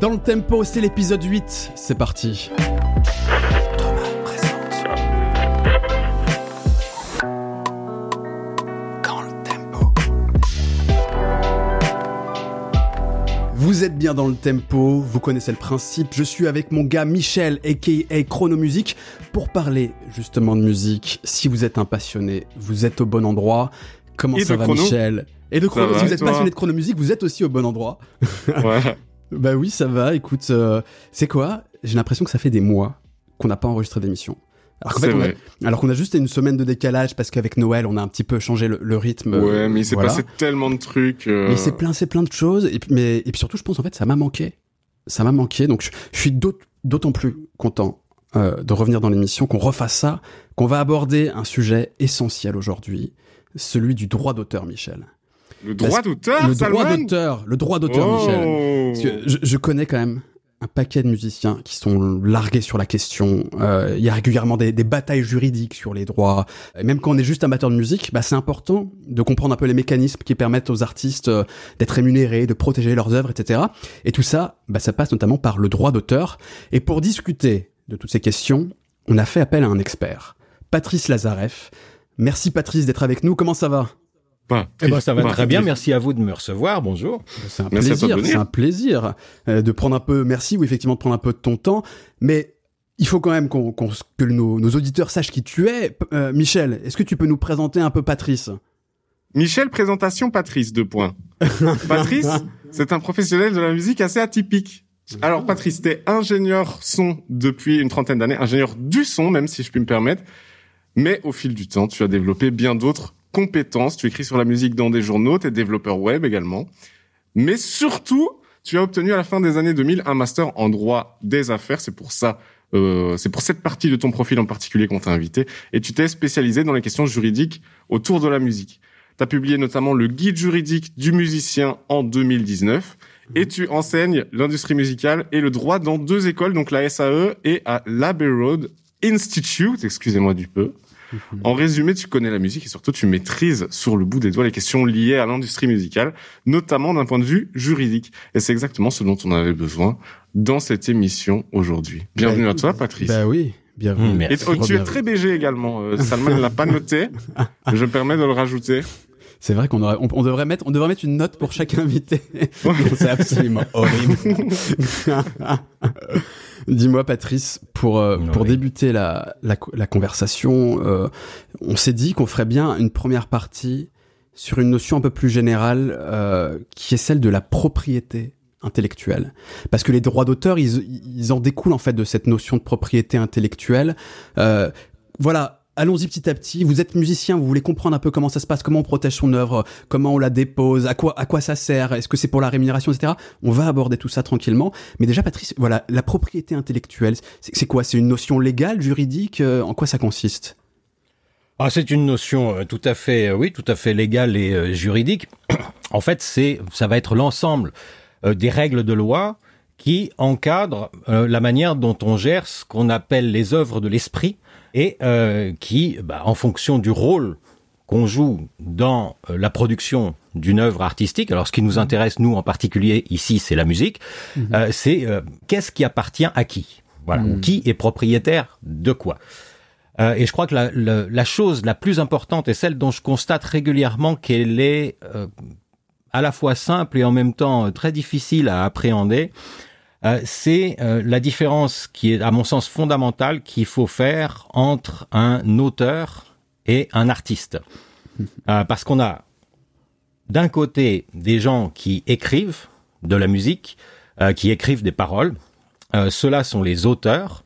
Dans le tempo, c'est l'épisode 8. C'est parti. Vous êtes bien dans le tempo, vous connaissez le principe. Je suis avec mon gars Michel, aka Chrono Music, pour parler justement de musique. Si vous êtes un passionné, vous êtes au bon endroit. Comment Et ça va, chrono. Michel? Et de chrono. si vous êtes passionné de chrono musique, vous êtes aussi au bon endroit. Ouais. Bah oui, ça va. Écoute, euh, c'est quoi? J'ai l'impression que ça fait des mois qu'on n'a pas enregistré d'émission. Alors qu'en C'est fait, on a- alors qu'on a juste une semaine de décalage parce qu'avec Noël, on a un petit peu changé le, le rythme. Ouais, mais il s'est voilà. passé tellement de trucs. euh, Mais c'est plein, c'est plein de choses. Et puis, mais, et puis surtout, je pense en fait, ça m'a manqué. Ça m'a manqué. Donc, je, je suis d'aut- d'autant plus content euh, de revenir dans l'émission, qu'on refasse ça, qu'on va aborder un sujet essentiel aujourd'hui, celui du droit d'auteur, Michel. Le droit d'auteur, le droit d'auteur, le droit d'auteur, Oh. Michel. Parce que je, je connais quand même un paquet de musiciens qui sont largués sur la question. Euh, Il y a régulièrement des, des batailles juridiques sur les droits. Et même quand on est juste amateur de musique, bah, c'est important de comprendre un peu les mécanismes qui permettent aux artistes euh, d'être rémunérés, de protéger leurs œuvres, etc. Et tout ça, bah, ça passe notamment par le droit d'auteur. Et pour discuter de toutes ces questions, on a fait appel à un expert, Patrice Lazareff. Merci Patrice d'être avec nous. Comment ça va? Pas. Eh ben, ça va Pas. très bien. Merci à vous de me recevoir. Bonjour. C'est un Merci plaisir, c'est un plaisir euh, de prendre un peu, merci, oui, effectivement, de prendre un peu de ton temps, mais il faut quand même qu'on, qu'on- que nos, nos auditeurs sachent qui tu es. Euh, Michel, est-ce que tu peux nous présenter un peu Patrice? Michel, présentation Patrice, deux points. Patrice, c'est un professionnel de la musique assez atypique. Alors Patrice, t'es ingénieur son depuis une trentaine d'années, ingénieur du son même si je puis me permettre. Mais au fil du temps, tu as développé bien d'autres compétences. Tu écris sur la musique dans des journaux, t'es développeur web également. Mais surtout, tu as obtenu à la fin des années 2000 un master en droit des affaires. C'est pour ça, euh, c'est pour cette partie de ton profil en particulier qu'on t'a invité. Et tu t'es spécialisé dans les questions juridiques autour de la musique. Tu as publié notamment le guide juridique du musicien en 2019 et tu enseignes l'industrie musicale et le droit dans deux écoles, donc la SAE et à l'Abbey Road Institute, excusez-moi du peu. En résumé, tu connais la musique et surtout tu maîtrises sur le bout des doigts les questions liées à l'industrie musicale, notamment d'un point de vue juridique. Et c'est exactement ce dont on avait besoin dans cette émission aujourd'hui. Bienvenue Bah, à toi, Patrice. Bah oui, bienvenue. Mmh, merci. Et oh, tu es Bienvenue. très BG également. Euh, Salman ne l'a pas noté. Je me permets de le rajouter. C'est vrai qu'on aurait, on, on devrait mettre, on devrait mettre une note pour chaque invité. c'est absolument horrible. Dis-moi, Patrice, pour euh, pour Oui. débuter la la, la conversation, euh, on s'est dit qu'on ferait bien une première partie sur une notion un peu plus générale, euh, qui est celle de la propriété intellectuelle. Parce que les droits d'auteur, ils, ils en découlent en fait de cette notion de propriété intellectuelle. Euh, voilà. Allons-y petit à petit. Vous êtes musicien, vous voulez comprendre un peu comment ça se passe, comment on protège son œuvre, comment on la dépose, à quoi à quoi ça sert, est-ce que c'est pour la rémunération, etc. On va aborder tout ça tranquillement. Mais déjà, Patrice, voilà, la propriété intellectuelle, c'est quoi? C'est une notion légale, juridique? Euh, En quoi ça consiste? Ah, c'est une notion euh, tout à fait, euh, oui, tout à fait légale et juridique. En fait, c'est, ça va être l'ensemble des règles de loi qui encadrent la manière dont on gère ce qu'on appelle les œuvres de l'esprit et euh, qui, bah, en fonction du rôle qu'on joue dans euh, la production d'une œuvre artistique, alors ce qui nous intéresse, nous en particulier ici, c'est la musique, euh, c'est euh, qu'est-ce qui appartient à qui? Voilà, ou qui est propriétaire de quoi? Euh, et je crois que la, la, la chose la plus importante est celle dont je constate régulièrement qu'elle est euh, à la fois simple et en même temps euh, très difficile à appréhender. Euh, c'est euh, la différence qui est, à mon sens, fondamentale qu'il faut faire entre un auteur et un artiste. Euh, parce qu'on a d'un côté des gens qui écrivent de la musique, qui écrivent des paroles. Ceux-là sont les auteurs.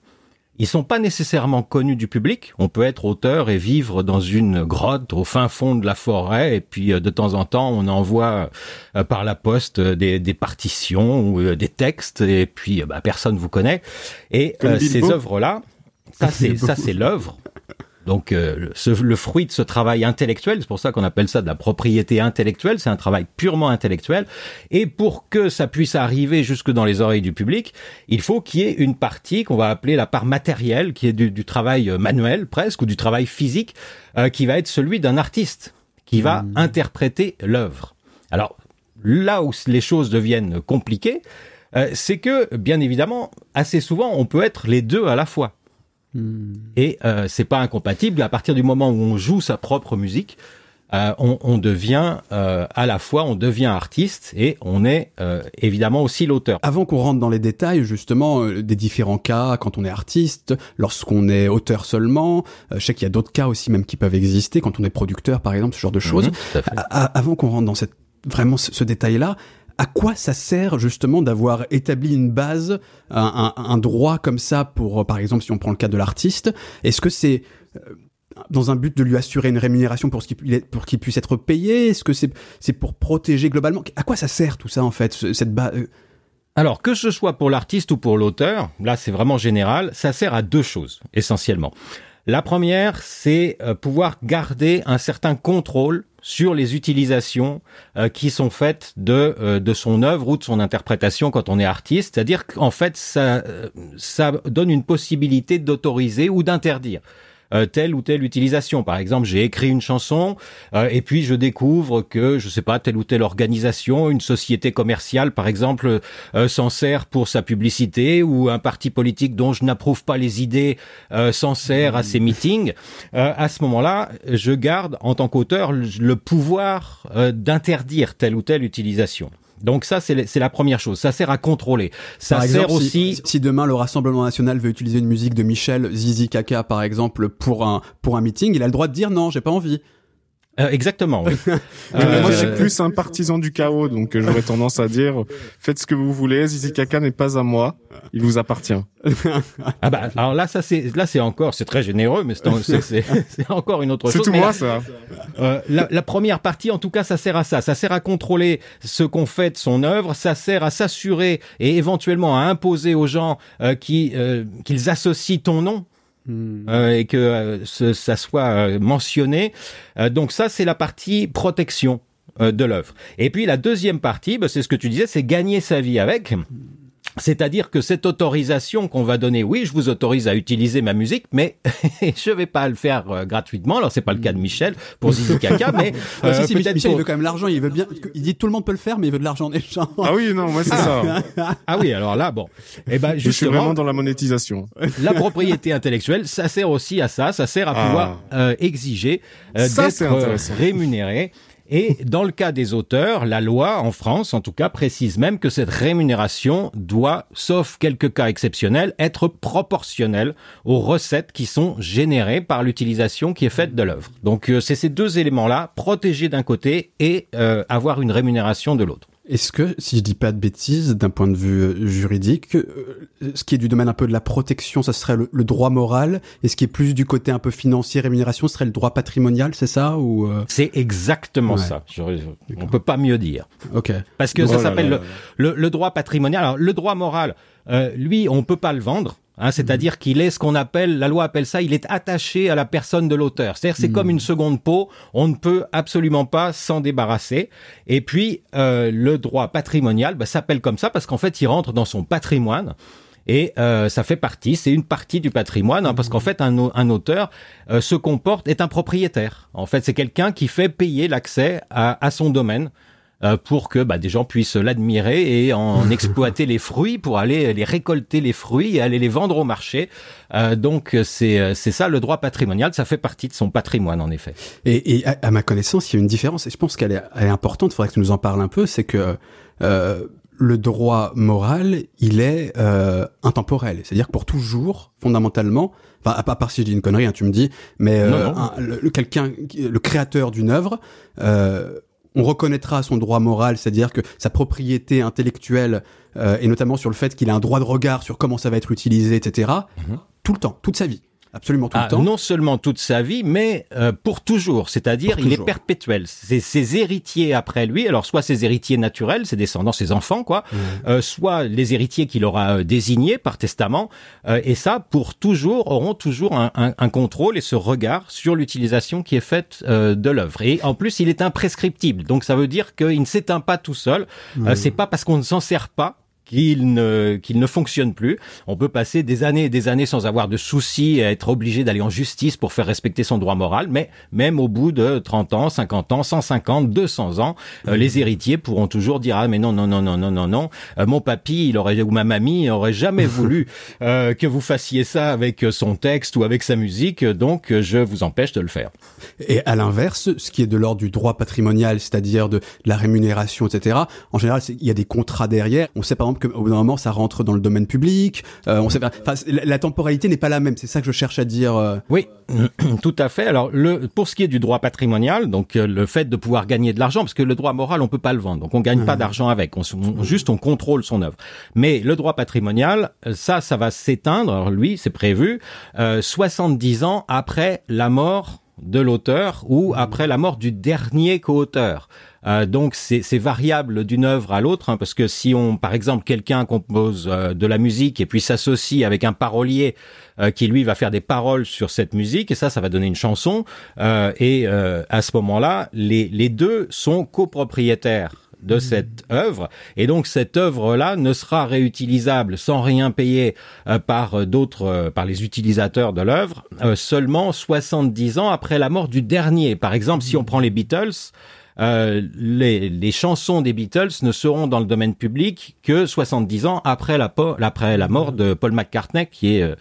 Ils sont pas nécessairement connus du public. On peut être auteur et vivre dans une grotte au fin fond de la forêt, et puis euh, de temps en temps on envoie euh, par la poste euh, des, des partitions ou des textes, et puis bah, personne vous connaît. Et euh, ces Bilbo. œuvres-là, ça c'est ça c'est l'œuvre. Donc euh, le, ce- le fruit de ce travail intellectuel, c'est pour ça qu'on appelle ça de la propriété intellectuelle, c'est un travail purement intellectuel. Et pour que ça puisse arriver jusque dans les oreilles du public, il faut qu'il y ait une partie qu'on va appeler la part matérielle, qui est du, du travail euh, manuel presque, ou du travail physique, euh, qui va être celui d'un artiste, qui va interpréter l'œuvre. Alors là où les choses deviennent compliquées, euh, c'est que, bien évidemment, assez souvent, on peut être les deux à la fois. Et euh, c'est pas incompatible. À partir du moment où on joue sa propre musique, euh, on, on, devient euh, à la fois, on devient artiste et on est euh, évidemment aussi l'auteur. Avant qu'on rentre dans les détails justement euh, des différents cas, quand on est artiste, lorsqu'on est auteur seulement, je sais qu'il y a d'autres cas aussi même qui peuvent exister, quand on est producteur par exemple, ce genre de choses. Mmh, avant qu'on rentre dans cette vraiment ce, ce détail-là, à quoi ça sert justement d'avoir établi une base, un, droit comme ça pour, par exemple, si on prend le cas de l'artiste Est-ce que c'est dans un but de lui assurer une rémunération pour qu'il puisse être payé Est-ce que c'est pour protéger globalement? À quoi ça sert tout ça en fait cette base alors, que ce soit pour l'artiste ou pour l'auteur, là c'est vraiment général, ça sert à deux choses essentiellement. La première, c'est pouvoir garder un certain contrôle sur les utilisations euh, qui sont faites de euh, de son œuvre ou de son interprétation quand on est artiste, c'est-à-dire qu'en fait ça ça donne une possibilité d'autoriser ou d'interdire euh, telle ou telle utilisation. Par exemple, j'ai écrit une chanson euh, et puis je découvre que je sais pas telle ou telle organisation, une société commerciale par exemple, euh, s'en sert pour sa publicité ou un parti politique dont je n'approuve pas les idées euh, s'en sert à ses meetings. Euh, à ce moment-là, je garde en tant qu'auteur le pouvoir euh, d'interdire telle ou telle utilisation. Donc ça, c'est la première chose. Ça sert à contrôler. Ça par sert exemple, aussi. Si, si, demain le Rassemblement national veut utiliser une musique de Michel Zizi Kaka, par exemple, pour un pour un meeting, il a le droit de dire non, j'ai pas envie. Euh, exactement. Oui. euh, moi, je suis plus un partisan du chaos, donc euh, j'aurais tendance à dire faites ce que vous voulez. Zizi Kaka n'est pas à moi, il vous appartient. ah bah alors là, ça c'est là c'est encore c'est très généreux, mais c'est encore une autre chose. C'est tout moi ça. Euh, la, la, première partie, en tout cas, ça sert à ça. Ça sert à contrôler ce qu'on fait de son œuvre. Ça sert à s'assurer et éventuellement à imposer aux gens euh, qui qu'ils associent ton nom euh, et que euh, ce, ça soit euh, mentionné. donc ça, c'est la partie protection de l'œuvre. Et puis la deuxième partie, bah, c'est ce que tu disais, c'est gagner sa vie avec. C'est-à-dire que cette autorisation qu'on va donner, oui, je vous autorise à utiliser ma musique, mais je vais pas le faire euh, gratuitement. Alors c'est pas le cas de Michel pour Zizi Kaka, mais euh, si, si, Michel, Michel il veut quand même l'argent. Il veut bien. Il dit tout le monde peut le faire, mais il veut de l'argent en échange. Ah oui, non, moi c'est ah. ça. ah oui, alors là, bon, eh ben justement, je suis vraiment dans la monétisation. La propriété intellectuelle, ça sert aussi à ça. Ça sert à pouvoir ah. euh, exiger euh, d'être rémunéré. Et dans le cas des auteurs, la loi en France, en tout cas, précise même que cette rémunération doit, sauf quelques cas exceptionnels, être proportionnelle aux recettes qui sont générées par l'utilisation qui est faite de l'œuvre. Donc euh, c'est ces deux éléments-là, protéger d'un côté et euh, avoir une rémunération de l'autre. Est-ce que, si je dis pas de bêtises, d'un point de vue juridique, ce qui est du domaine un peu de la protection, ça serait le, le, droit moral, et ce qui est plus du côté un peu financier, rémunération, serait le droit patrimonial, c'est ça ou euh... C'est exactement ouais. ça. Je, on peut pas mieux dire. Ok. Parce que oh ça s'appelle le, le, le, droit patrimonial. Alors le droit moral, euh, lui, on peut pas le vendre. Hein, c'est-à-dire mmh. qu'il est ce qu'on appelle, la loi appelle ça, il est attaché à la personne de l'auteur. C'est-à-dire c'est mmh. comme une seconde peau, on ne peut absolument pas s'en débarrasser. Et puis euh, le droit patrimonial bah, s'appelle comme ça parce qu'en fait il rentre dans son patrimoine. Et euh, ça fait partie, c'est une partie du patrimoine, hein, parce qu'en fait, un, un auteur euh, se comporte, est un propriétaire. En fait, c'est quelqu'un qui fait payer l'accès à, à son domaine pour que bah, des gens puissent l'admirer et en exploiter les fruits pour aller les récolter les fruits et aller les vendre au marché. Euh, donc c'est c'est ça le droit patrimonial, ça fait partie de son patrimoine en effet. Et, et à, à, ma connaissance, il y a une différence et je pense qu'elle est, est importante. Il faudrait que tu nous en parles un peu. C'est que euh, le droit moral, il est euh, intemporel. C'est-à-dire que pour toujours, fondamentalement, enfin à part si je dis une connerie, hein, tu me dis, mais euh, non, non. Un, le, le quelqu'un, le créateur d'une œuvre. Euh, on reconnaîtra son droit moral, c'est-à-dire que sa propriété intellectuelle, euh, et notamment sur le fait qu'il a un droit de regard sur comment ça va être utilisé, etc., mmh. tout le temps, toute sa vie. Absolument tout ah, le temps. Non seulement toute sa vie, mais euh, pour toujours. C'est-à-dire, il est perpétuel. C'est ses héritiers après lui. Alors, soit ses héritiers naturels, ses descendants, ses enfants, quoi. Mmh. Euh, soit les héritiers qu'il aura désignés par testament. Euh, et ça, pour toujours, auront toujours un, un, un contrôle et ce regard sur l'utilisation qui est faite euh, de l'œuvre. Et en plus, il est imprescriptible. Donc, ça veut dire qu'il ne s'éteint pas tout seul. Mmh. c'est pas parce qu'on ne s'en sert pas qu'il ne qu'il ne fonctionne plus. On peut passer des années et des années sans avoir de soucis, à être obligé d'aller en justice pour faire respecter son droit moral, mais même au bout de 30 ans, 50 ans, 150, 200 ans, euh, les héritiers pourront toujours dire ah mais non non non non non non non, euh, mon papy, il aurait ou ma mamie aurait jamais voulu euh, que vous fassiez ça avec son texte ou avec sa musique, donc je vous empêche de le faire. Et à l'inverse, ce qui est de l'ordre du droit patrimonial, c'est-à-dire de, de la rémunération, etc. En général, il y a des contrats derrière. On sait par exemple qu'au bout d'un moment, ça rentre dans le domaine public. Euh, on sait, enfin, la, temporalité n'est pas la même. C'est ça que je cherche à dire. Euh. Oui, tout à fait. Alors, le, pour ce qui est du droit patrimonial, donc euh, le fait de pouvoir gagner de l'argent, parce que le droit moral, on peut pas le vendre, donc on gagne pas d'argent avec. On, juste, on contrôle son œuvre. Mais le droit patrimonial, ça, ça va s'éteindre. Alors lui, c'est prévu 70 ans après la mort de l'auteur ou après la mort du dernier co-auteur. Euh, donc c'est variable d'une œuvre à l'autre, hein, parce que si on, par exemple, quelqu'un compose euh, de la musique et puis s'associe avec un parolier euh, qui lui va faire des paroles sur cette musique, et ça, ça va donner une chanson, et à ce moment-là, les, les deux sont copropriétaires de cette œuvre. Et donc cette œuvre-là ne sera réutilisable sans rien payer par d'autres par les utilisateurs de l'œuvre seulement 70 ans après la mort du dernier. Par exemple si on prend les Beatles euh, les, les, chansons des Beatles ne seront dans le domaine public que 70 ans après la, après la mort de Paul McCartney, qui est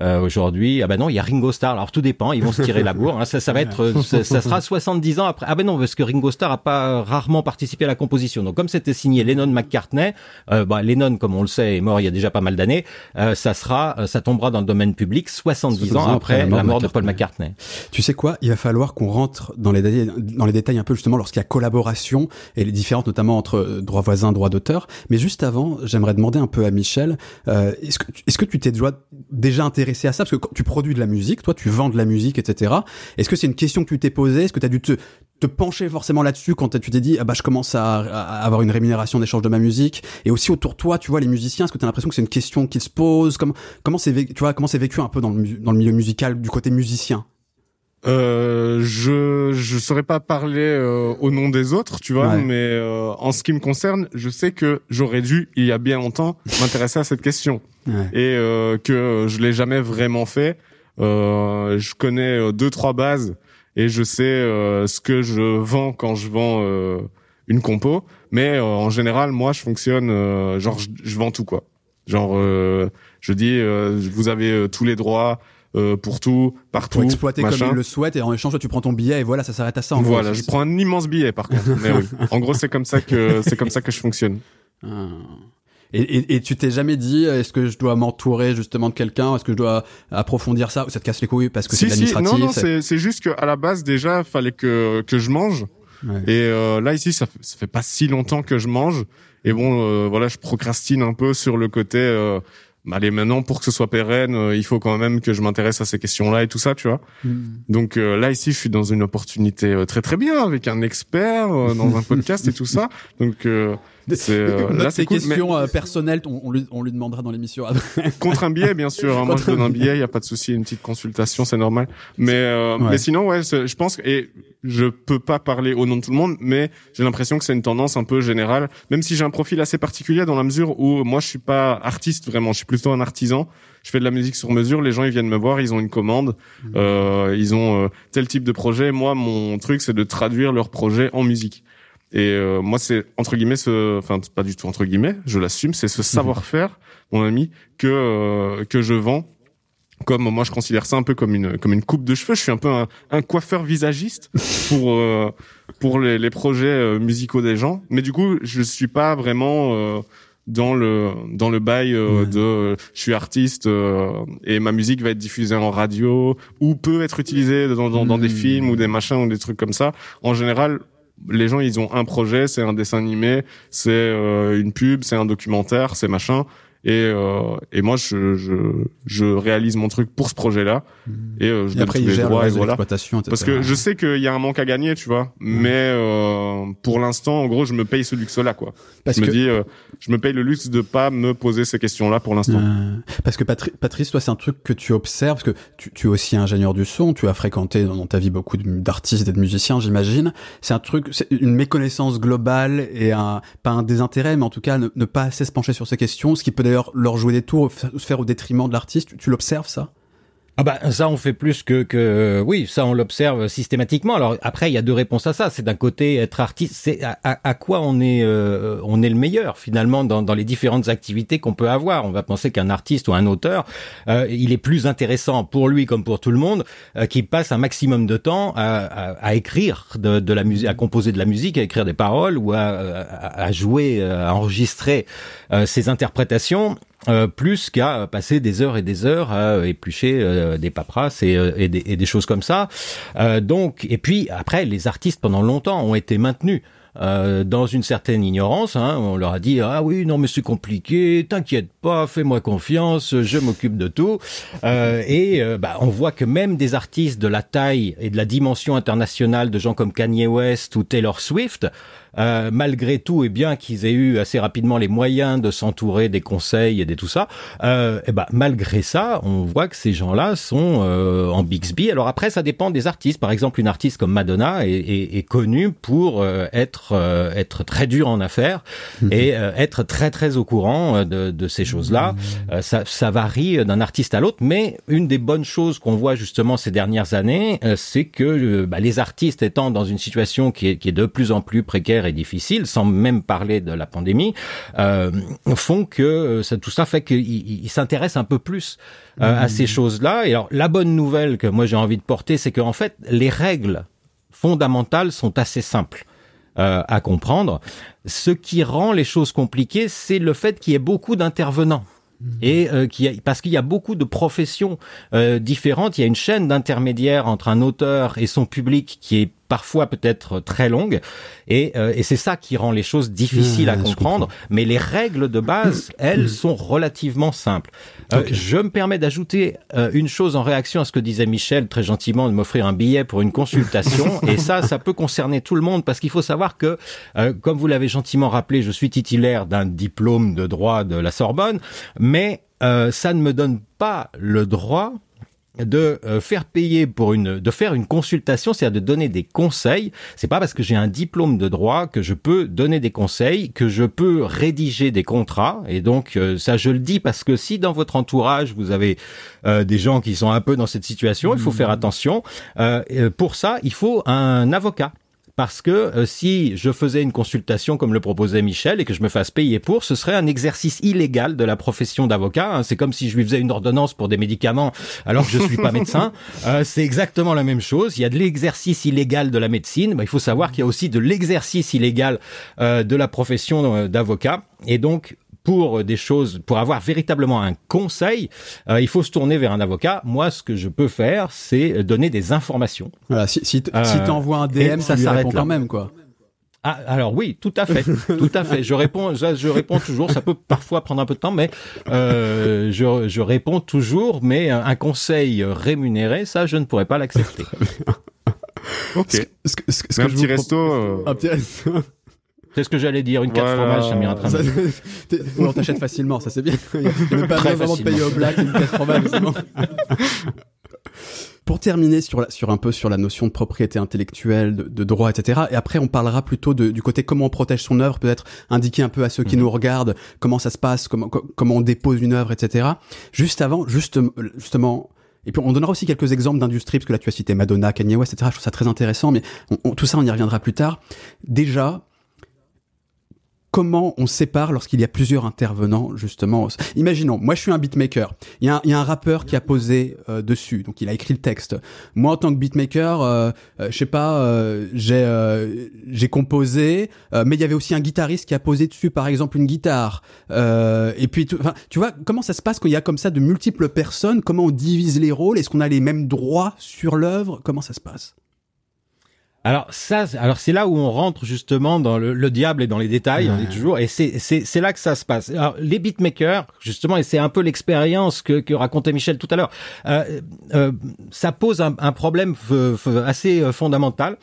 euh, euh, aujourd'hui, ah ben non, il y a Ringo Starr. Alors tout dépend, ils vont se tirer la bourre. Hein. Ça, ça va être, euh, ça, ça, sera 70 ans après. Ah ben non, parce que Ringo Starr a pas rarement participé à la composition. Donc comme c'était signé Lennon McCartney, euh, bah, Lennon, comme on le sait, est mort il y a déjà pas mal d'années. Euh, ça sera, euh, ça tombera dans le domaine public 70 ans après, la mort, de Paul McCartney. Tu sais quoi? Il va falloir qu'on rentre dans les détails, dans les détails un peu justement lorsqu'il y a collaboration et les différences notamment entre droit voisin, droit d'auteur. Mais juste avant, j'aimerais demander un peu à Michel, est-ce que est-ce que tu t'es déjà intéressé à ça parce que quand tu produis de la musique, toi, tu vends de la musique, etc. Est-ce que c'est une question que tu t'es posée? Est-ce que tu as dû te, pencher forcément là-dessus quand tu t'es dit, ah bah je commence à, avoir une rémunération d'échange de ma musique? Et aussi autour de toi, tu vois, les musiciens, est-ce que tu as l'impression que c'est une question qu'ils se posent? Comment c'est tu vois comment c'est vécu un peu dans le milieu musical du côté musicien? Euh, je je saurais pas parler euh, au nom des autres, tu vois, mais euh, en ce qui me concerne, je sais que j'aurais dû il y a bien longtemps m'intéresser à cette question et euh, que je l'ai jamais vraiment fait. je connais deux trois bases et je sais ce que je vends quand je vends une compo, mais en général, moi, je fonctionne genre je, je, vends tout quoi. Genre je dis vous avez tous les droits euh, pour tout, partout. Pour exploiter comme il le souhaite et en échange tu prends ton billet et voilà ça s'arrête à ça. En voilà, je prends un immense billet par contre. Mais oui. En gros c'est comme ça que c'est comme ça que je fonctionne. Ah. Et, et, et, tu t'es jamais dit, est-ce que je dois m'entourer justement de quelqu'un, est-ce que je dois approfondir ça, ou ça te casse les couilles parce que c'est administratif Non, non, c'est juste qu'à la base déjà, fallait que que je mange. Et euh, là ici, ça, ça fait pas si longtemps que je mange. Et bon, euh, voilà, je procrastine un peu sur le côté. Euh, bah, allez maintenant pour que ce soit pérenne euh, il faut quand même que je m'intéresse à ces questions là et tout ça tu vois hmm. donc euh, là ici je suis dans une opportunité euh, très très bien avec un expert dans un podcast et tout ça donc c'est là ces questions personnelles on, lui, on lui demandera dans l'émission contre un billet bien sûr hein, moi je donne un billet il y a pas de souci une petite consultation c'est normal mais mais sinon ouais je pense et je peux pas parler au nom de tout le monde, mais j'ai l'impression que c'est une tendance un peu générale. Même si j'ai un profil assez particulier dans la mesure où moi je suis pas artiste vraiment, je suis plutôt un artisan. Je fais de la musique sur mesure. Les gens ils viennent me voir, ils ont une commande, mmh. euh, ils ont euh, tel type de projet. Moi mon truc c'est de traduire leur projet en musique. Et euh, moi c'est entre guillemets ce, enfin pas du tout entre guillemets, je l'assume, c'est ce mmh. savoir-faire, mon ami, que euh, que je vends comme moi je considère ça un peu comme une comme une coupe de cheveux. Je suis un peu un, un coiffeur visagiste pour euh, pour les, les projets euh, musicaux des gens. Mais du coup, je suis pas vraiment euh, dans le dans le bail de je suis artiste et ma musique va être diffusée en radio ou peut être utilisée dans dans, dans des hmm. films ou des machins ou des trucs comme ça. En général, les gens ils ont un projet, c'est un dessin animé, c'est une pub, c'est un documentaire, c'est machin Et, euh, et moi, je, je, je réalise mon truc pour ce projet-là. Mmh. Et euh, je Et après, tous les gère le droits et voilà. Parce que je sais qu'il y a un manque à gagner, tu vois. Mais euh, pour l'instant, en gros, je me paye ce luxe-là, quoi. Parce je me que- dis, euh, je me paye le luxe de pas me poser ces questions-là pour l'instant. Parce que Patri- Patrice, toi, c'est un truc que tu observes, parce que tu, tu es aussi ingénieur du son, tu as fréquenté dans, ta vie beaucoup d'artistes et de musiciens, j'imagine. C'est un truc, c'est une méconnaissance globale et un, pas un désintérêt, mais en tout cas ne, ne pas assez se pencher sur ces questions, ce qui peut leur jouer des tours, se faire au détriment de l'artiste. Tu l'observes, ça? Ah bah ça on fait plus que que oui ça on l'observe systématiquement. Alors après il y a deux réponses à ça. C'est d'un côté être artiste c'est à, à- quoi on est euh, on est le meilleur finalement dans, dans les différentes activités qu'on peut avoir. On va penser qu'un artiste ou un auteur euh, il est plus intéressant pour lui comme pour tout le monde euh, qui passe un maximum de temps à, à, à écrire de, de la musique à composer de la musique à écrire des paroles ou à, à, jouer à enregistrer euh, ses interprétations euh, plus qu'à passer des heures et des heures à éplucher euh, des paperasses et, euh, et, des, et des choses comme ça. Euh, donc, et puis après, les artistes pendant longtemps ont été maintenus. euh, dans une certaine ignorance, hein, on leur a dit ah oui non mais c'est compliqué, t'inquiète pas, fais-moi confiance, je m'occupe de tout. Et bah, on voit que même des artistes de la taille et de la dimension internationale de gens comme Kanye West ou Taylor Swift, euh, malgré tout, et bien qu'ils aient eu assez rapidement les moyens de s'entourer des conseils et des tout ça, euh, et ben malgré ça, on voit que ces gens-là sont euh, en Bixby. Alors après, ça dépend des artistes. Par exemple, une artiste comme Madonna est, est, est connue pour euh, être euh, être très dure en affaires et euh, être très très au courant de, de ces choses-là. Euh, ça, ça varie d'un artiste à l'autre, mais une des bonnes choses qu'on voit justement ces dernières années, euh, c'est que bah, les artistes étant dans une situation qui est, qui est de plus en plus précaire et difficile, sans même parler de la pandémie, euh, font que euh, ça, tout ça fait qu'ils ils s'intéressent un peu plus euh, à ces choses-là. Et alors la bonne nouvelle que moi j'ai envie de porter, c'est qu'en fait les règles fondamentales sont assez simples. euh, à comprendre. Ce qui rend les choses compliquées, c'est le fait qu'il y ait beaucoup d'intervenants. Et euh, a, parce qu'il y a beaucoup de professions euh, différentes, il y a une chaîne d'intermédiaires entre un auteur et son public qui est parfois peut-être très longue, et, euh, et c'est ça qui rend les choses difficiles à comprendre. Mais les règles de base, elles, sont relativement simples. Euh. Je me permets d'ajouter euh, une chose en réaction à ce que disait Michel très gentiment de m'offrir un billet pour une consultation, et ça, ça peut concerner tout le monde parce qu'il faut savoir que, euh, comme vous l'avez gentiment rappelé, je suis titulaire d'un diplôme de droit de la Sorbonne, mais euh, ça ne me donne pas le droit de euh, faire payer pour une de faire une consultation, c'est-à-dire de donner des conseils. C'est pas parce que j'ai un diplôme de droit que je peux donner des conseils, que je peux rédiger des contrats. Et donc euh, ça, je le dis parce que si dans votre entourage vous avez euh, des gens qui sont un peu dans cette situation, il faut faire attention. Euh, pour ça, il faut un avocat. Parce que euh, si je faisais une consultation comme le proposait Michel et que je me fasse payer pour, ce serait un exercice illégal de la profession d'avocat. hein. C'est comme si je lui faisais une ordonnance pour des médicaments alors que je suis pas médecin. Euh, c'est exactement la même chose. Il y a de l'exercice illégal de la médecine. Bah, il faut savoir qu'il y a aussi de l'exercice illégal euh, de la profession euh, d'avocat. Et donc, pour des choses, pour avoir véritablement un conseil, euh, il faut se tourner vers un avocat. Moi, ce que je peux faire, c'est donner des informations. Voilà, si, Euh, si t'envoies un DM, ça s'arrête quand même, quoi. Ah, alors oui, tout à fait, tout à fait. Je réponds, je, je réponds toujours. Ça peut parfois prendre un peu de temps, mais euh, je, je réponds toujours. Mais un un conseil rémunéré, ça, je ne pourrais pas l'accepter. Ok. Ce, que- ce ce un je petit resto. euh, Un petit resto. C'est ce que j'allais dire. Une carte Voilà. fromage, ça très bien. on t'achète facilement, ça c'est bien. A pas vraiment payer au black, une caisse fromage, c'est bon. Pour terminer sur, la, sur un peu sur la notion de propriété intellectuelle, de, de droit, etc. Et après, on parlera plutôt de, du côté comment on protège son œuvre, peut-être indiquer un peu à ceux qui Mhm. nous regardent comment ça se passe, comment, co- comment on dépose une œuvre, etc. Juste avant, juste, justement, et puis on donnera aussi quelques exemples d'industries, parce que là tu as cité Madonna, Kanye West, etc. Je trouve ça très intéressant, mais on- on- tout ça on y reviendra plus tard. Déjà, comment on sépare lorsqu'il y a plusieurs intervenants, justement. Imaginons, moi je suis un beatmaker. Il y a un, y a un rappeur qui a posé euh, dessus, donc il a écrit le texte. Moi en tant que beatmaker, euh, euh, je sais pas, euh, j'ai euh, j'ai composé, mais il y avait aussi un guitariste qui a posé dessus, par exemple une guitare. Et puis, enfin, tu vois, comment ça se passe quand il y a comme ça de multiples personnes? Comment on divise les rôles? Est-ce qu'on a les mêmes droits sur l'œuvre? Comment ça se passe? Alors ça, alors c'est là où on rentre justement dans le, le diable et dans les détails, on dit toujours, et c'est c'est là que ça se passe. Alors les beatmakers, justement, et c'est un peu l'expérience que que racontait Michel tout à l'heure. Euh, euh, ça pose un, un problème f- assez euh, fondamental.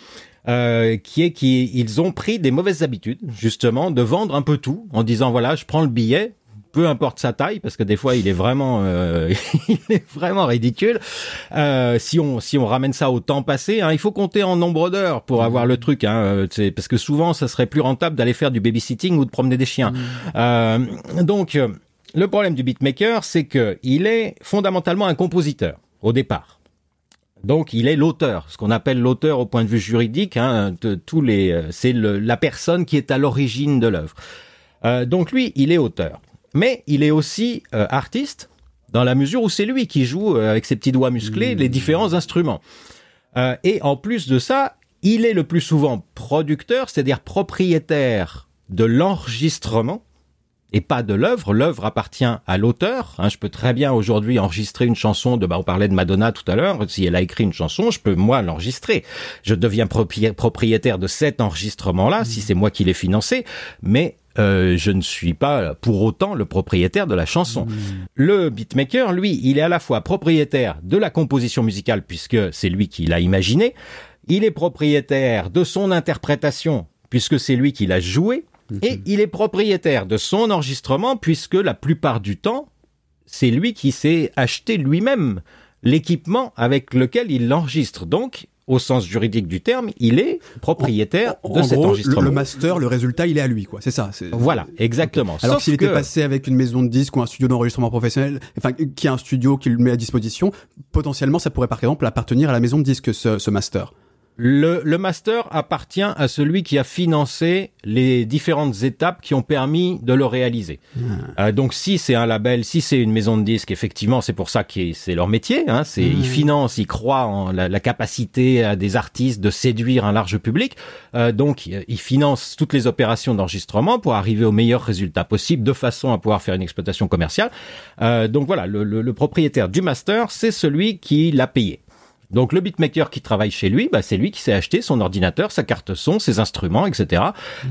Euh, qui est qu'ils ont pris des mauvaises habitudes justement de vendre un peu tout en disant voilà je prends le billet peu importe sa taille, parce que des fois il est vraiment, euh, il est vraiment ridicule. Euh, si on si on ramène ça au temps passé, hein, il faut compter en nombre d'heures pour avoir le truc, hein, euh, parce que souvent ça serait plus rentable d'aller faire du babysitting ou de promener des chiens. Euh, donc le problème du beatmaker, c'est que il est fondamentalement un compositeur au départ. Donc, il est l'auteur, ce qu'on appelle l'auteur au point de vue juridique. Hein, de tous les, c'est le- la personne qui est à l'origine de l'œuvre. Euh, donc lui, il est auteur, mais il est aussi euh, artiste dans la mesure où c'est lui qui joue euh, avec ses petits doigts musclés les différents instruments. Euh, et en plus de ça, il est le plus souvent producteur, c'est-à-dire propriétaire de l'enregistrement et pas de l'œuvre. L'œuvre appartient à l'auteur. Hein, je peux très bien aujourd'hui enregistrer une chanson de, bah, on parlait de Madonna tout à l'heure. Si elle a écrit une chanson, je peux moi l'enregistrer. Je deviens propri- propriétaire de cet enregistrement-là, si c'est moi qui l'ai financé. Mais euh, je ne suis pas pour autant le propriétaire de la chanson. Le beatmaker, lui, il est à la fois propriétaire de la composition musicale puisque c'est lui qui l'a imaginé. Il est propriétaire de son interprétation puisque c'est lui qui l'a joué. Et il est propriétaire de son enregistrement puisque la plupart du temps, c'est lui qui s'est acheté lui-même l'équipement avec lequel il l'enregistre. Donc, au sens juridique du terme, il est propriétaire En de cet gros, enregistrement. le master, le résultat, il est à lui, quoi. C'est ça. Voilà, exactement. Alors s'il était passé avec une maison de disques ou un studio d'enregistrement professionnel, enfin qui a un studio qui le met à disposition, potentiellement ça pourrait par exemple appartenir à la maison de disques ce, ce master. Le, le master appartient à celui qui a financé les différentes étapes qui ont permis de le réaliser. Euh, donc si c'est un label, si c'est une maison de disques, effectivement, c'est pour ça que c'est leur métier. Hein, c'est ils financent, ils croient en la, la capacité euh, des artistes de séduire un large public. Euh, donc ils financent toutes les opérations d'enregistrement pour arriver au meilleur résultat possible, de façon à pouvoir faire une exploitation commerciale. Euh, donc voilà, le, le- le propriétaire du master, c'est celui qui l'a payé. Donc le beatmaker qui travaille chez lui, bah, c'est lui qui s'est acheté son ordinateur, sa carte son, ses instruments, etc.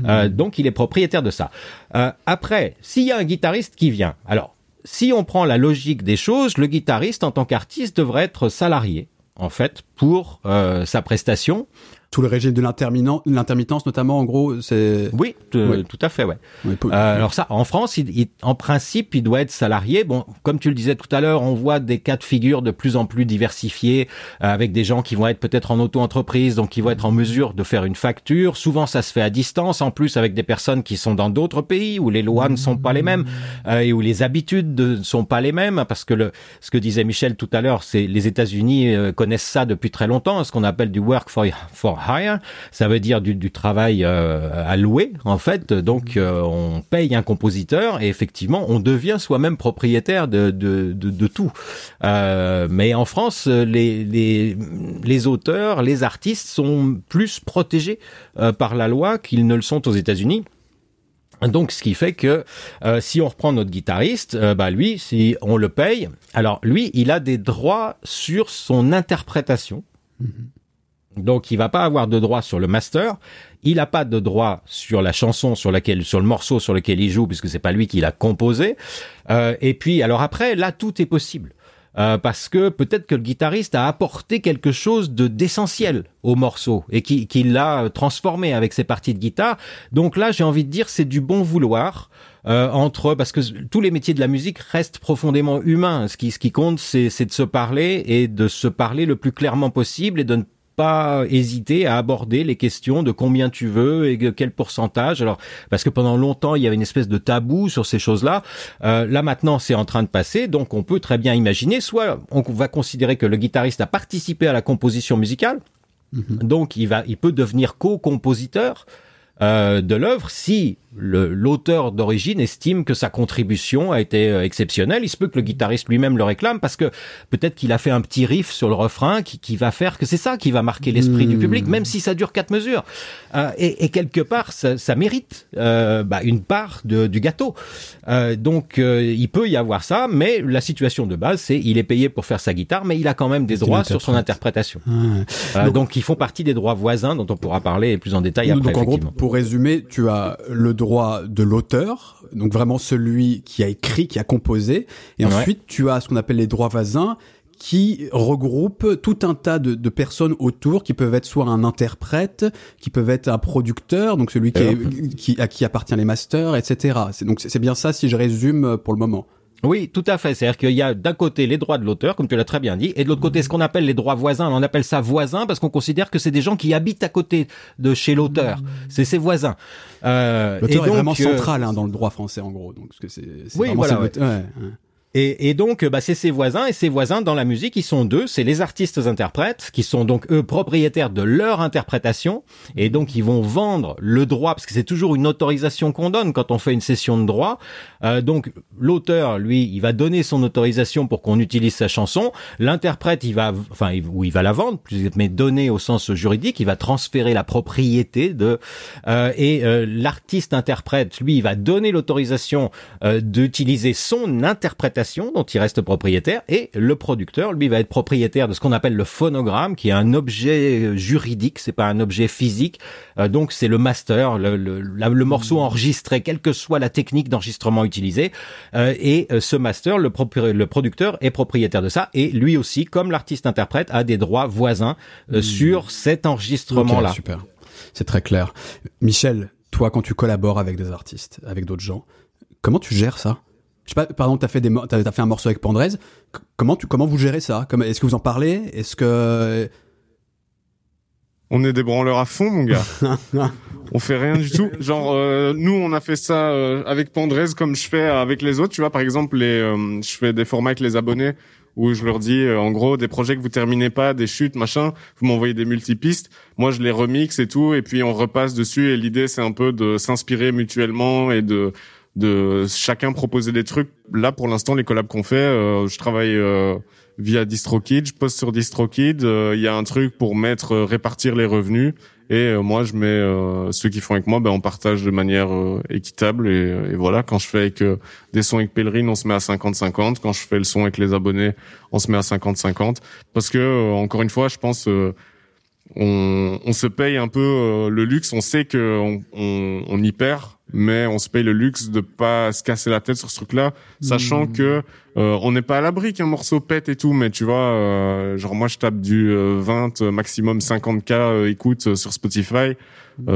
Euh, donc il est propriétaire de ça. Euh, après, s'il y a un guitariste qui vient, alors si on prend la logique des choses, le guitariste en tant qu'artiste devrait être salarié en fait pour euh, sa prestation. Tout le régime de l'intermittence notamment, en gros, c'est... Oui, tout à fait, ouais. Euh, alors ça, en France, il, il- en principe, il doit être salarié. Bon, comme tu le disais tout à l'heure, on voit des cas de figure de plus en plus diversifiés, euh, avec des gens qui vont être peut-être en auto-entreprise, donc qui vont être en mesure de faire une facture. Souvent, ça se fait à distance, en plus avec des personnes qui sont dans d'autres pays où les lois ne sont pas les mêmes euh, et où les habitudes ne sont pas les mêmes, parce que le, ce que disait Michel tout à l'heure, c'est les États-Unis euh, connaissent ça depuis très longtemps, ce qu'on appelle du work for, for hire. Ça veut dire du, du travail euh, à louer, en fait. Donc, euh, on paye un compositeur et effectivement, on devient soi-même propriétaire de, de, de, de tout. Euh, mais en France, les, les, les auteurs, les artistes sont plus protégés euh, par la loi qu'ils ne le sont aux États-Unis. Donc, ce qui fait que euh, si on reprend notre guitariste, euh, bah lui, si on le paye, alors lui, il a des droits sur son interprétation. Donc, il va pas avoir de droit sur le master. Il n'a pas de droit sur la chanson sur laquelle, sur le morceau sur lequel il joue, puisque c'est pas lui qui l'a composé. Euh, et puis, alors après, là, tout est possible. Euh, parce que peut-être que le guitariste a apporté quelque chose de d'essentiel au morceau et qui, l'a transformé avec ses parties de guitare. Donc là, j'ai envie de dire, c'est du bon vouloir euh, entre parce que tous les métiers de la musique restent profondément humains. Ce qui ce qui compte, c'est c'est de se parler et de se parler le plus clairement possible et de ne pas hésiter à aborder les questions de combien tu veux et de quel pourcentage. Alors parce que pendant longtemps il y avait une espèce de tabou sur ces choses-là. Euh, là maintenant c'est en train de passer, donc on peut très bien imaginer. Soit on va considérer que le guitariste a participé à la composition musicale, donc il va, il peut devenir co-compositeur. Euh, de l'œuvre si l'auteur d'origine estime que sa contribution a été euh, exceptionnelle. Il se peut que le guitariste lui-même le réclame parce que peut-être qu'il a fait un petit riff sur le refrain qui, qui va faire que c'est ça qui va marquer l'esprit du public, même si ça dure quatre mesures. Euh, et, et, quelque part, ça, ça mérite euh, bah, une part de, du gâteau. Euh, donc, il peut y avoir ça, mais la situation de base, c'est il est payé pour faire sa guitare, mais il a quand même des droits sur son interprétation. donc, donc, ils font partie des droits voisins dont on pourra parler plus en détail après. Donc, en gros, pour résumer, tu as le droit de l'auteur, donc vraiment celui qui a écrit, qui a composé, et ensuite tu as ce qu'on appelle les droits voisins, qui regroupent tout un tas de, de, personnes autour qui peuvent être soit un interprète, qui peuvent être un producteur, donc celui qui, est, qui à qui appartient les masters, etc. C'est donc c'est bien ça si je résume pour le moment. Oui, tout à fait. C'est-à-dire qu'il y a d'un côté les droits de l'auteur, comme tu l'as très bien dit, et de l'autre côté ce qu'on appelle les droits voisins. On appelle ça voisins parce qu'on considère que c'est des gens qui habitent à côté de chez l'auteur. C'est ses voisins. Euh, l'auteur est vraiment euh, central hein, dans le droit français, en gros. Donc, c'est, oui, voilà. Ouais. Ouais, et, et, donc, bah, c'est ses voisins, et ses voisins dans la musique, ils sont deux, c'est les artistes-interprètes, qui sont donc eux propriétaires de leur interprétation, et donc ils vont vendre le droit, parce que c'est toujours une autorisation qu'on donne quand on fait une session de droit. Euh, donc l'auteur, lui, il va donner son autorisation pour qu'on utilise sa chanson. L'interprète, il va, enfin, ou il va la vendre, mais donner au sens juridique, il va transférer la propriété de, euh, et euh, l'artiste-interprète, lui, il va donner l'autorisation euh, d'utiliser son interprétation dont il reste propriétaire et le producteur lui va être propriétaire de ce qu'on appelle le phonogramme qui est un objet juridique c'est pas un objet physique. Euh, donc c'est le master le, le, le, morceau enregistré quelle que soit la technique d'enregistrement utilisée. Euh, et euh, ce master le, le, producteur est propriétaire de ça. Et lui aussi comme l'artiste interprète a des droits voisins hmm. sur cet enregistrement là super. C'est très clair. Michel toi quand tu collabores avec des artistes avec d'autres gens comment tu gères ça? Je sais pas, par exemple, t'as fait des, t'as, as fait un morceau avec Pandrez. Comment tu, comment vous gérez ça? Est-ce que vous en parlez? Est-ce que on est des branleurs à fond, mon gars. on fait rien du tout. Genre, euh, nous, on a fait ça euh, avec Pandrez comme je fais avec les autres. Tu vois, par exemple, les, euh, je fais des formats avec les abonnés où je leur dis, en gros, des projets que vous terminez pas, des chutes, machin, vous m'envoyez des multipistes. Moi, je les remixe et tout, et puis on repasse dessus. Et l'idée, c'est un peu de s'inspirer mutuellement et de de chacun proposer des trucs. Là, pour l'instant, les collabs qu'on fait, euh, je travaille euh, via DistroKid, je poste sur DistroKid. Euh, il y a un truc pour mettre répartir les revenus et moi, je mets ceux qui font avec moi, ben on partage de manière équitable et, et, voilà. Quand je fais avec des sons avec Pèlerine, on se met à 50-50. Quand je fais le son avec les abonnés, on se met à 50-50 parce que encore une fois, je pense on, on, se paye un peu le luxe. On sait que on, on, on y perd mais on se paye le luxe de pas se casser la tête sur ce truc-là, sachant hmm. que euh, on n'est pas à l'abri qu'un morceau pète et tout, mais tu vois, euh, genre moi je tape du 20 euh, maximum 50k écoute sur Spotify,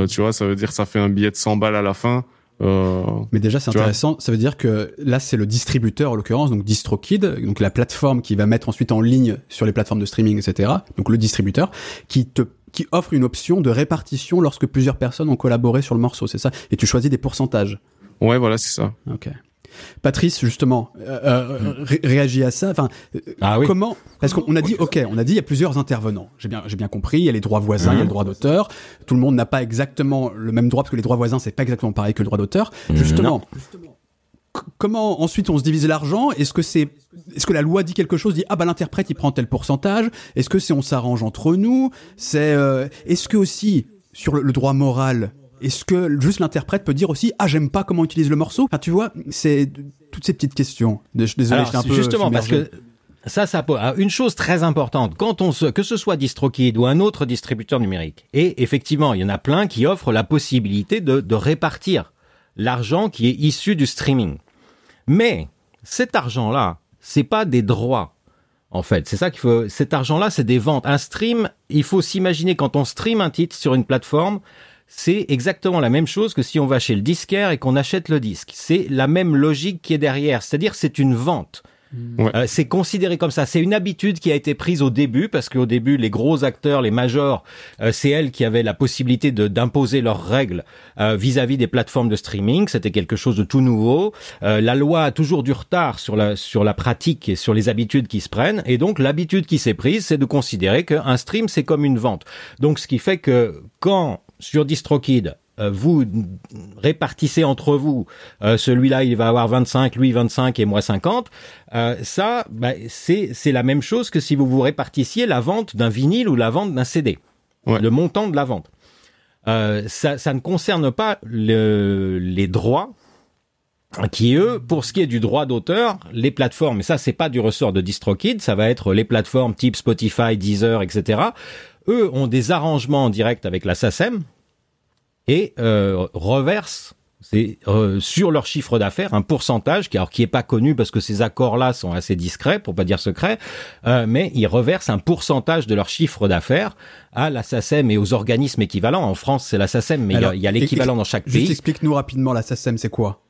tu vois, ça veut dire que ça fait un billet de 100 balles à la fin. Mais déjà c'est intéressant, ça veut dire que là c'est le distributeur en l'occurrence, donc DistroKid, donc la plateforme qui va mettre ensuite en ligne sur les plateformes de streaming, etc. Donc le distributeur qui te qui offre une option de répartition lorsque plusieurs personnes ont collaboré sur le morceau, c'est ça? Et tu choisis des pourcentages. Ouais, voilà, c'est ça. Ok. Patrice, justement, euh, euh réagit à ça. Enfin, ah oui. comment Parce qu'on a dit, ok, on a dit, il y a plusieurs intervenants. J'ai bien, j'ai bien compris. Il y a les droits voisins, il y a le droit d'auteur. Tout le monde n'a pas exactement le même droit parce que les droits voisins, c'est pas exactement pareil que le droit d'auteur. Justement, comment ensuite on se divise l'argent? Est-ce que c'est est-ce que la loi dit quelque chose Dit ah bah l'interprète il prend tel pourcentage? Est-ce que c'est on s'arrange entre nous? C'est euh, est-ce que aussi sur le, droit moral est-ce que juste l'interprète peut dire aussi ah j'aime pas comment on utilise le morceau enfin, tu vois c'est toutes ces petites questions désolé un peu justement parce que ça, ça une chose très importante quand on se, que ce soit DistroKid ou un autre distributeur numérique. Et effectivement, il y en a plein qui offrent la possibilité de, de répartir l'argent qui est issu du streaming. Mais cet argent-là, c'est pas des droits. En fait, c'est ça qu'il faut. Cet argent-là, c'est des ventes. Un stream, il faut s'imaginer quand on stream un titre sur une plateforme, c'est exactement la même chose que si on va chez le disquaire et qu'on achète le disque. C'est la même logique qui est derrière. C'est-à-dire, c'est une vente. Euh, c'est considéré comme ça. C'est une habitude qui a été prise au début parce qu'au début, les gros acteurs, les majors, euh, c'est elles qui avaient la possibilité d'imposer leurs règles euh, vis-à-vis des plateformes de streaming. C'était quelque chose de tout nouveau. la loi a toujours du retard sur la sur la pratique et sur les habitudes qui se prennent. Et donc l'habitude qui s'est prise, c'est de considérer qu'un stream c'est comme une vente. Donc ce qui fait que quand sur DistroKid euh, vous répartissez entre vous, euh, celui-là il va avoir 25, lui 25 et moi 50, euh, ça bah, c'est c'est la même chose que si vous vous répartissiez la vente d'un vinyle ou la vente d'un CD, Ouais. le montant de la vente. Euh, ça, ça ne concerne pas le- les droits qui eux, pour ce qui est du droit d'auteur, les plateformes, et ça c'est pas du ressort de DistroKid, ça va être les plateformes type Spotify, Deezer, etc. Eux ont des arrangements en direct avec la SACEM et euh, reversent c'est euh, sur leur chiffre d'affaires un pourcentage qui alors qui est pas connu parce que ces accords-là sont assez discrets pour pas dire secrets, euh, mais ils reversent un pourcentage de leur chiffre d'affaires à la SACEM et aux organismes équivalents. En France, c'est la SACEM, mais il y a- l'équivalent dans chaque Juste pays. explique-nous rapidement la SACEM, c'est quoi?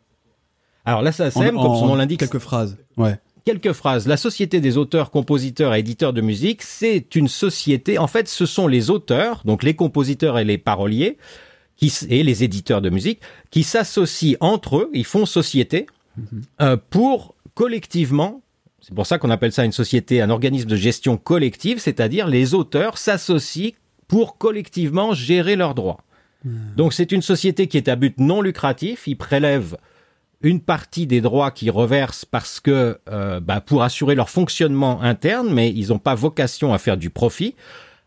Alors la En- SACEM, comme son nom l'indique, Quelques phrases. Ouais. Quelques phrases. La Société des auteurs, compositeurs et éditeurs de musique, c'est une société. En fait, ce sont les auteurs, donc les compositeurs et les paroliers, qui et les éditeurs de musique, qui s'associent entre eux. Ils font société euh, pour collectivement. C'est pour ça qu'on appelle ça une société, un organisme de gestion collective, c'est-à-dire les auteurs s'associent pour collectivement gérer leurs droits. Donc c'est une société qui est à but non lucratif. Ils prélèvent une partie des droits qu'ils reversent parce que euh, bah, pour assurer leur fonctionnement interne, mais ils n'ont pas vocation à faire du profit.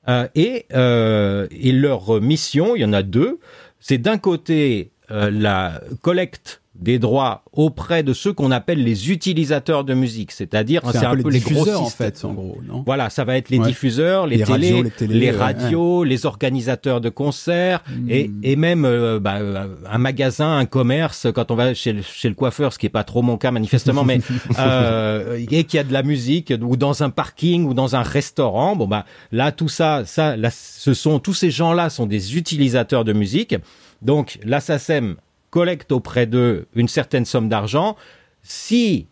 Euh, et, euh, et leur mission, il y en a deux, c'est d'un côté la collecte des droits auprès de ceux qu'on appelle les utilisateurs de musique, c'est-à-dire C'est un, peu les diffuseurs, en grossistes. fait, en gros, non? Voilà, ça va être les Ouais. diffuseurs, les, Les télés, radios, les télés, ouais, radios, les organisateurs de concerts Hmm. et, et même euh, bah, euh, un magasin, un commerce quand on va chez le, chez le coiffeur, ce qui est pas trop mon cas manifestement, mais euh, et qu'il y a de la musique ou dans un parking ou dans un restaurant. Bon bah là tout ça, ça, là, ce sont tous ces gens-là sont des utilisateurs de musique. Donc la SACEM collecte auprès d'eux une certaine somme d'argent. Si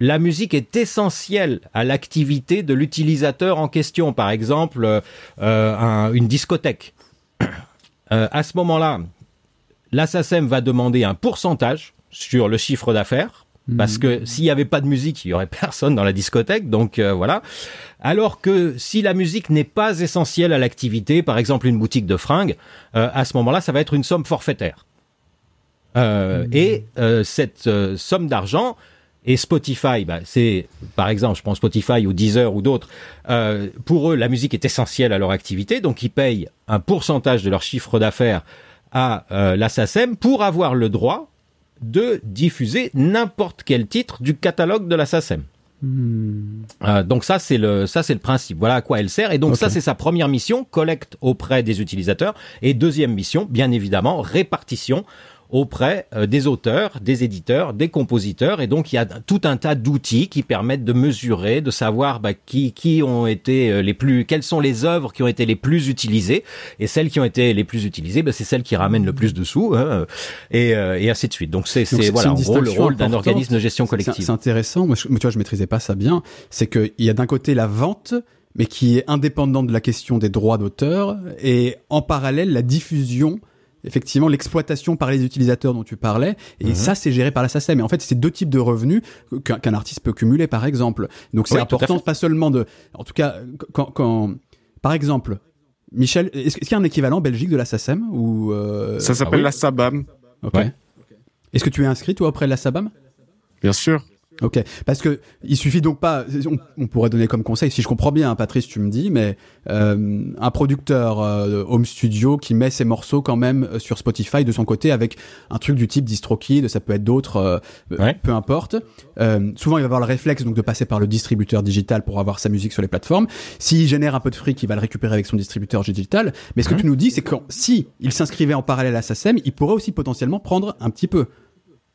la musique est essentielle à l'activité de l'utilisateur en question. Par exemple, euh, euh, un- une discothèque. Euh, à ce moment-là, la SACEM va demander un pourcentage sur le chiffre d'affaires. Parce que s'il n'y avait pas de musique, il y aurait personne dans la discothèque, donc euh, voilà. Alors que si la musique n'est pas essentielle à l'activité, par exemple une boutique de fringues, euh, à ce moment-là, ça va être une somme forfaitaire. Euh, Et euh, cette euh, somme d'argent et Spotify, bah, c'est par exemple, je prends Spotify ou Deezer ou d'autres. euh, pour eux, la musique est essentielle à leur activité, donc ils payent un pourcentage de leur chiffre d'affaires à euh, la SACEM pour avoir le droit de diffuser n'importe quel titre du catalogue de la SACEM. Euh, donc ça c'est le ça c'est le principe. Voilà à quoi elle sert. Et donc ça c'est sa première mission, collecte auprès des utilisateurs. Et deuxième mission, bien évidemment, répartition auprès euh, des auteurs, des éditeurs, des compositeurs. Et donc il y a tout un tas d'outils qui permettent de mesurer, de savoir bah, qui qui ont été euh, les plus, quelles sont les œuvres qui ont été les plus utilisées. Et celles qui ont été les plus utilisées, bah, c'est celles qui ramènent le plus de sous. hein, et, euh, et ainsi de suite. Donc c'est c'est voilà en gros le rôle d'un organisme de gestion collective. C'est intéressant. Moi, je, tu vois, je maîtrisais pas ça bien. C'est qu'il y a d'un côté la vente, mais qui est indépendante de la question des droits d'auteur, et en parallèle la diffusion. Effectivement, l'exploitation par les utilisateurs dont tu parlais, et Mhm. ça, c'est géré par la SACEM. Mais en fait, c'est deux types de revenus qu'un artiste peut cumuler, par exemple. Donc, c'est Oui, important, pas seulement de, en tout cas, quand, quand par exemple, Michel, est-ce qu'il y a un équivalent en Belgique de la SACEM ou euh, Ça s'appelle oui. la SABAM, ok. Ouais. Est-ce que tu es inscrit toi auprès de la SABAM? Bien sûr. Ok, parce que il suffit donc pas. On, on pourrait donner comme conseil, si je comprends bien, hein, Patrice, tu me dis, mais euh, un producteur euh, home studio qui met ses morceaux quand même euh, sur Spotify de son côté avec un truc du type DistroKid, ça peut être d'autres, euh, Ouais. peu importe. Euh, souvent, il va avoir le réflexe donc de passer par le distributeur digital pour avoir sa musique sur les plateformes. S'il génère un peu de fric, il va le récupérer avec son distributeur digital. Mais ce que Mhm. tu nous dis, c'est que si il s'inscrivait en parallèle à SACEM, il pourrait aussi potentiellement prendre un petit peu.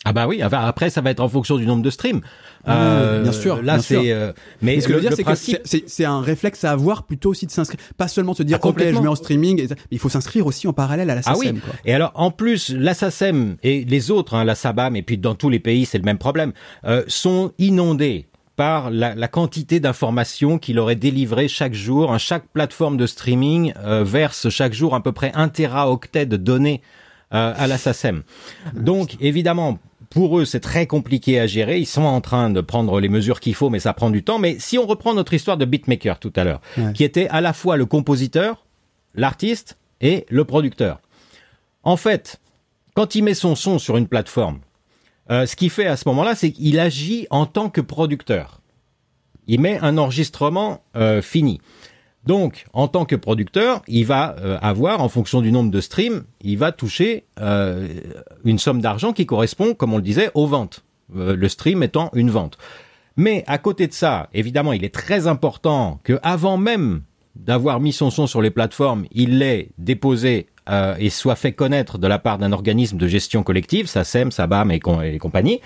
Ah bah oui, après ça va être en fonction du nombre de streams. Ah, bien sûr, Là c'est euh, mais Mais ce que je veux dire, c'est principe que c'est- un réflexe à avoir plutôt aussi de s'inscrire. Pas seulement se dire, Ah, ok, je mets en streaming, et ça- mais il faut s'inscrire aussi en parallèle à la Ah SACEM. oui. quoi. Et alors, en plus, la SACEM et les autres, hein, la SABAM, et puis dans tous les pays, c'est le même problème, euh, sont inondés par la, la quantité d'informations qu'il aurait délivrées chaque jour. Hein, chaque plateforme de streaming euh, verse chaque jour à peu près un téraoctet de données euh, à la SACEM. Donc, évidemment, pour eux, c'est très compliqué à gérer. Ils sont en train de prendre les mesures qu'il faut, mais ça prend du temps. Mais si on reprend notre histoire de beatmaker tout à l'heure, Ouais. qui était à la fois le compositeur, l'artiste et le producteur. En fait, Quand il met son son sur une plateforme, euh, ce qu'il fait à ce moment-là, c'est qu'il agit en tant que producteur. Il met un enregistrement euh, fini. Donc, en tant que producteur, il va euh, avoir, en fonction du nombre de streams, il va toucher une somme d'argent qui correspond, comme on le disait, aux ventes. le stream étant une vente. Mais à côté de ça, évidemment, il est très important que avant même d'avoir mis son son sur les plateformes, il l'ait déposé euh, et soit fait connaître de la part d'un organisme de gestion collective, SACEM, SABAM et, et compagnie,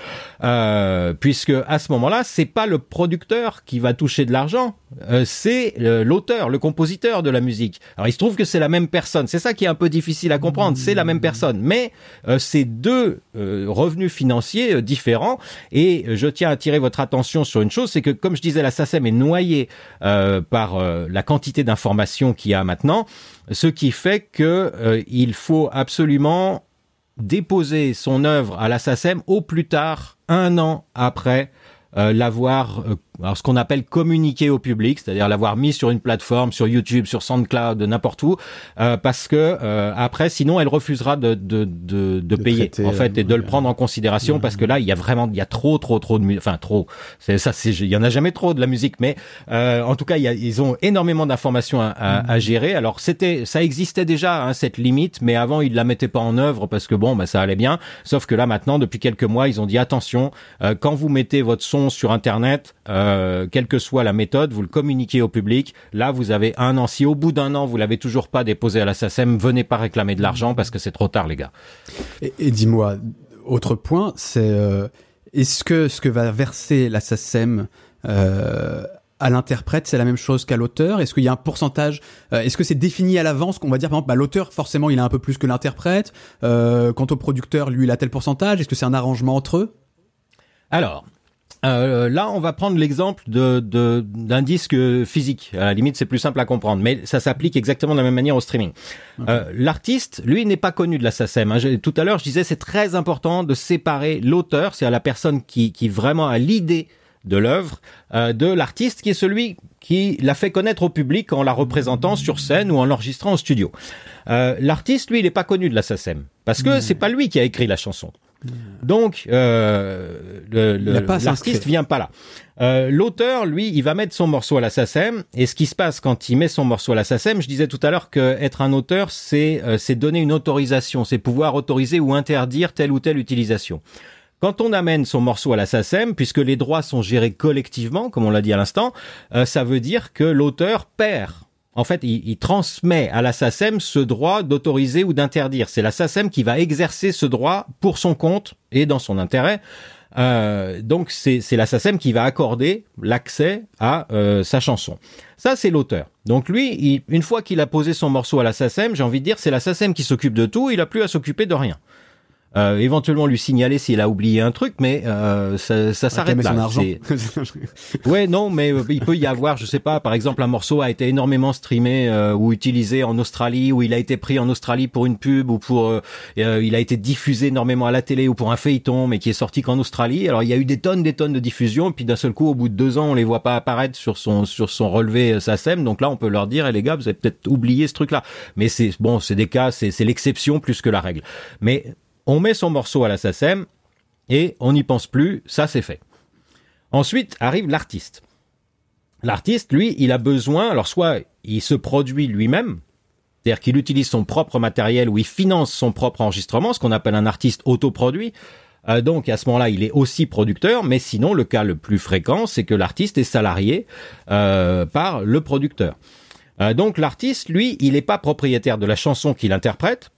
euh, puisque à ce moment-là, c'est pas le producteur qui va toucher de l'argent, euh, c'est l'auteur, le compositeur de la musique. Alors il se trouve que c'est la même personne, c'est ça qui est un peu difficile à comprendre, c'est la même personne, mais euh, c'est deux revenus financiers différents, et je tiens à attirer votre attention sur une chose, c'est que comme je disais, la SACEM est noyée par la quantité d'informations qu'il y a maintenant, ce qui fait que euh, faut absolument déposer son œuvre à la SACEM au plus tard un an après euh, l'avoir euh, alors ce qu'on appelle communiquer au public, c'est-à-dire l'avoir mis sur une plateforme, sur YouTube, sur SoundCloud, n'importe où, euh, parce que euh, après, sinon, elle refusera de de de, de, payer en fait et de le prendre en considération parce que là, il y a vraiment, il y a trop trop trop de musique, enfin trop. C'est ça, c'est il y en a jamais trop de la musique, mais euh, en tout cas, il y a, ils ont énormément d'informations à, à, à, gérer. Alors c'était, ça existait déjà hein, cette limite, mais avant ils la mettaient pas en œuvre parce que bon, bah ça allait bien. Sauf que là maintenant, depuis quelques mois, ils ont dit attention, quand vous mettez votre son sur Internet. Euh, euh, quelle que soit la méthode, vous le communiquez au public. Là, vous avez un an. Si au bout d'un an, vous l'avez toujours pas déposé à la SACEM, venez pas réclamer de l'argent parce que c'est trop tard, les gars. Et, dis-moi, autre point, c'est euh, est-ce que ce que va verser la SACEM euh, à l'interprète, c'est la même chose qu'à l'auteur? Est-ce qu'il y a un pourcentage Est-ce que c'est défini à l'avance qu'on va dire par exemple, bah, l'auteur forcément il a un peu plus que l'interprète Quant au producteur, lui, il a tel pourcentage? Est-ce que c'est un arrangement entre eux? Alors, euh, là, on va prendre l'exemple de, d'un disque physique. À la limite, c'est plus simple à comprendre, mais ça s'applique exactement de la même manière au streaming. Euh, l'artiste, lui, n'est pas connu de la SACEM. Hein. Tout à l'heure, je disais, c'est très important de séparer l'auteur, c'est-à-dire la personne qui, qui vraiment a l'idée de l'œuvre, euh, de l'artiste qui est celui qui l'a fait connaître au public en la représentant sur scène ou en l'enregistrant au studio. l'artiste, lui, il n'est pas connu de la SACEM parce que c'est pas lui qui a écrit la chanson. Donc, euh, l'artiste vient pas là. Euh, L'auteur, lui, il va mettre son morceau à la SACEM. Et ce qui se passe quand il met son morceau à la SACEM, je disais tout à l'heure que être un auteur, c'est euh, c'est donner une autorisation, c'est pouvoir autoriser ou interdire telle ou telle utilisation. Quand on amène son morceau à la SACEM, puisque les droits sont gérés collectivement, comme on l'a dit à l'instant, euh, ça veut dire que l'auteur perd en fait, il, il, transmet à la SACEM ce droit d'autoriser ou d'interdire. C'est la SACEM qui va exercer ce droit pour son compte et dans son intérêt. Euh, donc c'est la SACEM qui va accorder l'accès à euh, sa chanson. Ça c'est l'auteur. Donc lui, une fois qu'il a posé son morceau à la SACEM, j'ai envie de dire c'est la SACEM qui s'occupe de tout, il a plus à s'occuper de rien. Euh, éventuellement lui signaler s'il a oublié un truc, mais euh, ça, ça s'arrête là. Son argent. ouais, non, mais euh, il peut y avoir, je sais pas, par exemple, un morceau a été énormément streamé euh, ou utilisé en Australie, ou il a été pris en Australie pour une pub, ou pour, euh, il a été diffusé énormément à la télé ou pour un feuilleton, mais qui est sorti qu'en Australie. Alors il y a eu des tonnes, des tonnes de diffusion, et puis d'un seul coup, au bout de deux ans, on les voit pas apparaître sur son sur son relevé SACEM. Donc là, on peut leur dire, eh, les gars, vous avez peut-être oublié ce truc-là. Mais c'est bon, c'est des cas, c'est l'exception plus que la règle. Mais on met son morceau à la SACEM et on n'y pense plus, ça c'est fait. Ensuite arrive l'artiste. L'artiste, lui, il a besoin, alors soit il se produit lui-même, c'est-à-dire qu'il utilise son propre matériel ou il finance son propre enregistrement, ce qu'on appelle un artiste autoproduit. Euh, donc à ce moment-là, il est aussi producteur, mais sinon le cas le plus fréquent, c'est que l'artiste est salarié euh, par le producteur. Euh, donc l'artiste, lui, il n'est pas propriétaire de la chanson qu'il interprète,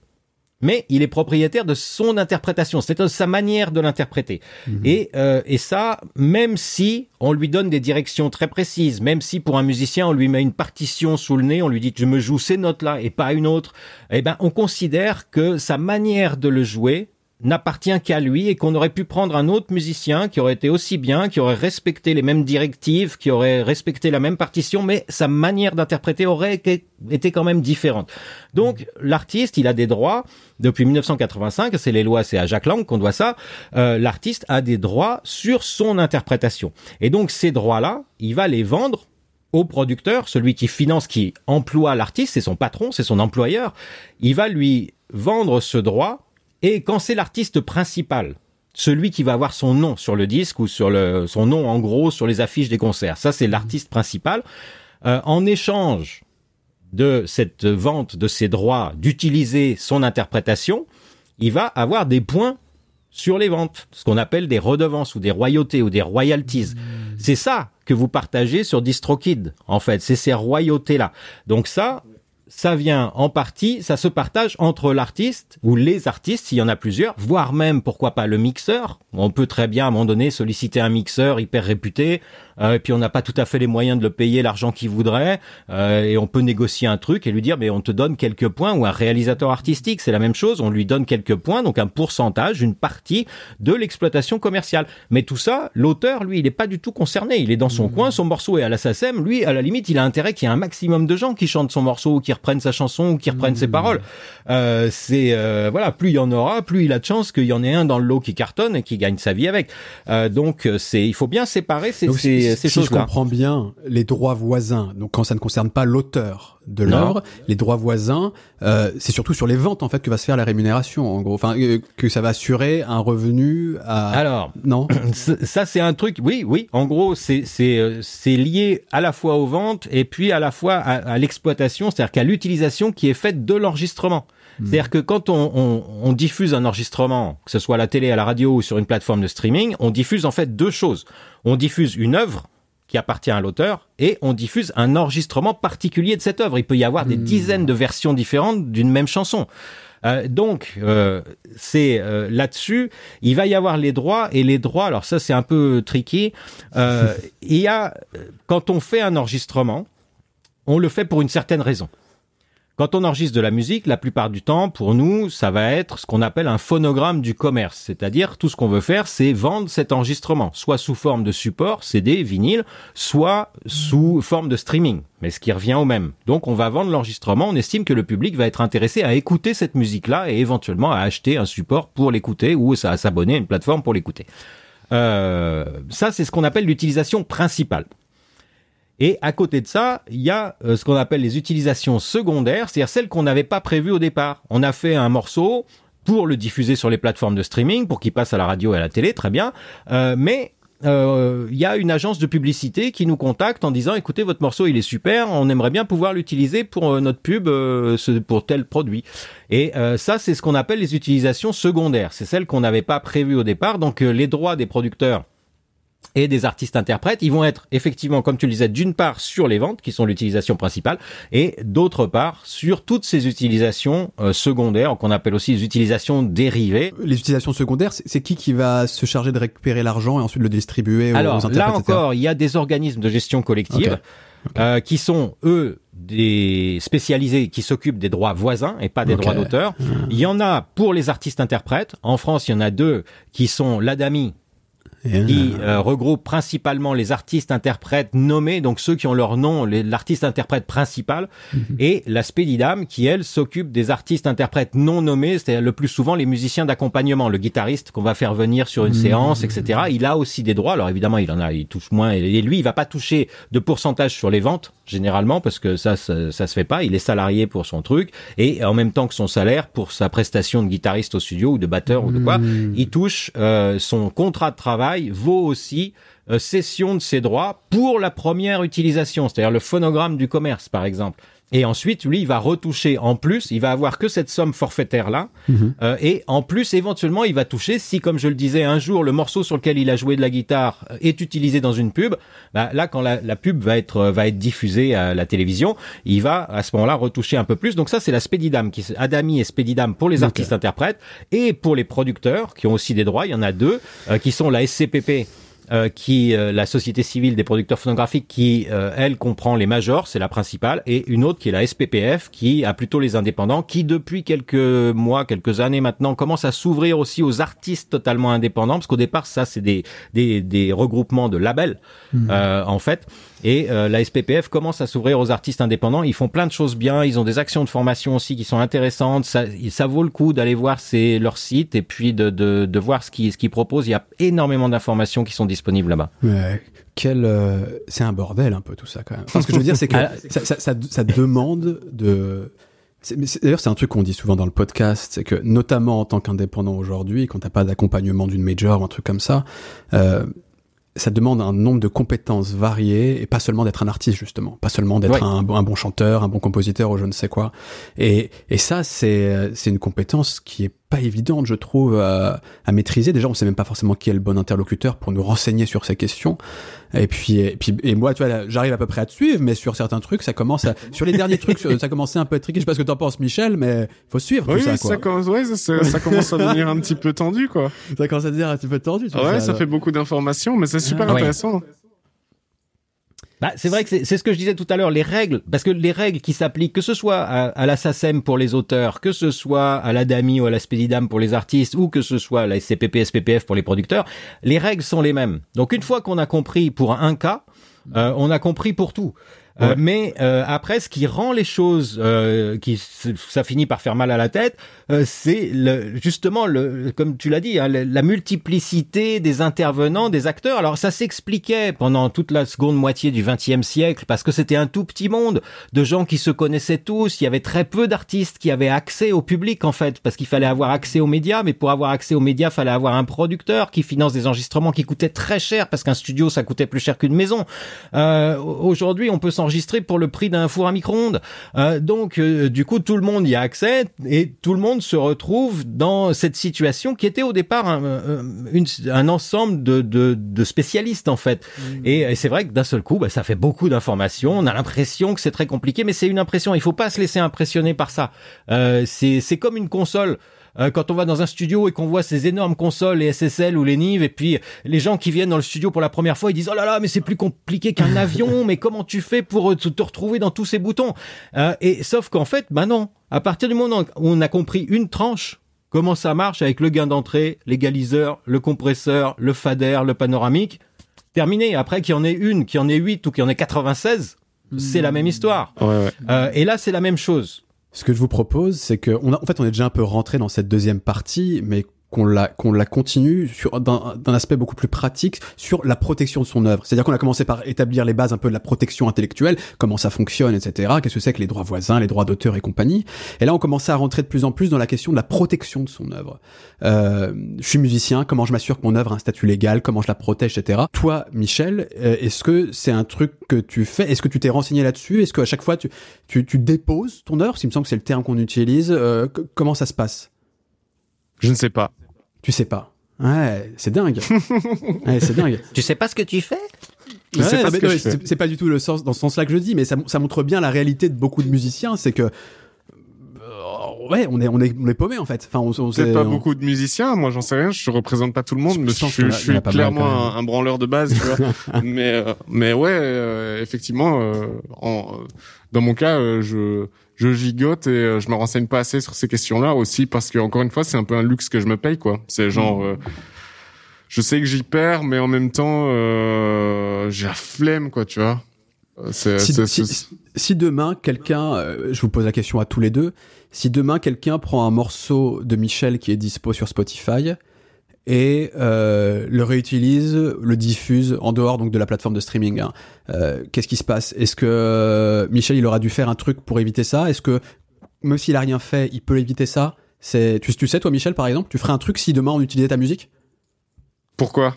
mais il est propriétaire de son interprétation, c'est sa manière de l'interpréter. Mhm. Et, euh, et ça, même si on lui donne des directions très précises, même si pour un musicien on lui met une partition sous le nez, on lui dit je me joue ces notes-là et pas une autre, eh ben on considère que sa manière de le jouer n'appartient qu'à lui et qu'on aurait pu prendre un autre musicien qui aurait été aussi bien, qui aurait respecté les mêmes directives, qui aurait respecté la même partition, mais sa manière d'interpréter aurait été quand même différente. Donc l'artiste, il a des droits depuis 1985, c'est les lois, c'est à Jacques Lang qu'on doit ça. Euh, l'artiste a des droits sur son interprétation. Et donc ces droits-là, il va les vendre au producteur, celui qui finance, qui emploie l'artiste, c'est son patron, c'est son employeur. Il va lui vendre ce droit Et quand c'est l'artiste principal, celui qui va avoir son nom sur le disque ou sur le, son nom en gros sur les affiches des concerts, ça c'est l'artiste principal. Euh, en échange de cette vente de ses droits d'utiliser son interprétation, il va avoir des points sur les ventes, ce qu'on appelle des redevances ou des royautés ou des royalties. C'est ça que vous partagez sur DistroKid, en fait, c'est ces royautés-là. Donc ça, ça vient en partie, ça se partage entre l'artiste ou les artistes, s'il y en a plusieurs, voire même, pourquoi pas, le mixeur. On peut très bien, à un moment donné, solliciter un mixeur hyper réputé, et puis on n'a pas tout à fait les moyens de le payer l'argent qu'il voudrait, euh, et on peut négocier un truc et lui dire, mais on te donne quelques points, ou un réalisateur artistique, c'est la même chose, on lui donne quelques points, donc un pourcentage, une partie de l'exploitation commerciale. Mais tout ça, l'auteur, lui, il n'est pas du tout concerné, il est dans son mmh. coin, son morceau est à la SACEM, lui, à la limite, il a intérêt qu'il y ait un maximum de gens qui chantent son morceau, ou qui reprennent sa chanson, ou qui reprennent ses mmh. paroles. Euh, c'est, euh, voilà, plus il y en aura, plus il a de chance qu'il y en ait un dans le lot qui cartonne et qui gagne sa vie avec. Euh, donc, c'est, il faut bien séparer ces, ces si je comprends bien, les droits voisins, donc quand ça ne concerne pas l'auteur de l'œuvre, les droits voisins, euh, c'est surtout sur les ventes en fait que va se faire la rémunération en gros, enfin euh, que ça va assurer un revenu à. Alors non, ça c'est un truc, oui oui, en gros c'est c'est euh, c'est lié à la fois aux ventes et puis à la fois à, l'exploitation, c'est-à-dire qu'à l'utilisation qui est faite de l'enregistrement. Hmm. C'est-à-dire que quand on, on, on, diffuse un enregistrement, que ce soit à la télé, à la radio ou sur une plateforme de streaming, on diffuse en fait deux choses. On diffuse une œuvre qui appartient à l'auteur et on diffuse un enregistrement particulier de cette œuvre. Il peut y avoir des hmm. dizaines de versions différentes d'une même chanson. Euh, donc euh, c'est euh, là-dessus, il va y avoir les droits et les droits. Alors ça c'est un peu tricky. Euh, il y a quand on fait un enregistrement, on le fait pour une certaine raison. Quand on enregistre de la musique, la plupart du temps, pour nous, ça va être ce qu'on appelle un phonogramme du commerce. C'est-à-dire, tout ce qu'on veut faire, c'est vendre cet enregistrement, soit sous forme de support, CD, vinyle, soit sous forme de streaming. Mais ce qui revient au même. Donc, on va vendre l'enregistrement. On estime que le public va être intéressé à écouter cette musique-là et éventuellement à acheter un support pour l'écouter ou à s'abonner à une plateforme pour l'écouter. Euh, ça, c'est ce qu'on appelle l'utilisation principale. Et à côté de ça, il y a euh, ce qu'on appelle les utilisations secondaires, c'est-à-dire celles qu'on n'avait pas prévues au départ. On a fait un morceau pour le diffuser sur les plateformes de streaming, pour qu'il passe à la radio et à la télé, très bien. Euh, mais euh, il y a une agence de publicité qui nous contacte en disant écoutez votre morceau il est super on aimerait bien pouvoir l'utiliser pour notre pub pour tel produit et ça c'est ce qu'on appelle les utilisations secondaires c'est celles qu'on n'avait pas prévues au départ donc les droits des producteurs et des artistes interprètes, ils vont être effectivement, comme tu le disais, d'une part sur les ventes, qui sont l'utilisation principale, et d'autre part sur toutes ces utilisations euh, secondaires, qu'on appelle aussi les utilisations dérivées. Les utilisations secondaires, c'est qui qui va se charger de récupérer l'argent et ensuite le distribuer Alors, aux interprètes là encore, il y a des organismes de gestion collective Euh, qui sont eux des spécialisés qui s'occupent des droits voisins et pas des droits d'auteur. Il y en a pour les artistes interprètes. En France, il y en a deux qui sont l'ADAMI qui euh, regroupe principalement les artistes interprètes nommés, donc ceux qui ont leur nom, l'artiste interprète principal, mhm. et la Spédidam qui elle s'occupe des artistes interprètes non nommés, c'est le plus souvent les musiciens d'accompagnement, le guitariste qu'on va faire venir sur une mhm. séance, etc. Il a aussi des droits, alors évidemment il en a, il touche moins, et lui il va pas toucher de pourcentage sur les ventes généralement parce que ça, ça, ça se fait pas. Il est salarié pour son truc et en même temps que son salaire pour sa prestation de guitariste au studio ou de batteur ou de quoi, mhm. il touche euh, son contrat de travail vaut aussi euh, cession de ses droits pour la première utilisation, c'est-à-dire le phonogramme du commerce, par exemple. Et ensuite, lui, il va retoucher en plus, il va avoir que cette somme forfaitaire là, mhm. euh, et en plus, éventuellement, il va toucher si, comme je le disais, un jour le morceau sur lequel il a joué de la guitare euh, est utilisé dans une pub, bah, là, quand la, pub va être va être diffusée à la télévision, il va à ce moment-là retoucher un peu plus. Donc ça, c'est la Spedidam, qui Adami et Spedidam pour les artistes interprètes et pour les producteurs qui ont aussi des droits. Il y en a deux qui sont la SCPP euh, qui euh, la société civile des producteurs phonographiques qui euh, elle comprend les majors, c'est la principale, et une autre qui est la SPPF qui a plutôt les indépendants, qui depuis quelques mois, quelques années maintenant commence à s'ouvrir aussi aux artistes totalement indépendants, parce qu'au départ ça c'est des, des, des regroupements de labels mmh. en fait. Et euh, la SPPF commence à s'ouvrir aux artistes indépendants. Ils font plein de choses bien. Ils ont des actions de formation aussi qui sont intéressantes. Ça, ça vaut le coup d'aller voir c'est leur site et puis de, de, de voir ce qu'ils ce qu'ils proposent. Il y a énormément d'informations qui sont disponibles là-bas. Ouais. Quel, euh, c'est un bordel un peu tout ça quand même. Enfin, ce que je veux dire, c'est que ça, ça, ça, ça demande de D'ailleurs, c'est un truc qu'on dit souvent dans le podcast, c'est que notamment en tant qu'indépendant aujourd'hui, quand t'as pas d'accompagnement d'une major ou un truc comme ça, euh, ça demande un nombre de compétences variées et pas seulement d'être un artiste justement, pas seulement d'être un, un, bon chanteur, un bon compositeur ou je ne sais quoi. Et, et ça, c'est c'est une compétence qui est pas évidente, je trouve, à, à, maîtriser. Déjà, on sait même pas forcément qui est le bon interlocuteur pour nous renseigner sur ces questions. Et puis, et puis, et moi, tu vois, j'arrive à peu près à te suivre, mais sur certains trucs, ça commence à, sur les derniers trucs, ça commençait un peu à être tricky. Je sais pas ce que t'en penses, Michel, mais faut suivre oui, tout ça, quoi. Ça commence, ouais, ça, ça, commence à devenir un petit peu tendu, quoi. Ça commence à devenir un petit peu tendu. ouais, ça, ça fait beaucoup d'informations, mais c'est super Ah, intéressant. Bah, c'est vrai que c'est ce que je disais tout à l'heure, les règles, parce que les règles qui s'appliquent, que ce soit à, à la SACEM pour les auteurs, que ce soit à la DAMI ou à la SPEDIDAM pour les artistes, ou que ce soit à la SCPP, SPPF pour les producteurs, les règles sont les mêmes. Donc une fois qu'on a compris pour un cas, euh, on a compris pour tout. Euh, mais euh, après, ce qui rend les choses, euh, qui ça finit par faire mal à la tête, euh, c'est le, justement le, comme tu l'as dit, hein, la multiplicité des intervenants, des acteurs. Alors ça s'expliquait pendant toute la seconde moitié du XXe siècle parce que c'était un tout petit monde de gens qui se connaissaient tous. Il y avait très peu d'artistes qui avaient accès au public en fait, parce qu'il fallait avoir accès aux médias. Mais pour avoir accès aux médias, il fallait avoir un producteur qui finance des enregistrements qui coûtaient très cher parce qu'un studio ça coûtait plus cher qu'une maison. Euh, Aujourd'hui, on peut s'enregistrer pour le prix d'un four à micro-ondes. Euh, donc, euh, du coup, tout le monde y a accès et tout le monde se retrouve dans cette situation qui était au départ un, une, un ensemble de, de, de, spécialistes en fait. Mmh. Et, et c'est vrai que d'un seul coup, bah, ça fait beaucoup d'informations. On a l'impression que c'est très compliqué, mais c'est une impression. Il faut pas se laisser impressionner par ça. Euh, c'est comme une console euh, quand on va dans un studio et qu'on voit ces énormes consoles, les SSL ou les Nive, et puis les gens qui viennent dans le studio pour la première fois, ils disent oh là là, mais c'est plus compliqué qu'un avion, mais comment tu fais pour te, te retrouver dans tous ces boutons? Euh, Et sauf qu'en fait, bah non. À partir du moment où on a compris une tranche, comment ça marche avec le gain d'entrée, l'égaliseur, le compresseur, le fader, le panoramique, terminé. Après qu'il y en ait une, qu'il y en ait 8 ou qu'il y en ait 96, mmh. c'est la même histoire. Ouais, ouais. Euh, et là, c'est la même chose. Ce que je vous propose, c'est que on a, en fait, on est déjà un peu rentré dans cette deuxième partie, mais qu'on la qu'on la continue sur d'un aspect beaucoup plus pratique sur la protection de son œuvre. C'est-à-dire qu'on a commencé par établir les bases un peu de la protection intellectuelle, comment ça fonctionne, etc. Qu'est-ce que c'est que les droits voisins, les droits d'auteur et compagnie? Et là, on commençait à rentrer de plus en plus dans la question de la protection de son œuvre. Euh, je suis musicien, comment je m'assure que mon œuvre a un statut légal, comment je la protège, etc. Toi, Michel, euh, est-ce que c'est un truc que tu fais? Est-ce que tu t'es renseigné là-dessus? Est-ce qu'à chaque fois tu, tu tu déposes ton œuvre? Il me semble que c'est le terme qu'on utilise. Euh, comment ça se passe? Je ne sais pas. Tu sais pas. Ouais, c'est dingue. ouais, c'est dingue. Tu sais pas ce que tu fais? Ouais, c'est pas, pas du tout le sens dans ce sens-là que je dis, mais ça, ça montre bien la réalité de beaucoup de musiciens, c'est que euh, ouais, on est on est on est paumé en fait. Enfin, on, on peut pas on... beaucoup de musiciens. Moi, j'en sais rien. Je représente pas tout le monde, mais je, je, je suis clairement un, un, branleur de base. Tu vois. mais euh, mais ouais, euh, effectivement, euh, en, dans mon cas, euh, je je gigote et euh, je me renseigne pas assez sur ces questions-là aussi parce que encore une fois, c'est un peu un luxe que je me paye quoi. C'est genre euh, je sais que j'y perds mais en même temps euh, j'ai la flemme quoi, tu vois. Si, si, si, demain quelqu'un, euh, je vous pose la question à tous les deux, si demain quelqu'un prend un morceau de Michel qui est dispo sur Spotify et euh, le réutilise, le diffuse en dehors donc de la plateforme de streaming. Hein. Euh, Qu'est-ce qui se passe? Est-ce que euh, Michel il aura dû faire un truc pour éviter ça? Est-ce que même s'il a rien fait, il peut éviter ça? C'est tu, tu sais toi Michel par exemple, tu ferais un truc si demain on utilisait ta musique? Pourquoi?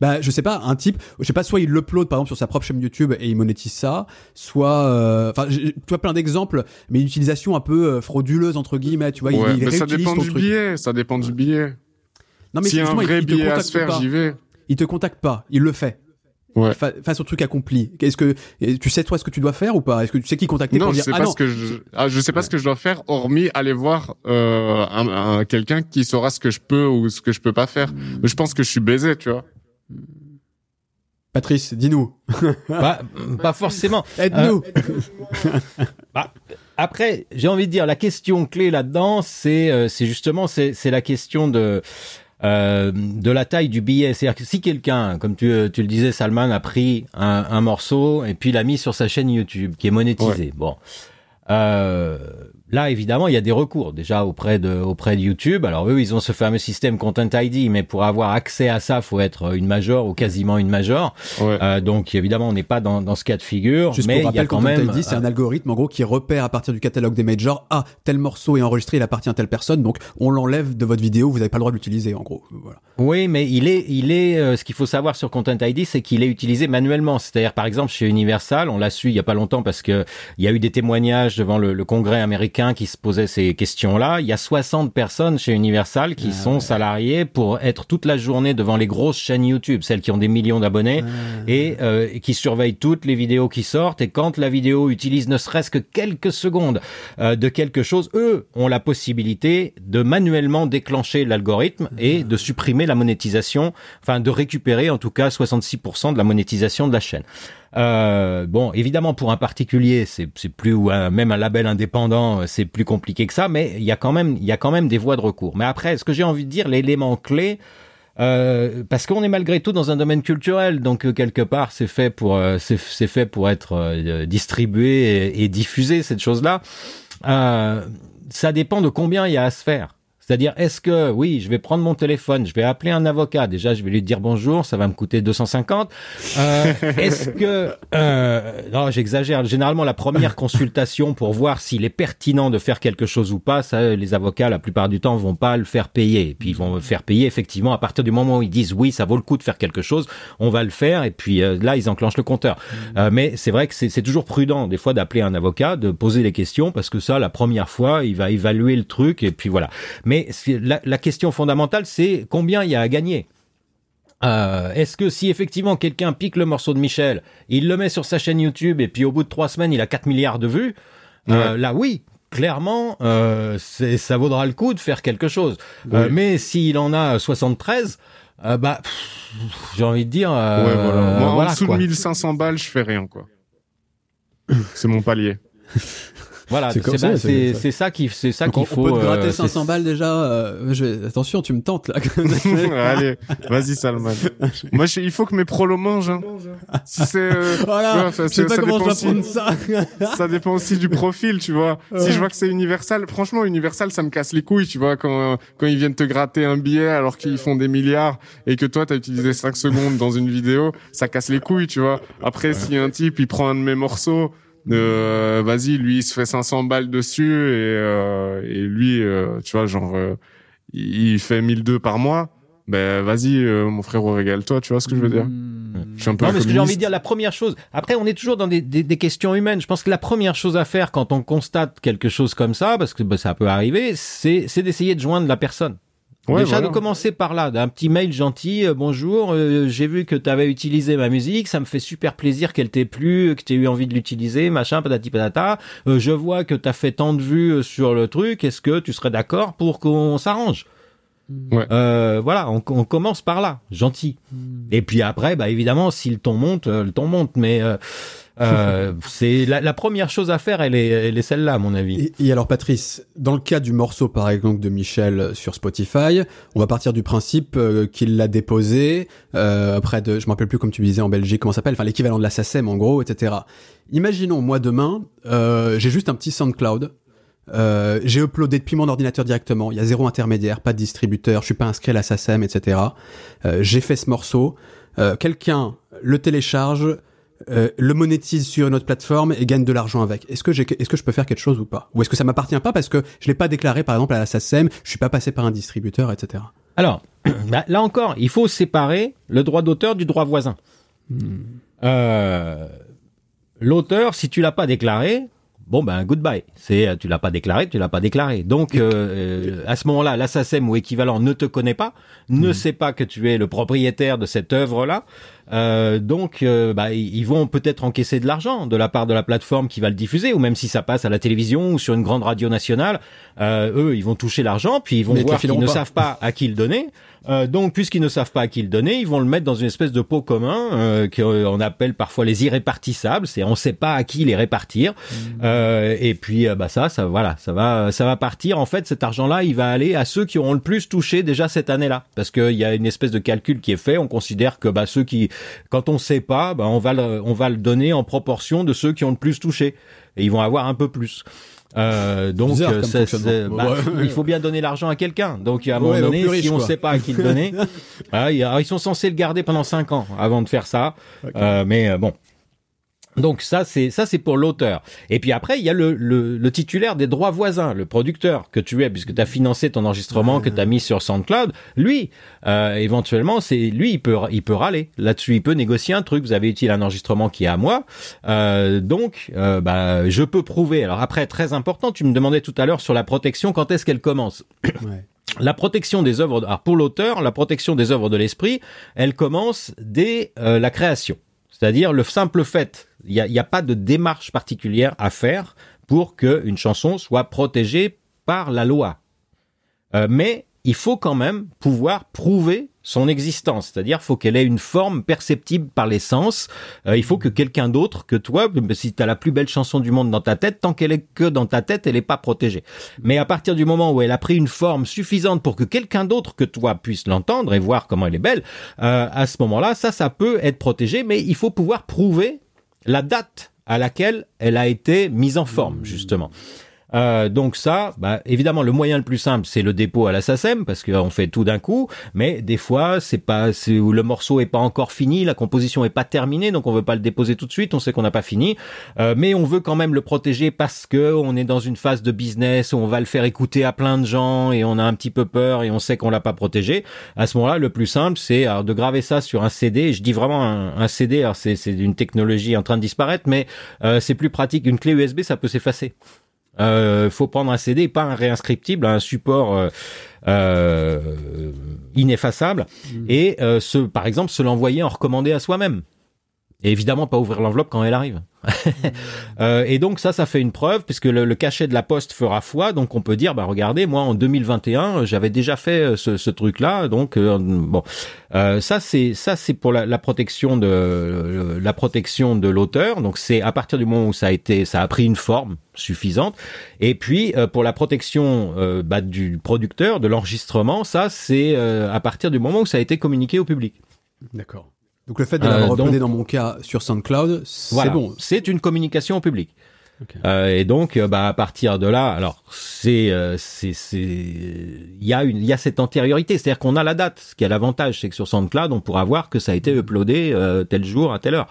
Bah je sais pas un type je sais pas soit il l'upload par exemple sur sa propre chaîne YouTube et il monétise ça soit enfin euh, tu vois plein d'exemples mais une utilisation un peu euh, frauduleuse entre guillemets tu vois ouais, il, il mais ça dépend du truc. billet ça dépend du billet non mais si un vrai il, billet à se faire j'y vais il te contacte pas il le fait Ouais. face au truc accompli. Est-ce que tu sais toi ce que tu dois faire ou pas? Est-ce que tu sais qui contacter non, pour je dire sais ah pas non ce que je, ah, je sais pas ouais. ce que je dois faire hormis aller voir euh, un, un, quelqu'un qui saura ce que je peux ou ce que je peux pas faire. Hmm. Je pense que je suis baisé, tu vois. Patrice, dis-nous. pas, pas forcément. Aide-nous. Euh, bah, après, j'ai envie de dire la question clé là-dedans, c'est euh, c'est justement c'est c'est la question de euh, de la taille du billet. C'est-à-dire que si quelqu'un, comme tu, tu le disais, Salman a pris un, un morceau et puis l'a mis sur sa chaîne YouTube qui est monétisé. Ouais. Bon, euh, Là, évidemment, il y a des recours déjà auprès de auprès de YouTube. Alors eux, ils ont ce fameux système Content ID, mais pour avoir accès à ça, faut être une major ou quasiment une major. Euh, donc évidemment, on n'est pas dans, dans ce cas de figure. Juste mais pour il y a quand Content même. ID, c'est un algorithme en gros qui repère à partir du catalogue des majors, ah tel morceau est enregistré, il appartient à telle personne, donc on l'enlève de votre vidéo, vous n'avez pas le droit de l'utiliser en gros. Voilà. Oui, mais il est, il est. euh, ce qu'il faut savoir sur Content ID, c'est qu'il est utilisé manuellement. C'est-à-dire, par exemple, chez Universal, on l'a su il y a pas longtemps parce que il y a eu des témoignages devant le, le Congrès américain qui se posaient ces questions-là. Il y a 60 personnes chez Universal qui sont salariées pour être toute la journée devant les grosses chaînes YouTube, celles qui ont des millions d'abonnés, et, euh, qui surveillent toutes les vidéos qui sortent. Et quand la vidéo utilise ne serait-ce que quelques secondes euh, de quelque chose, eux ont la possibilité de manuellement déclencher l'algorithme et de supprimer la monétisation, enfin de récupérer en tout cas 66% de la monétisation de la chaîne. Euh, bon, évidemment, pour un particulier, c'est plus ou même un label indépendant, euh, c'est plus compliqué que ça, mais il y a quand même il y a quand même des voies de recours. Mais après, ce que j'ai envie de dire, l'élément clé. Euh, parce qu'on est malgré tout dans un domaine culturel, donc euh, quelque part c'est fait pour euh, c'est fait pour être distribué et, et diffusé cette chose-là. Ça dépend de combien il y a à se faire. C'est-à-dire, est-ce que, oui, je vais prendre mon téléphone, je vais appeler un avocat. Déjà, je vais lui dire bonjour, ça va me coûter 250. Euh, est-ce que, euh, non, j'exagère. Généralement, la première consultation pour voir s'il est pertinent de faire quelque chose ou pas, ça, les avocats, la plupart du temps, vont pas le faire payer. Et puis, ils vont le faire payer, effectivement, à partir du moment où ils disent oui, ça vaut le coup de faire quelque chose, on va le faire. Et puis, euh, là, ils enclenchent le compteur. Euh, mais c'est vrai que c'est c'est toujours prudent, des fois, d'appeler un avocat, de poser les questions, parce que ça, la première fois, il va évaluer le truc, et puis voilà. Mais c'est- la, la question fondamentale, c'est combien il y a à gagner. Euh, Est-ce que si effectivement quelqu'un pique le morceau de Michel, il le met sur sa chaîne YouTube et puis au bout de trois semaines il a 4 milliards de vues, euh, là oui, clairement, euh, ça vaudra le coup de faire quelque chose. Euh, mais s'il en a 73, euh, bah j'ai envie de dire, ouais, voilà. Moi, voilà, en dessous quoi. de 1500 balles, je fais rien, quoi. C'est mon palier. Voilà, C'est c'est comme ça, bah, c'est ça. c'est ça qui c'est ça qu'il faut. on peut te gratter euh, 500 c'est- balles déjà. euh, je Attention, tu me tentes là. Allez, vas-y, Salman. Moi, je- il faut que mes prolos mangent. Hein. Si c'est, euh, voilà. Je sais pas ça comment je dépend vais aussi. prendre ça. ça dépend aussi du profil, tu vois. Si je vois que c'est Universal, franchement, Universal, ça me casse les couilles, tu vois, quand quand ils viennent te gratter un billet alors qu'ils font des milliards et que toi, t'as utilisé 5 secondes dans une vidéo, ça casse les couilles, tu vois. Après, si un type, il prend un de mes morceaux, euh, vas-y, lui, il se fait 500 balles dessus et, euh, et lui, euh, tu vois, genre, euh, il fait 1002 par mois. Ben, vas-y, euh, mon frérot, régale-toi, tu vois ce que je veux dire? Je suis un peu Non, mais ce que j'ai envie de dire, la première chose. Après, on est toujours dans des, des, des questions humaines. Je pense que la première chose à faire quand on constate quelque chose comme ça, parce que bah, ça peut arriver, c'est c'est d'essayer de joindre la personne. Ouais, Déjà voilà. de commencer par là, d'un petit mail gentil, euh, bonjour, euh, j'ai vu que tu avais utilisé ma musique, ça me fait super plaisir qu'elle t'ait plu, que tu aies eu envie de l'utiliser, machin, patati patata. Euh, je vois que tu as fait tant de vues sur le truc, est-ce que tu serais d'accord pour qu'on s'arrange? Ouais. Euh, voilà, on, on commence par là, gentil. Et puis après, bah évidemment, si le ton monte, le ton monte. Mais euh, euh, c'est la, première chose à faire, elle est, elle est celle-là, à mon avis. Et, alors Patrice, dans le cas du morceau par exemple de Michel sur Spotify, on va partir du principe euh, qu'il l'a déposé euh, près de, je me rappelle plus comme tu disais en Belgique, comment ça s'appelle, enfin l'équivalent de la SACEM en gros, etc. Imaginons moi demain, euh, j'ai juste un petit SoundCloud. Euh, j'ai uploadé depuis mon ordinateur directement. Il y a zéro intermédiaire, pas de distributeur. Je suis pas inscrit à la SACEM, etc. Euh, j'ai fait ce morceau. Euh, Quelqu'un le télécharge, euh, le monétise sur une autre plateforme et gagne de l'argent avec. Est-ce que j'ai, est-ce que je peux faire quelque chose ou pas? Ou est-ce que ça m'appartient pas parce que je l'ai pas déclaré par exemple à la SACEM, je suis pas passé par un distributeur, etc. Alors, bah, là encore, il faut séparer le droit d'auteur du droit voisin. Euh, L'auteur, si tu l'as pas déclaré, bon ben goodbye. C'est euh, tu l'as pas déclaré, tu l'as pas déclaré. Donc euh, euh, à ce moment-là, la SACEM ou équivalent ne te connaît pas, ne sait pas que tu es le propriétaire de cette œuvre-là. Euh, donc euh, bah, ils vont peut-être encaisser de l'argent de la part de la plateforme qui va le diffuser, ou même si ça passe à la télévision ou sur une grande radio nationale, euh, eux ils vont toucher l'argent, puis ils vont Mais voir qu'ils ne savent pas à qui le donner. Euh, donc, puisqu'ils ne savent pas à qui le donner, ils vont le mettre dans une espèce de pot commun euh, qu'on appelle parfois les irrépartissables. C'est on ne sait pas à qui les répartir. Euh, et puis, euh, bah ça, ça voilà, ça va, ça va partir. En fait, cet argent-là, il va aller à ceux qui auront le plus touché déjà cette année-là, parce qu'il y a une espèce de calcul qui est fait. On considère que bah ceux qui, quand on sait pas, bah on va le, on va le donner en proportion de ceux qui ont le plus touché. Et ils vont avoir un peu plus. Euh, donc, Bizarre euh, c'est- bah, Ouais. il faut bien donner l'argent à quelqu'un. Donc, à un moment Ouais, donné, si on ne sait pas à qui le donner, ah, il y a- ils sont censés le garder pendant cinq ans avant de faire ça. Euh, mais euh, bon. Donc ça c'est ça c'est pour l'auteur. Et puis après il y a le, le, le titulaire des droits voisins, le producteur que tu es puisque tu as financé ton enregistrement que tu as mis sur SoundCloud. Lui euh, éventuellement c'est lui il peut il peut râler là-dessus, il peut négocier un truc. Vous avez utilisé un enregistrement qui est à moi, Euh, donc euh, bah je peux prouver. Alors après très important, tu me demandais tout à l'heure sur la protection quand est-ce qu'elle commence. Ouais. La protection des œuvres, alors pour l'auteur, la protection des œuvres de l'esprit, elle commence dès euh, la création. C'est-à-dire le simple fait, il n'y a, pas de démarche particulière à faire pour qu'une chanson soit protégée par la loi. Euh, mais il faut quand même pouvoir prouver son existence, c'est-à-dire faut qu'elle ait une forme perceptible par les sens. Euh, il faut que quelqu'un d'autre que toi, si tu as la plus belle chanson du monde dans ta tête, tant qu'elle est que dans ta tête, elle n'est pas protégée. Mais à partir du moment où elle a pris une forme suffisante pour que quelqu'un d'autre que toi puisse l'entendre et voir comment elle est belle, euh, à ce moment-là, ça, ça peut être protégé, mais il faut pouvoir prouver la date à laquelle elle a été mise en forme, justement. Euh, donc ça, bah, évidemment, le moyen le plus simple, c'est le dépôt à la SACEM, parce qu'on fait tout d'un coup. Mais des fois, c'est pas, où le morceau est pas encore fini, la composition est pas terminée, donc on veut pas le déposer tout de suite. On sait qu'on n'a pas fini, Euh, mais on veut quand même le protéger parce que on est dans une phase de business où on va le faire écouter à plein de gens et on a un petit peu peur et on sait qu'on l'a pas protégé. À ce moment-là, le plus simple, c'est de graver ça sur un CD. Je dis vraiment un, CD. C'est une technologie en train de disparaître, mais euh, c'est plus pratique. Une clé USB, ça peut s'effacer. Euh, faut prendre un CD, pas un réinscriptible, un support euh, euh, ineffaçable, et euh, se, par exemple se l'envoyer en recommandé à soi-même. Et évidemment pas ouvrir l'enveloppe quand elle arrive. Euh, et donc ça, ça fait une preuve puisque le, le cachet de la poste fera foi. Donc on peut dire, bah regardez, moi en 2021, j'avais déjà fait euh, ce, ce truc-là. Donc euh, bon, euh, ça c'est ça c'est pour la, la protection de euh, la protection de l'auteur. Donc c'est à partir du moment où ça a été, ça a pris une forme suffisante. Et puis euh, pour la protection euh, bah, du producteur, de l'enregistrement, ça c'est euh, à partir du moment où ça a été communiqué au public. D'accord. Donc le fait de Euh, l'avoir donc- uploadé dans mon cas sur SoundCloud, c'est Voilà. bon. C'est une communication au public. Euh, et donc, euh, bah, à partir de là, alors c'est, euh, c'est, c'est, il y a une, il y a cette antériorité, c'est-à-dire qu'on a la date. Ce qui a l'avantage, c'est que sur SoundCloud, on pourra voir que ça a été uploadé euh, tel jour à telle heure.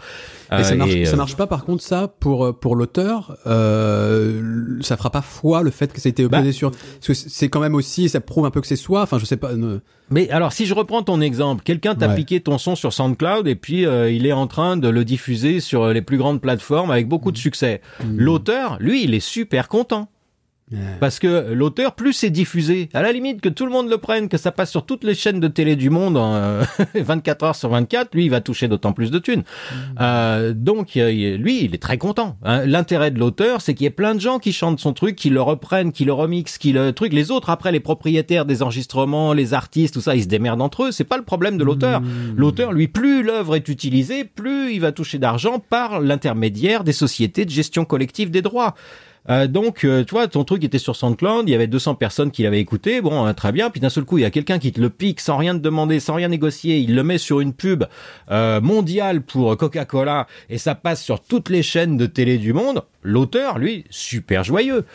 Et ça marche, et, ça marche pas par contre ça pour pour l'auteur. Euh, ça fera pas foi le fait que ça a été uploadé Bah. sur. Parce que c'est quand même aussi, ça prouve un peu que c'est soi. Enfin, je sais pas. ne- Mais alors, si je reprends ton exemple, quelqu'un t'a Ouais. piqué ton son sur SoundCloud et puis il est en train de le diffuser sur les plus grandes plateformes avec beaucoup Mm. de succès. L'auteur, lui, il est super content. Parce que l'auteur, plus c'est diffusé, à la limite que tout le monde le prenne, que ça passe sur toutes les chaînes de télé du monde en euh, 24 heures sur 24, lui, il va toucher d'autant plus de thunes. Euh, donc, euh, il- lui, il est très content. hein. L'intérêt de l'auteur, c'est qu'il y ait plein de gens qui chantent son truc, qui le reprennent, qui le remixent, qui le truc. Les autres, après, les propriétaires des enregistrements, les artistes, tout ça, ils se démerdent entre eux. C'est pas le problème de l'auteur. L'auteur, lui, plus l'œuvre est utilisée, plus il va toucher d'argent par l'intermédiaire des sociétés de gestion collective des droits. Euh, donc, euh, tu vois, ton truc était sur SoundCloud, il y avait 200 personnes qui l'avaient écouté, bon, hein, très bien, puis d'un seul coup, il y a quelqu'un qui te le pique sans rien te demander, sans rien négocier, il le met sur une pub euh, mondiale pour Coca-Cola, et ça passe sur toutes les chaînes de télé du monde. L'auteur, lui, super joyeux.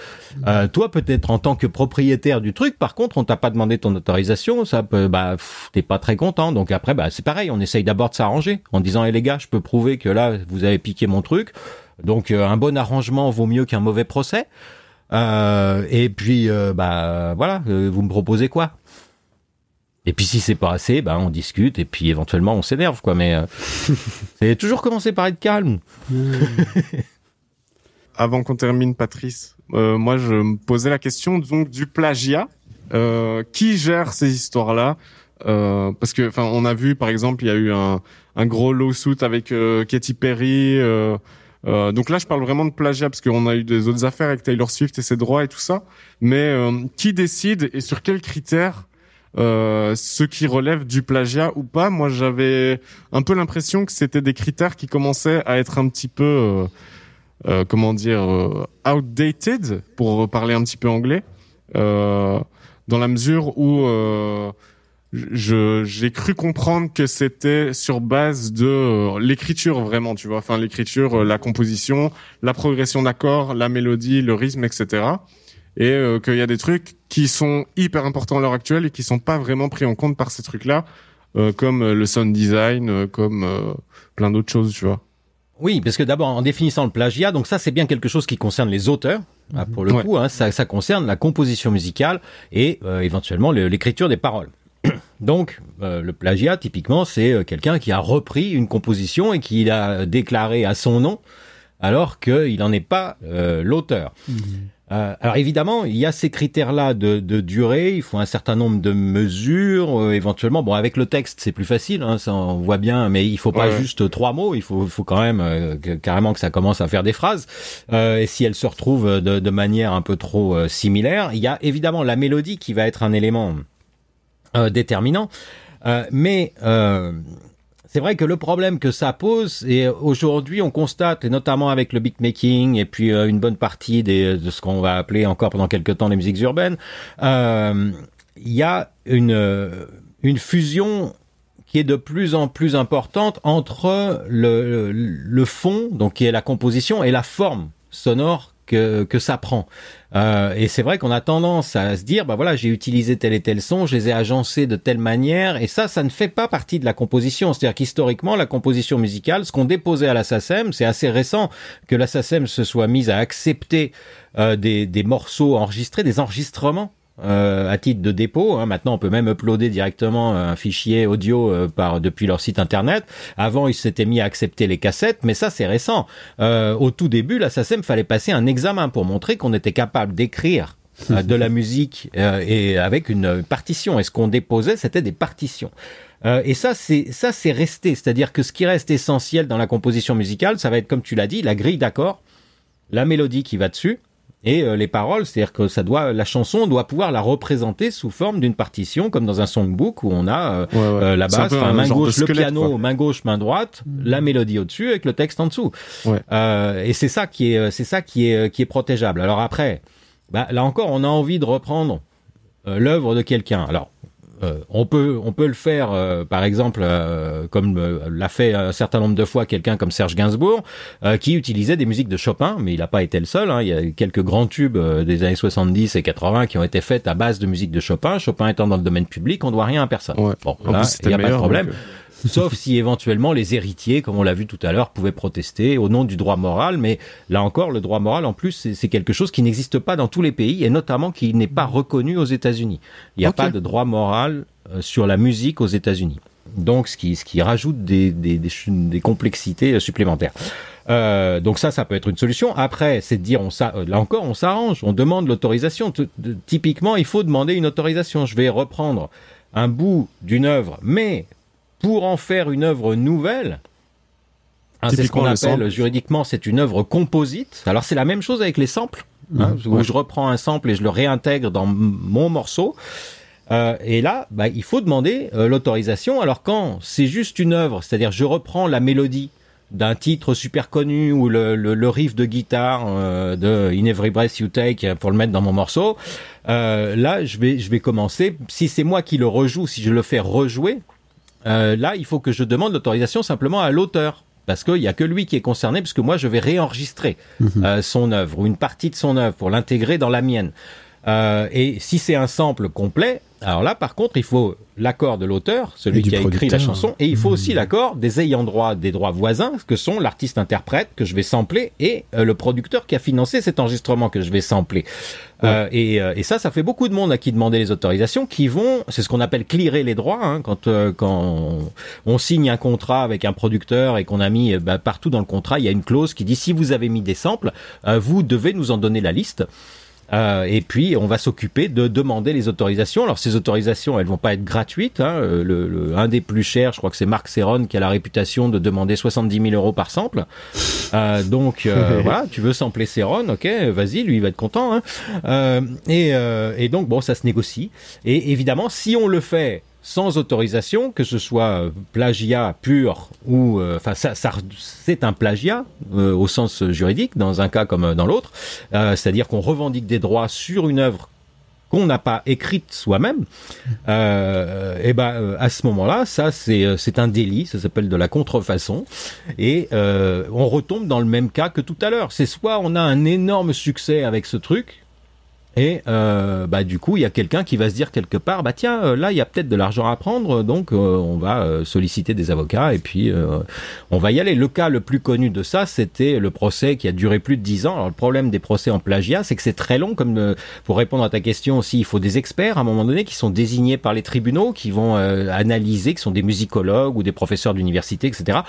Euh, toi, peut-être en tant que propriétaire du truc, par contre, on t'a pas demandé ton autorisation, ça peut, bah, t'es pas très content. Donc après, bah, c'est pareil, on essaye d'abord de s'arranger en disant, hé les gars, je peux prouver que là, vous avez piqué mon truc. Donc euh, un bon arrangement vaut mieux qu'un mauvais procès. Euh, et puis euh, bah voilà, euh, vous me proposez quoi? Et puis si c'est pas assez, bah on discute et puis éventuellement on s'énerve quoi. Mais euh, c'est toujours commencer par être calme. Avant qu'on termine, Patrice, euh, moi je me posais la question donc du plagiat. Euh, qui gère ces histoires-là? Euh, Parce que, enfin, on a vu par exemple, il y a eu un, un gros lawsuit avec euh, Katy Perry. Euh, donc là, je parle vraiment de plagiat parce qu'on a eu des autres affaires avec Taylor Swift et ses droits et tout ça. Mais euh, qui décide et sur quels critères euh, ce qui relève du plagiat ou pas? Moi, j'avais un peu l'impression que c'était des critères qui commençaient à être un petit peu euh, euh, comment dire euh, outdated pour parler un petit peu anglais dans la mesure où je j'ai cru comprendre que c'était sur base de euh, l'écriture vraiment, tu vois. Enfin, l'écriture, euh, la composition, la progression d'accords, la mélodie, le rythme, etc. Et euh, qu'il y a des trucs qui sont hyper importants à l'heure actuelle et qui sont pas vraiment pris en compte par ces trucs-là, comme le sound design, comme plein d'autres choses, tu vois. Oui, parce que d'abord, en définissant le plagiat, donc ça c'est bien quelque chose qui concerne les auteurs, hein, pour le coup, hein, ça, ça, concerne la composition musicale et éventuellement l'écriture des paroles. Donc, euh, le plagiat, typiquement, c'est euh, quelqu'un qui a repris une composition et qui l'a déclaré à son nom, alors qu'il n'en est pas euh, l'auteur. Mhm. alors évidemment, il y a ces critères-là de, durée, il faut un certain nombre de mesures, éventuellement. Bon, avec le texte, c'est plus facile, hein, ça on voit bien, mais il faut pas juste trois mots, il faut, faut quand même carrément que ça commence à faire des phrases. et si elles se retrouvent de, de manière un peu trop similaire, il y a évidemment la mélodie qui va être un élément euh, déterminant. Euh, mais euh, c'est vrai que le problème que ça pose, et aujourd'hui on constate, et notamment avec le beatmaking et puis une bonne partie de ce qu'on va appeler encore pendant quelques temps les musiques urbaines, il y a une, une fusion qui est de plus en plus importante entre le, le fond, donc qui est la composition, et la forme sonore que, que ça prend. Euh, et c'est vrai qu'on a tendance à se dire, bah voilà, j'ai utilisé tel et tel son, je les ai agencés de telle manière, et ça, ça ne fait pas partie de la composition. C'est-à-dire qu'historiquement, la composition musicale, ce qu'on déposait à la SACEM, c'est assez récent que la SACEM se soit mise à accepter euh, des, des morceaux enregistrés, des enregistrements euh, à titre de dépôt. Hein. Maintenant, on peut même uploader directement un fichier audio euh, par depuis leur site internet. Avant, ils s'étaient mis à accepter les cassettes, mais ça, c'est récent. Euh, au tout début, la SACEM fallait passer un examen pour montrer qu'on était capable d'écrire de la musique et avec une partition. Et ce qu'on déposait, c'était des partitions. et ça, c'est ça, c'est resté. C'est-à-dire que ce qui reste essentiel dans la composition musicale, ça va être comme tu l'as dit, la grille d'accords, la mélodie qui va dessus, et euh, les paroles, c'est-à-dire que ça doit, la chanson doit pouvoir la représenter sous forme d'une partition, comme dans un songbook où on a euh, euh, la basse, main gauche, le piano, main gauche, main droite, mm. la mélodie au-dessus avec le texte en dessous. et c'est ça qui est, c'est ça qui est, qui est protégeable. Alors après, bah, là encore, on a envie de reprendre l'œuvre de quelqu'un. Alors euh, on peut on peut le faire euh, par exemple euh, comme l'a fait un certain nombre de fois quelqu'un comme Serge Gainsbourg qui utilisait des musiques de Chopin mais il n'a pas été le seul hein. il y a quelques grands tubes des années 70 et 80 qui ont été faits à base de musique de Chopin. Chopin étant dans le domaine public on doit rien à personne. Bon là il n'y a pas de problème sauf si éventuellement les héritiers, comme on l'a vu tout à l'heure, pouvaient protester au nom du droit moral. Mais là encore, le droit moral, en plus, c'est quelque chose qui n'existe pas dans tous les pays et notamment qui n'est pas reconnu aux États-Unis. Il n'y a pas de droit moral euh, sur la musique aux États-Unis. Donc, ce qui, ce qui rajoute des, des, des, complexités euh, supplémentaires. Euh, donc ça, ça peut être une solution. Après, c'est de dire, on là encore, on s'arrange, on demande l'autorisation. Typiquement, il faut demander une autorisation. Je vais reprendre un bout d'une œuvre, mais pour en faire une œuvre nouvelle, hein, c'est ce qu'on appelle juridiquement, c'est une œuvre composite. Alors c'est la même chose avec les samples, hein, mmh, où je reprends un sample et je le réintègre dans mon morceau. Euh, et là, bah, il faut demander euh, l'autorisation. Alors quand c'est juste une œuvre, c'est-à-dire je reprends la mélodie d'un titre super connu ou le, le, riff de guitare euh, de In Every Breath You Take pour le mettre dans mon morceau, là je vais je vais commencer. Si c'est moi qui le rejoue, si je le fais rejouer, euh, là, il faut que je demande l'autorisation simplement à l'auteur. Parce qu'il n'y a que lui qui est concerné, puisque moi, je vais réenregistrer mhm. euh, son œuvre ou une partie de son œuvre pour l'intégrer dans la mienne. Euh, et si c'est un sample complet, alors là, par contre, il faut l'accord de l'auteur, celui qui a écrit la chanson, et il faut aussi mmh. l'accord des ayants droit, des droits voisins, que sont l'artiste-interprète que je vais sampler et euh, le producteur qui a financé cet enregistrement que je vais sampler. Euh, et, euh, et, ça, ça fait beaucoup de monde à qui demander les autorisations, qui vont, c'est ce qu'on appelle clearer les droits, hein, quand euh, quand on, signe un contrat avec un producteur et qu'on a mis bah, partout dans le contrat, il y a une clause qui dit si vous avez mis des samples, vous devez nous en donner la liste. Euh, et puis, on va s'occuper de demander les autorisations. Alors, ces autorisations, elles vont pas être gratuites. Hein. Euh, le, un des plus chers, je crois que c'est Marc Serron qui a la réputation de demander 70 000 euros par sample. Euh, donc, euh, voilà, tu veux sampler Serron, ok, vas-y, lui, il va être content. Hein. Euh, et, et donc, bon, ça se négocie. Et évidemment, si on le fait sans autorisation, que ce soit euh, plagiat pur ou, euh, enfin, ça, c'est un plagiat euh, au sens juridique dans un cas comme dans l'autre, c'est-à-dire qu'on revendique des droits sur une œuvre qu'on n'a pas écrite soi-même, euh, et ben euh, à ce moment-là, ça c'est c'est un délit, ça s'appelle de la contrefaçon, et on retombe dans le même cas que tout à l'heure. C'est soit on a un énorme succès avec ce truc, et euh, bah du coup, il y a quelqu'un qui va se dire quelque part, bah tiens, euh, là il y a peut-être de l'argent à prendre, donc euh, on va euh, solliciter des avocats et puis euh, on va y aller. Le cas le plus connu de ça, c'était le procès qui a duré plus de dix ans. Alors le problème des procès en plagiat, c'est que c'est très long. Comme euh, pour répondre à ta question aussi, il faut des experts à un moment donné qui sont désignés par les tribunaux, qui vont analyser, qui sont des musicologues ou des professeurs d'université, etc.,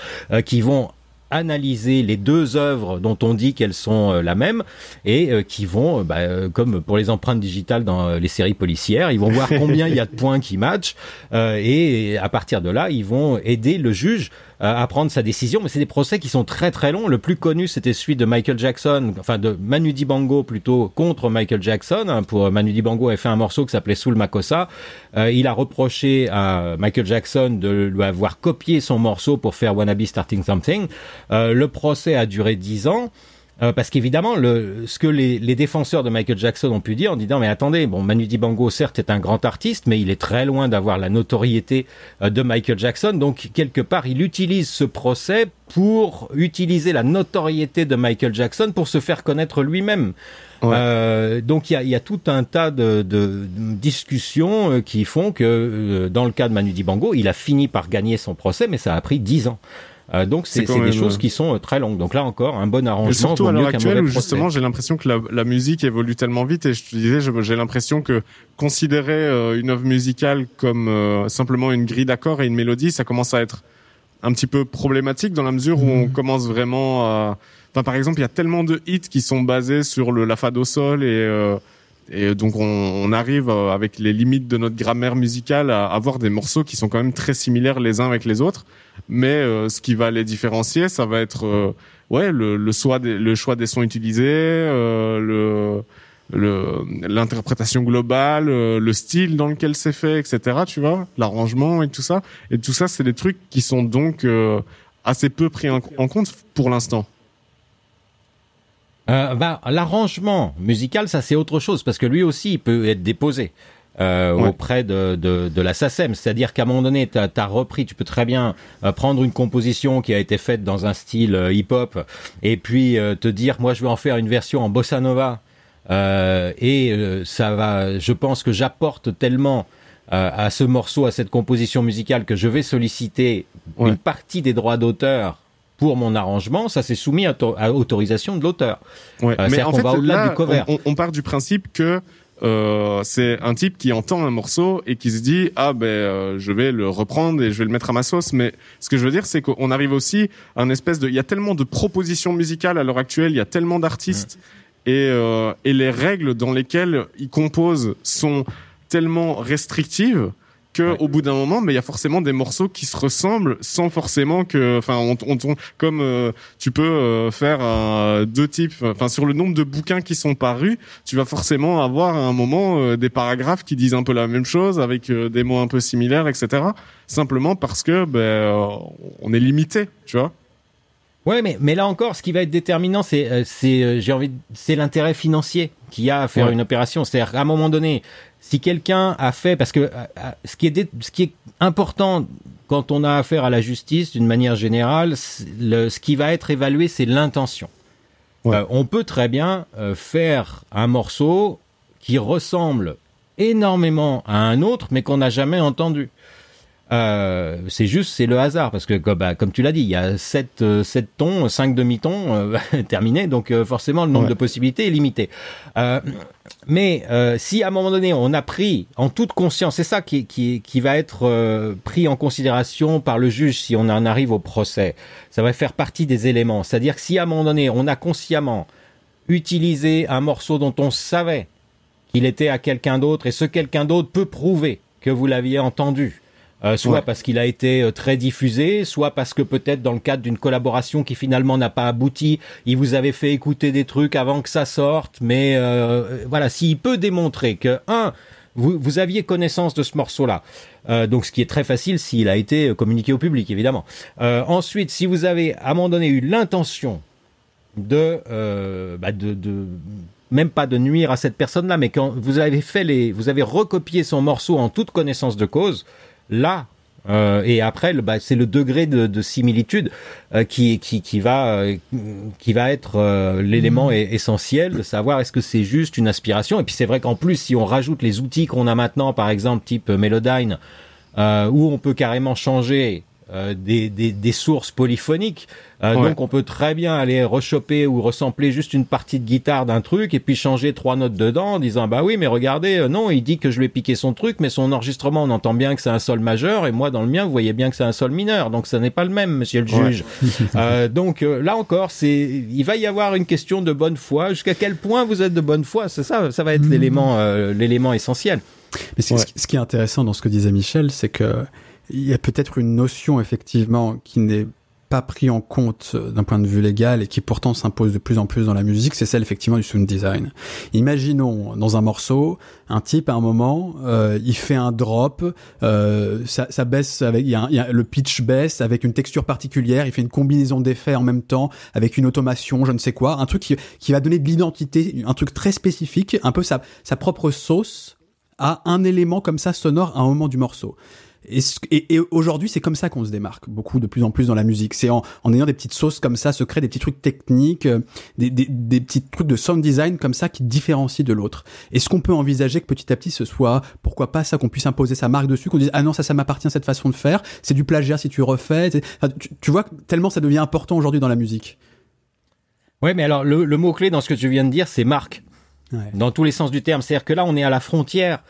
qui vont analyser les deux œuvres dont on dit qu'elles sont euh, la même et euh, qui vont, euh, bah, comme pour les empreintes digitales dans les séries policières, ils vont voir combien il y a de points qui matchent euh, et à partir de là, ils vont aider le juge à prendre sa décision. Mais c'est des procès qui sont très très longs. Le plus connu, c'était celui de Michael Jackson, enfin de Manu Dibango plutôt contre Michael Jackson. hein, pour Manu Dibango avait fait un morceau qui s'appelait Soul Makossa. Euh, il a reproché à Michael Jackson de lui avoir copié son morceau pour faire Wanna Be Starting Something. Euh, le procès a duré dix ans. Euh, parce qu'évidemment, le, ce que les, les défenseurs de Michael Jackson ont pu dire en disant mais attendez, bon Manu Dibango certes est un grand artiste, mais il est très loin d'avoir la notoriété euh, de Michael Jackson. Donc quelque part, il utilise ce procès pour utiliser la notoriété de Michael Jackson pour se faire connaître lui-même. Ouais. Euh, donc il y a, y a tout un tas de, de discussions euh, qui font que euh, dans le cas de Manu Dibango, il a fini par gagner son procès, mais ça a pris dix ans. Euh, donc c'est des même, choses euh, qui sont euh, très longues. Donc là encore, un bon arrangement. Et surtout à l'heure actuelle où justement j'ai l'impression que la, la musique évolue tellement vite et je te disais j'ai l'impression que considérer euh, une œuvre musicale comme euh, simplement une grille d'accords et une mélodie ça commence à être un petit peu problématique dans la mesure où on commence vraiment à enfin par exemple il y a tellement de hits qui sont basés sur le la fado sol et euh, et donc on, on arrive euh, avec les limites de notre grammaire musicale à avoir des morceaux qui sont quand même très similaires les uns avec les autres. Mais euh, ce qui va les différencier ça va être euh, ouais le le choix des, le choix des sons utilisés euh, le l'interprétation globale euh, le style dans lequel c'est fait etc tu vois l'arrangement et tout ça. Et tout ça c'est des trucs qui sont donc assez peu pris en compte pour l'instant Euh, bah, l'arrangement musical, ça c'est autre chose parce que lui aussi il peut être déposé. Euh, Ouais. auprès de, de, de la SACEM. C'est-à-dire qu'à un moment donné, tu as, repris, tu peux très bien euh, prendre une composition qui a été faite dans un style euh, hip-hop et puis euh, te dire, moi je vais en faire une version en bossa nova. Euh, et euh, ça va, je pense que j'apporte tellement euh, à ce morceau, à cette composition musicale que je vais solliciter Ouais. une partie des droits d'auteur pour mon arrangement, ça c'est soumis à, to- à autorisation de l'auteur. Ouais. Euh, c'est-à-dire qu'on va au-delà là, du cover. On, on part du principe que euh, c'est un type qui entend un morceau et qui se dit ah ben euh, je vais le reprendre et je vais le mettre à ma sauce. Mais ce que je veux dire c'est qu'on arrive aussi à un espèce de il y a tellement de propositions musicales à l'heure actuelle, il y a tellement d'artistes et euh, et les règles dans lesquelles ils composent sont tellement restrictives que Ouais. au bout d'un moment, mais il y a forcément des morceaux qui se ressemblent sans forcément que, enfin, on, on, on- comme euh, tu peux euh, faire deux types, enfin sur le nombre de bouquins qui sont parus, tu vas forcément avoir à un moment euh, des paragraphes qui disent un peu la même chose avec des mots un peu similaires, etc. Simplement parce que ben on est limité, tu vois. Ouais, mais, mais là encore, ce qui va être déterminant, c'est, euh, c'est, euh, j'ai envie, c'est l'intérêt financier qu'il y a à faire Ouais. une opération. C'est-à-dire, qu'à un moment donné, si quelqu'un a fait, parce que euh, euh, ce qui est, dé- ce qui est important quand on a affaire à la justice, d'une manière générale, le, ce qui va être évalué, c'est l'intention. Ouais. Euh, on peut très bien euh, faire un morceau qui ressemble énormément à un autre, mais qu'on n'a jamais entendu. Euh, c'est juste, c'est le hasard parce que comme, bah, comme tu l'as dit, il y a sept, euh, sept tons, cinq demi-tons terminés, donc forcément le nombre Ouais. de possibilités est limité. Mais euh, si à un moment donné on a pris en toute conscience, c'est ça qui, qui, qui va être euh, pris en considération par le juge si on en arrive au procès, ça va faire partie des éléments. C'est-à-dire que si à un moment donné on a consciemment utilisé un morceau dont on savait qu'il était à quelqu'un d'autre et ce quelqu'un d'autre peut prouver que vous l'aviez entendu. Euh, soit Ouais. parce qu'il a été euh, très diffusé, soit parce que peut-être dans le cadre d'une collaboration qui finalement n'a pas abouti, il vous avait fait écouter des trucs avant que ça sorte. Mais euh, euh, voilà, s'il peut démontrer que un, vous, vous aviez connaissance de ce morceau-là, euh, donc ce qui est très facile s'il a été euh, communiqué au public, évidemment. Euh, ensuite, si vous avez à un moment donné eu l'intention de, euh, bah de, de même pas de nuire à cette personne-là, mais quand vous avez fait les, vous avez recopié son morceau en toute connaissance de cause, là, euh, et après, le, bah, c'est le degré de, de similitude euh, qui, qui, qui va euh, qui va être euh, l'élément mmh. essentiel de savoir est-ce que c'est juste une aspiration. Et puis c'est vrai qu'en plus, si on rajoute les outils qu'on a maintenant, par exemple type Melodyne, où on peut carrément changer euh, des, des, des, sources polyphoniques. Euh, donc on peut très bien aller rechoper ou ressembler juste une partie de guitare d'un truc et puis changer trois notes dedans en disant bah oui mais regardez euh, non il dit que je lui ai piqué son truc mais son enregistrement on entend bien que c'est un sol majeur et moi dans le mien vous voyez bien que c'est un sol mineur donc ça n'est pas le même monsieur le juge. donc là encore c'est il va y avoir une question de bonne foi jusqu'à quel point vous êtes de bonne foi? C'est ça ça va être mmh. l'élément l'élément essentiel. Mais ce qui est intéressant dans ce que disait Michel c'est que il y a peut-être une notion effectivement qui n'est pas pris en compte d'un point de vue légal et qui pourtant s'impose de plus en plus dans la musique, c'est celle effectivement du sound design. Imaginons dans un morceau, un type à un moment, euh, il fait un drop, euh, ça, ça, baisse avec, y, a, il y, a, le pitch baisse avec une texture particulière, il fait une combinaison d'effets en même temps avec une automation, je ne sais quoi, un truc qui, qui va donner de l'identité, un truc très spécifique, un peu sa, sa propre sauce à un élément comme ça sonore à un moment du morceau. Et, et, aujourd'hui, c'est comme ça qu'on se démarque beaucoup de plus en plus dans la musique. C'est en, en, ayant des petites sauces comme ça, se créer des petits trucs techniques, euh, des, des, des, petits trucs de sound design comme ça qui différencient de l'autre. Est-ce qu'on peut envisager que petit à petit ce soit, pourquoi pas ça, qu'on puisse imposer sa marque dessus, qu'on dise ah non ça ça m'appartient cette façon de faire, c'est du plagiat si tu refais. tu, tu, vois tellement ça devient important aujourd'hui dans la musique. Ouais, mais alors le, le mot clé dans ce que tu viens de dire, c'est marque. Ouais. Dans tous les sens du terme, c'est-à-dire que là on est à la frontière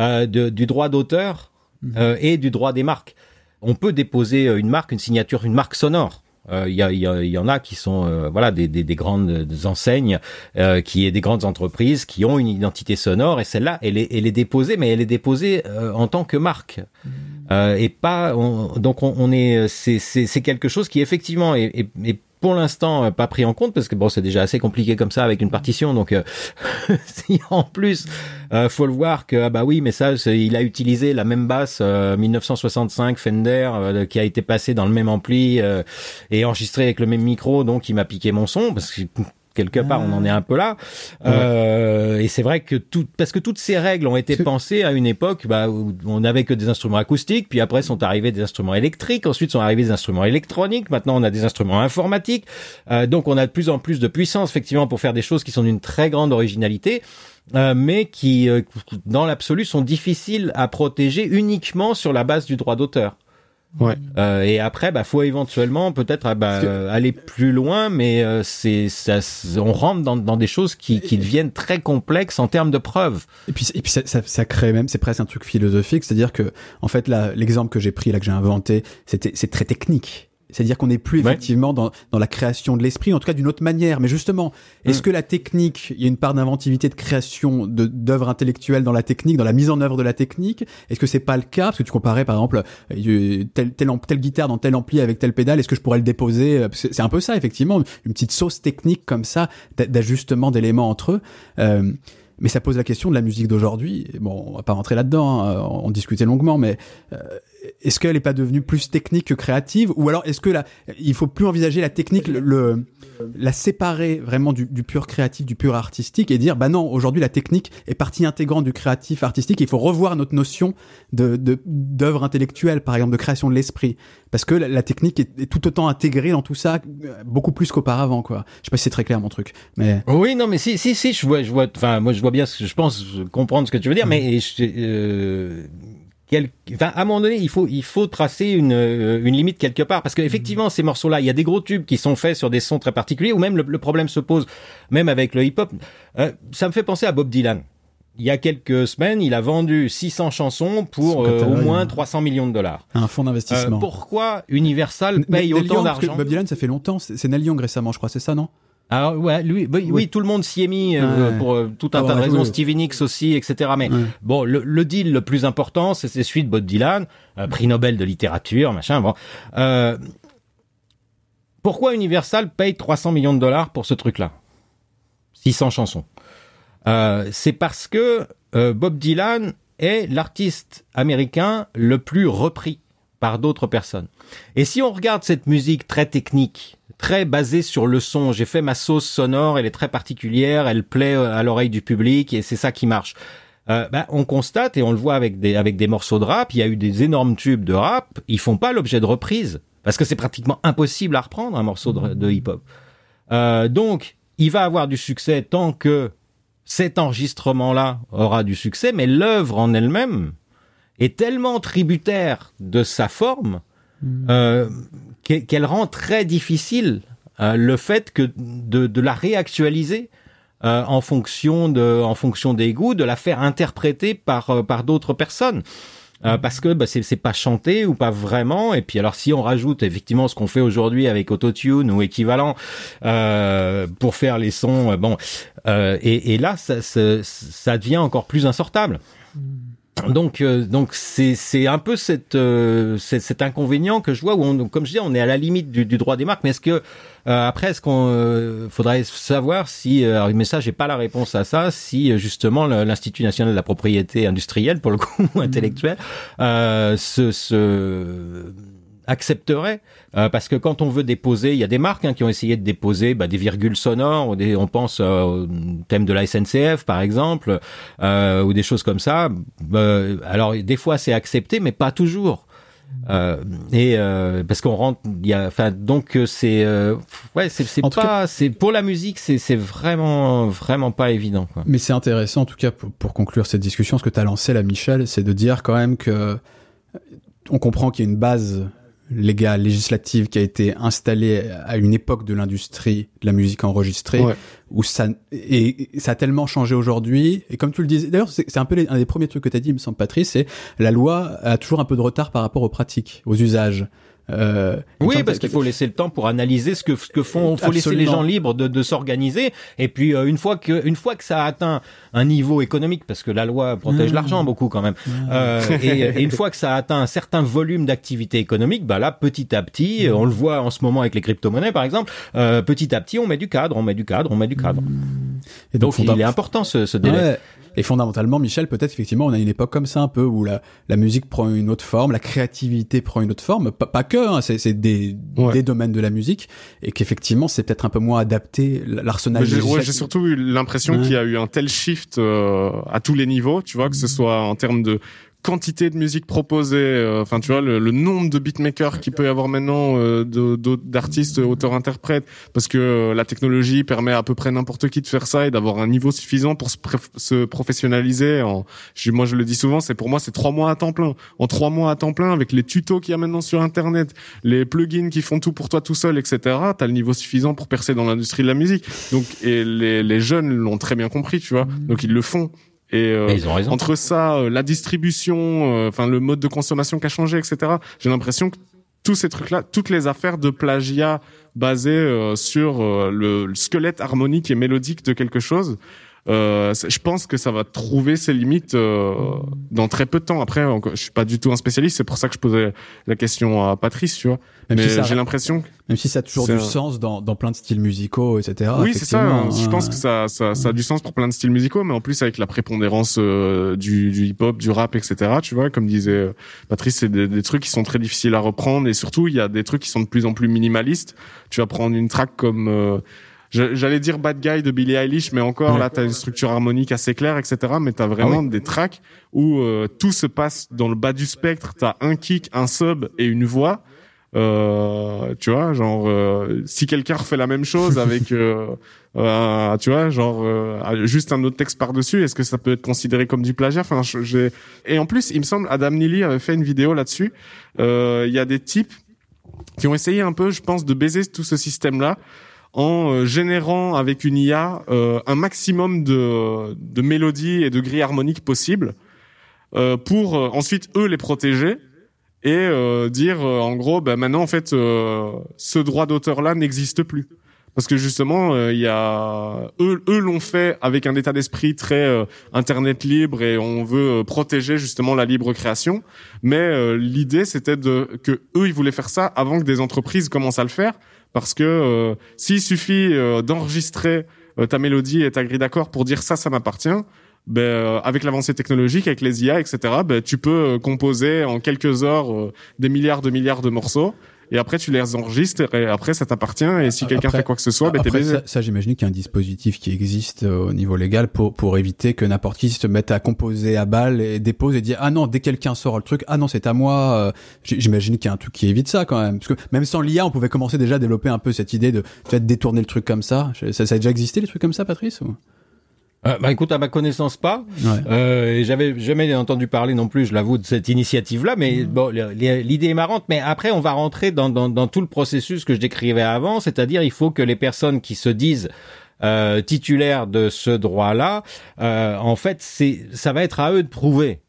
euh, de, du droit d'auteur Mhm. euh, et du droit des marques. On peut déposer euh, une marque, une signature, une marque sonore. Il euh, y, y, y, en a qui sont euh, voilà des, des, des, grandes enseignes, euh, qui est des grandes entreprises qui ont une identité sonore et celle-là elle est, elle est déposée, mais elle est déposée en tant que marque mhm. et pas on, donc on, on est c'est quelque chose qui effectivement est, est, est pour l'instant euh, pas pris en compte parce que bon c'est déjà assez compliqué comme ça avec une partition donc euh, si en plus euh, faut le voir que ah bah oui mais ça il a utilisé la même basse 1965 Fender qui a été passée dans le même ampli et enregistrée avec le même micro donc il m'a piqué mon son parce que quelque part, on en est un peu là. Euh, et c'est vrai que tout, parce que toutes ces règles ont été pensées à une époque bah, où on n'avait que des instruments acoustiques, puis après sont arrivés des instruments électriques, ensuite sont arrivés des instruments électroniques, maintenant on a des instruments informatiques. Euh, donc on a de plus en plus de puissance effectivement pour faire des choses qui sont d'une très grande originalité. Euh, mais qui, euh, dans l'absolu, sont difficiles à protéger uniquement sur la base du droit d'auteur. Ouais. Euh, et après, bah, faut éventuellement peut-être ah, bah, aller plus loin, mais euh, c'est ça, on rentre dans, dans des choses qui, qui deviennent très complexes en termes de preuves. Et puis, et puis ça, ça, ça crée même, c'est presque un truc philosophique, c'est-à-dire que en fait là, l'exemple que j'ai pris là que j'ai inventé, c'était c'est très technique. C'est-à-dire qu'on n'est plus effectivement dans, dans la création de l'esprit, en tout cas d'une autre manière. Mais justement, est-ce mm. que la technique, il y a une part d'inventivité, de création de d'œuvres intellectuelles dans la technique, dans la mise en œuvre de la technique? Est-ce que c'est pas le cas? Parce que tu comparais par exemple euh, telle, telle, telle guitare dans tel ampli avec telle pédale, est-ce que je pourrais le déposer? Euh, C'est un peu ça effectivement, une petite sauce technique comme ça d'ajustement d'éléments entre eux. Euh, mais ça pose la question de la musique d'aujourd'hui. Bon, on va pas rentrer là-dedans, hein, on discutait longuement, mais euh, est-ce qu'elle n'est pas devenue plus technique que créative ou alors est-ce que là il faut plus envisager la technique le, la séparer vraiment du, du, pur créatif du pur artistique et dire bah non aujourd'hui la technique est partie intégrante du créatif artistique. Il faut revoir notre notion d'œuvre intellectuelle par exemple de création de l'esprit. Parce que la, technique est, tout autant intégrée dans tout ça beaucoup plus qu'auparavant quoi. Je sais pas si c'est très clair mon truc mais oui non mais si si si je vois je vois enfin moi je vois bien je pense comprendre ce que tu veux dire mais je, euh, enfin, à un moment donné, il faut, il faut tracer une, euh, une limite quelque part, parce qu'effectivement, mmh. ces morceaux-là, il y a des gros tubes qui sont faits sur des sons très particuliers, ou même le, le problème se pose, même avec le hip-hop. Euh, ça me fait penser à Bob Dylan. Il y a quelques semaines, il a vendu 600 chansons pour euh, au moins 300 millions de dollars. Un fonds d'investissement. Euh, pourquoi Universal paye autant d'argent Bob Dylan, ça fait longtemps. C'est Neil Young récemment, je crois, c'est ça, non? Alors ouais, lui, oui, oui, tout le monde s'y est mis euh, pour euh, tout un tas de raisons, Stevie Nicks aussi, etc. Mais bon, le, le, deal le plus important, c'est celui de Bob Dylan, euh, prix Nobel de littérature, machin. Bon, euh, pourquoi Universal paye 300 millions de dollars pour ce truc-là? 600 chansons. c'est parce que Bob Dylan est l'artiste américain le plus repris par d'autres personnes. Et si on regarde cette musique très technique, très basée sur le son, j'ai fait ma sauce sonore, elle est très particulière, elle plaît euh, à l'oreille du public et c'est ça qui marche. Euh, bah, on constate et on le voit avec des avec des morceaux de rap, il y a eu des énormes tubes de rap, ils font pas l'objet de reprise parce que c'est pratiquement impossible à reprendre un morceau de, hip-hop. Euh, donc, il va avoir du succès tant que cet enregistrement-là aura du succès, mais l'œuvre en elle-même est tellement tributaire de sa forme. Euh, qu'elle rend très difficile euh, le fait que de, de la réactualiser euh, en fonction de en fonction des goûts, de la faire interpréter par euh, par d'autres personnes. Euh, parce que bah, c'est pas chanté ou pas vraiment. Et puis alors si on rajoute effectivement ce qu'on fait aujourd'hui avec autotune ou équivalent euh, pour faire les sons, bon, et, et, là ça, ça, ça, devient encore plus insortable. Hmm donc euh, donc c'est c'est un peu cette, euh, cet inconvénient que je vois où on, comme je dis on est à la limite du, du droit des marques. Mais est-ce que euh, après est-ce qu'on faudrait savoir si mais ça j'ai pas la réponse à ça si justement l'institut national de la propriété industrielle pour le coup intellectuelle se, se accepterait euh, parce que quand on veut déposer, il y a des marques hein, qui ont essayé de déposer bah, des virgules sonores, ou des, on pense euh, au thème de la SNCF par exemple, euh, ou des choses comme ça. alors des fois c'est accepté, mais pas toujours. et parce qu'on rentre, il y a, enfin donc c'est ouais c'est c'est pas c'est pour la musique c'est c'est vraiment vraiment pas évident. Quoi. Mais c'est intéressant en tout cas pour, pour conclure cette discussion, ce que tu as lancé là Michel, c'est de dire quand même que on comprend qu'il y a une base légale, législative qui a été installée à une époque de l'industrie de la musique enregistrée où ça et ça a tellement changé aujourd'hui et comme tu le disais d'ailleurs c'est un peu un des premiers trucs que tu as dit me semble Patrice c'est la loi a toujours un peu de retard par rapport aux pratiques aux usages euh, oui, parce qu'il faut laisser le temps pour analyser ce que ce que font. Il faut laisser les gens libres de, de s'organiser. Et puis euh, une fois que une fois que ça a atteint un niveau économique, parce que la loi protège mmh. l'argent beaucoup quand même, mmh. euh, et, et, une fois que ça a atteint un certain volume d'activité économique, bah là petit à petit, mmh. on le voit en ce moment avec les crypto-monnaies par exemple, euh, petit à petit on met du cadre, on met du cadre, on met du cadre. Et donc, il est important ce, ce délai. Et fondamentalement, Michel, peut-être effectivement, on a une époque comme ça un peu où la, la musique prend une autre forme, la créativité prend une autre forme, pas, pas que, hein, c'est des, des domaines de la musique, et qu'effectivement, c'est peut-être un peu moins adapté l'arsenal. J'ai surtout eu l'impression qu'il y a eu un tel shift euh, à tous les niveaux, tu vois, que ce soit en termes de quantité de musique proposée, euh, enfin tu vois le, nombre de beatmakers qu'il peut y avoir maintenant, euh, d'artistes, auteurs-interprètes, parce que euh, la technologie permet à peu près n'importe qui de faire ça et d'avoir un niveau suffisant pour se, se professionnaliser. En, je, moi je le dis souvent, c'est pour moi c'est trois mois à temps plein. En trois mois à temps plein, avec les tutos qu'il y a maintenant sur Internet, les plugins qui font tout pour toi tout seul, etc. T'as le niveau suffisant pour percer dans l'industrie de la musique. Donc et les, les jeunes l'ont très bien compris, tu vois. Donc ils le font. Et, euh, entre ça, euh, la distribution, euh, enfin le mode de consommation qui a changé, etc. J'ai l'impression que tous ces trucs-là, toutes les affaires de plagiat basées sur le, le, squelette harmonique et mélodique de quelque chose, euh, je pense que ça va trouver ses limites euh, dans très peu de temps. Après, je suis pas du tout un spécialiste, c'est pour ça que je posais la question à Patrice, tu vois. mais j'ai l'impression, même si ça a toujours du sens dans, dans plein de styles musicaux, etc. Oui, c'est ça. Hein. Je pense que ça, ça, ça a du sens pour plein de styles musicaux, mais en plus avec la prépondérance euh, du, du hip-hop, du rap, etc. Tu vois, comme disait Patrice, c'est des, des, trucs qui sont très difficiles à reprendre et surtout il y a des trucs qui sont de plus en plus minimalistes. Tu vas prendre une track comme j'allais dire Bad Guy de Billie Eilish, mais encore là, t'as une structure harmonique assez claire, etc. Mais t'as vraiment ah des tracks où euh, tout se passe dans le bas du spectre. T'as un kick, un sub et une voix. Euh, tu vois, genre euh, si quelqu'un refait la même chose avec, euh, euh tu vois, genre juste un autre texte par dessus, est-ce que ça peut être considéré comme du plagiat? Enfin, j'ai et en plus, il me semble, Adam Neely avait fait une vidéo là-dessus. Il y a des types qui ont essayé un peu, je pense, de baiser tout ce système-là en euh, générant avec une IA euh, un maximum de, de mélodies et de grilles harmoniques possibles euh, pour ensuite eux les protéger et dire en gros ben maintenant en fait ce droit d'auteur là n'existe plus. Parce que justement il y a eux eux l'ont fait avec un état d'esprit très internet libre et on veut protéger justement la libre création. Mais l'idée c'était de que eux ils voulaient faire ça avant que des entreprises commencent à le faire parce que euh, s'il suffit euh, d'enregistrer euh, ta mélodie et ta grille d'accord pour dire ça, ça m'appartient, ben, euh, avec l'avancée technologique, avec les IA, etc., ben, tu peux composer en quelques heures euh, des milliards de milliards de morceaux. Et après, tu les enregistres et après, ça t'appartient. Et si quelqu'un fait quoi que ce soit, ben, t'es baisé. ça, ça, j'imagine qu'il y a un dispositif qui existe euh, au niveau légal pour pour éviter que n'importe qui se mette à composer à balle et dépose et dire ah non dès que quelqu'un sort le truc ah non c'est à moi euh, j'imagine qu'il y a un truc qui évite ça quand même parce que même sans l'IA on pouvait commencer déjà à développer un peu cette idée de peut-être détourner le truc comme ça ça, ça a déjà existé les trucs comme ça Patrice ou? Euh, bah écoute, à ma connaissance pas. ouais. Euh, et j'avais jamais entendu parler non plus, je l'avoue, de cette initiative-là. Mais bon, le- le- l'idée est marrante. Mais après, on va rentrer dans, dans, dans tout le processus que je décrivais avant, c'est-à-dire il faut que les personnes qui se disent euh, titulaires de ce droit-là, euh, en fait, c'est ça va être à eux de prouver.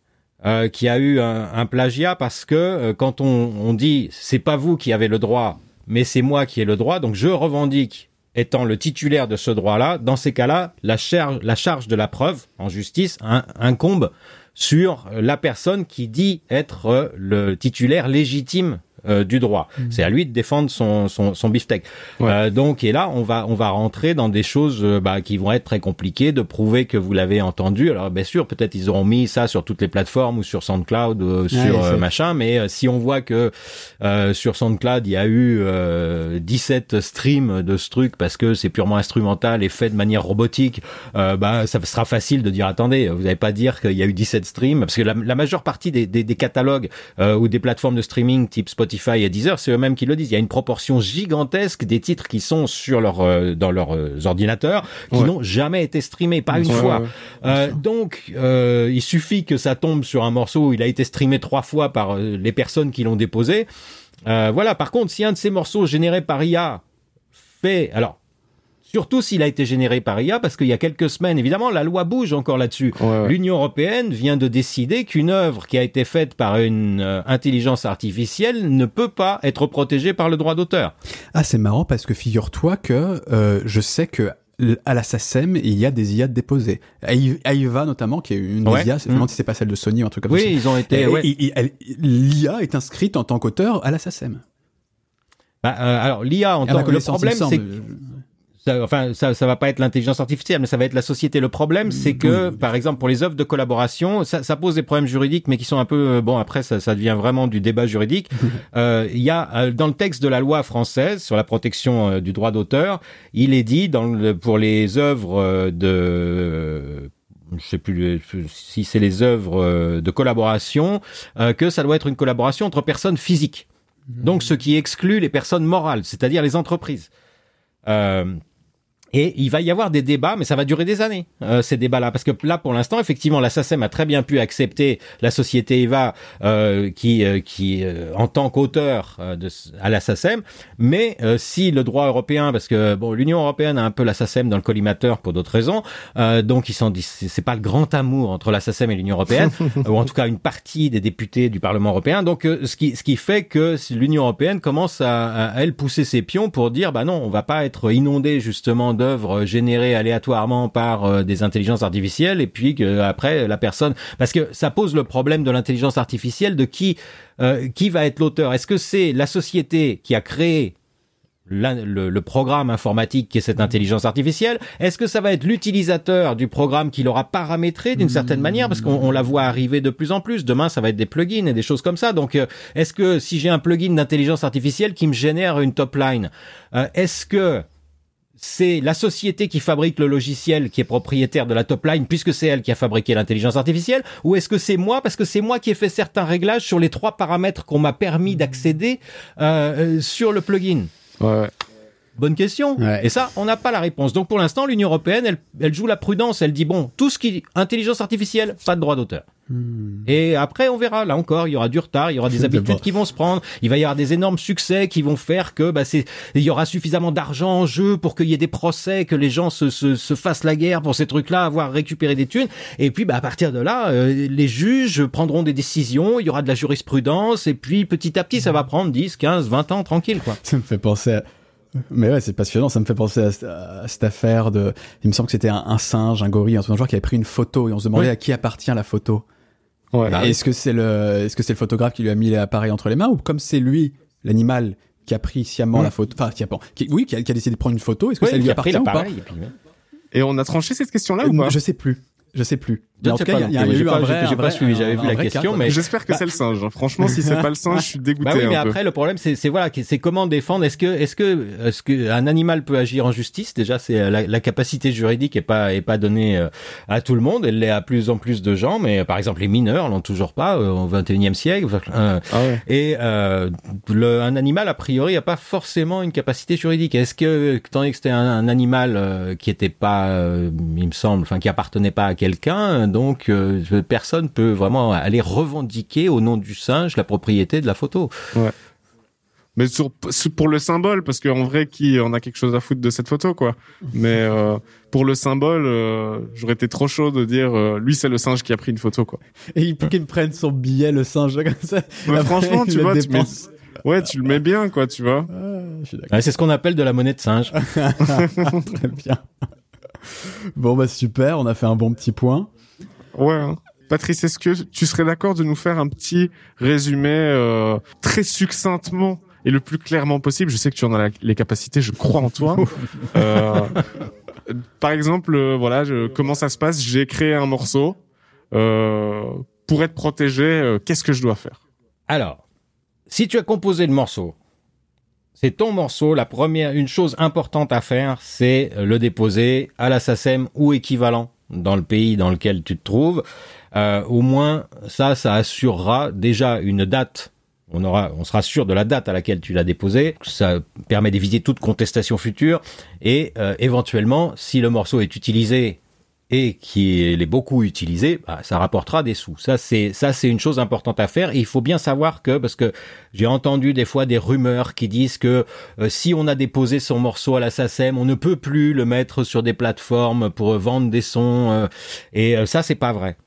euh, qu'il y a eu un, un plagiat parce que euh, quand on, on dit c'est pas vous qui avez le droit mais c'est moi qui ai le droit donc je revendique étant le titulaire de ce droit-là, dans ces cas-là, la charge, de la preuve en justice in- incombe sur la personne qui dit être euh, le titulaire légitime euh, du droit. C'est à lui de défendre son son, son beefsteak. Ouais. Euh, donc et là on va on va rentrer dans des choses euh, bah, qui vont être très compliquées de prouver que vous l'avez entendu. Alors bien sûr peut-être ils auront mis ça sur toutes les plateformes ou sur SoundCloud ou sur Ouais, euh, machin, mais euh, si on voit que euh, sur SoundCloud il y a eu euh, 17 streams de ce truc parce que c'est purement instrumental et fait de manière robotique, euh, bah ça sera facile de dire attendez vous n'allez pas dire qu'il y a eu 17 streams parce que la, la majeure partie des, des, des catalogues euh, ou des plateformes de streaming type Spotify et Deezer c'est eux-mêmes qui le disent il y a une proportion gigantesque des titres qui sont sur leur euh, dans leurs euh, ordinateurs qui Ouais. n'ont jamais été streamés pas une Ouais, fois euh, donc, il suffit que ça tombe sur un morceau où il a été streamé trois fois par les personnes qui l'ont déposé. Voilà. Par contre, si un de ces morceaux générés par IA fait, alors. Surtout s'il a été généré par IA, parce qu'il y a quelques semaines, évidemment, la loi bouge encore là-dessus. Ouais, ouais. L'Union européenne vient de décider qu'une œuvre qui a été faite par une euh, intelligence artificielle ne peut pas être protégée par le droit d'auteur. ah c'est marrant parce que figure-toi que euh, je sais que à la SACEM, il y a des IA déposées. Ai- Aiva notamment, qui est une Ouais. des IA, je me Mm. demande si c'est pas celle de Sony ou un truc comme Oui, ça. ils ont été. Ouais. L'IA est inscrite en tant qu'auteur à la SACEM. Bah, euh, alors l'IA en tant que le problème, c'est. Ça, enfin, ça, ça va pas être l'intelligence artificielle, mais ça va être la société. Le problème, c'est que, par exemple, pour les œuvres de collaboration, ça, ça pose des problèmes juridiques, mais qui sont un peu euh, bon. Après, ça, ça devient vraiment du débat juridique. Euh, Il y a euh, dans le texte de la loi française sur la protection euh, du droit d'auteur, il est dit dans le, pour les œuvres euh, de je sais plus si c'est les œuvres de collaboration, que ça doit être une collaboration entre personnes physiques. Donc, ce qui exclut les personnes morales, c'est-à-dire les entreprises. Euh, et il va y avoir des débats, mais ça va durer des années, euh, ces débats-là. Parce que là, pour l'instant, effectivement, la SACEM a très bien pu accepter la société EVA euh, qui, euh, qui euh, en tant qu'auteur euh, de, à la SACEM. Mais euh, si le droit européen, parce que bon, l'Union européenne a un peu la SACEM dans le collimateur pour d'autres raisons, euh, donc ils sont dit, c'est pas le grand amour entre la SACEM et l'Union européenne, ou en tout cas une partie des députés du Parlement européen. Donc, ce qui ce qui fait que l'Union européenne commence à, à, elle pousser ses pions pour dire, bah non, on va pas être inondé justement d'œuvres générées aléatoirement par euh, des intelligences artificielles, et puis que après la personne, parce que ça pose le problème de l'intelligence artificielle, de qui euh, qui va être l'auteur. Est-ce que c'est la société qui a créé le, le programme informatique qui est cette intelligence artificielle? Est-ce que ça va être l'utilisateur du programme qui l'aura paramétré d'une certaine manière? Parce qu'on on la voit arriver de plus en plus. Demain, ça va être des plugins et des choses comme ça. Donc, euh, est-ce que si j'ai un plugin d'intelligence artificielle qui me génère une top line, euh, est-ce que c'est la société qui fabrique le logiciel qui est propriétaire de la top line puisque c'est elle qui a fabriqué l'intelligence artificielle ou est-ce que c'est moi parce que c'est moi qui ai fait certains réglages sur les trois paramètres qu'on m'a permis d'accéder euh, euh, sur le plugin? Bonne question. Ouais. Et ça, on n'a pas la réponse. Donc pour l'instant, l'Union européenne, elle, elle joue la prudence. Elle dit bon, tout ce qui intelligence artificielle, pas de droit d'auteur. Et après, on verra. Là encore, il y aura du retard, il y aura des habitudes qui vont se prendre. Il va y avoir des énormes succès qui vont faire que bah, c'est, il y aura suffisamment d'argent en jeu pour qu'il y ait des procès, que les gens se, se, se fassent la guerre pour ces trucs-là, avoir récupéré des thunes. Et puis, bah, à partir de là, euh, les juges prendront des décisions. Il y aura de la jurisprudence. Et puis, petit à petit, ça va prendre 10, 15, 20 ans tranquille, quoi. Ça me fait penser à... Mais ouais, c'est passionnant. Ça me fait penser à, à cette affaire de. Il me semble que c'était un, un singe, un gorille, un truc genre qui avait pris une photo et on se demandait Oui. à qui appartient la photo. Ouais. Est-ce que c'est le, est-ce que c'est le photographe qui lui a mis l'appareil entre les mains ou comme c'est lui, l'animal, qui a pris sciemment Mm. la photo, enfin qui a, qui, oui, qui a, qui a décidé de prendre une photo. Est-ce que Oui, ça lui appartient ou pas et on a tranché cette question-là ou Euh, pas? Je sais plus. Je sais plus. En tout cas, il y a, a eu J'ai un pas- vrai. j'ai pas suivi, j'avais vu la question, cas, mais-. J'espère que c'est le singe. hein. Franchement, si c'est pas le singe, je suis dégoûté Bah oui, mais un peu. après le problème c'est c'est voilà, c'est comment défendre Est-ce que est-ce que est-ce que un animal peut agir en justice? Déjà, c'est euh, la, la capacité juridique est pas est pas donnée euh, à tout le monde. Elle l'est à plus en plus de gens, mais euh, par exemple les mineurs l'ont toujours pas euh, au 21e siècle. Euh, Ah ouais. et euh, le, un animal, a priori, n'a pas forcément une capacité juridique. Est-ce que, donné que c'était un, un animal qui était pas, euh, il me semble, enfin qui appartenait pas à quelqu'un, donc euh, personne peut vraiment aller revendiquer au nom du singe la propriété de la photo. Mais sur, pour le symbole, parce qu'en vrai, qui en a quelque chose à foutre de cette photo, quoi. Mais euh, pour le symbole, euh, j'aurais été trop chaud de dire, euh, lui, c'est le singe qui a pris une photo, quoi. Et il faut qu'il me prenne son billet, le singe, comme ça. Mais Après, franchement, tu le vois, tu mets, ouais, tu le mets bien, quoi, tu vois. Ah, je suis d'accord. Ouais, c'est ce qu'on appelle de la monnaie de singe. Très bien. Bon, bah super, on a fait un bon petit point. Ouais. hein. Patrice, est-ce que tu serais d'accord de nous faire un petit résumé euh, très succinctement et le plus clairement possible? Je sais que tu en as la- les capacités, je crois en toi. Euh, par exemple, euh, voilà, je, comment ça se passe? J'ai créé un morceau. Euh, pour être protégé, euh, qu'est-ce que je dois faire? Alors, si tu as composé le morceau, c'est ton morceau. La première, une chose importante à faire, c'est le déposer à la SACEM ou équivalent dans le pays dans lequel tu te trouves. Euh, au moins, ça, ça assurera déjà une date. On aura, on sera sûr de la date à laquelle tu l'as déposé. Ça permet d'éviter toute contestation future. Et euh, éventuellement, si le morceau est utilisé et qu'il est beaucoup utilisé, bah, ça rapportera des sous. Ça c'est ça c'est une chose importante à faire. Et il faut bien savoir que parce que j'ai entendu des fois des rumeurs qui disent que euh, si on a déposé son morceau à la SACEM, on ne peut plus le mettre sur des plateformes pour vendre des sons. euh, et euh, ça c'est pas vrai.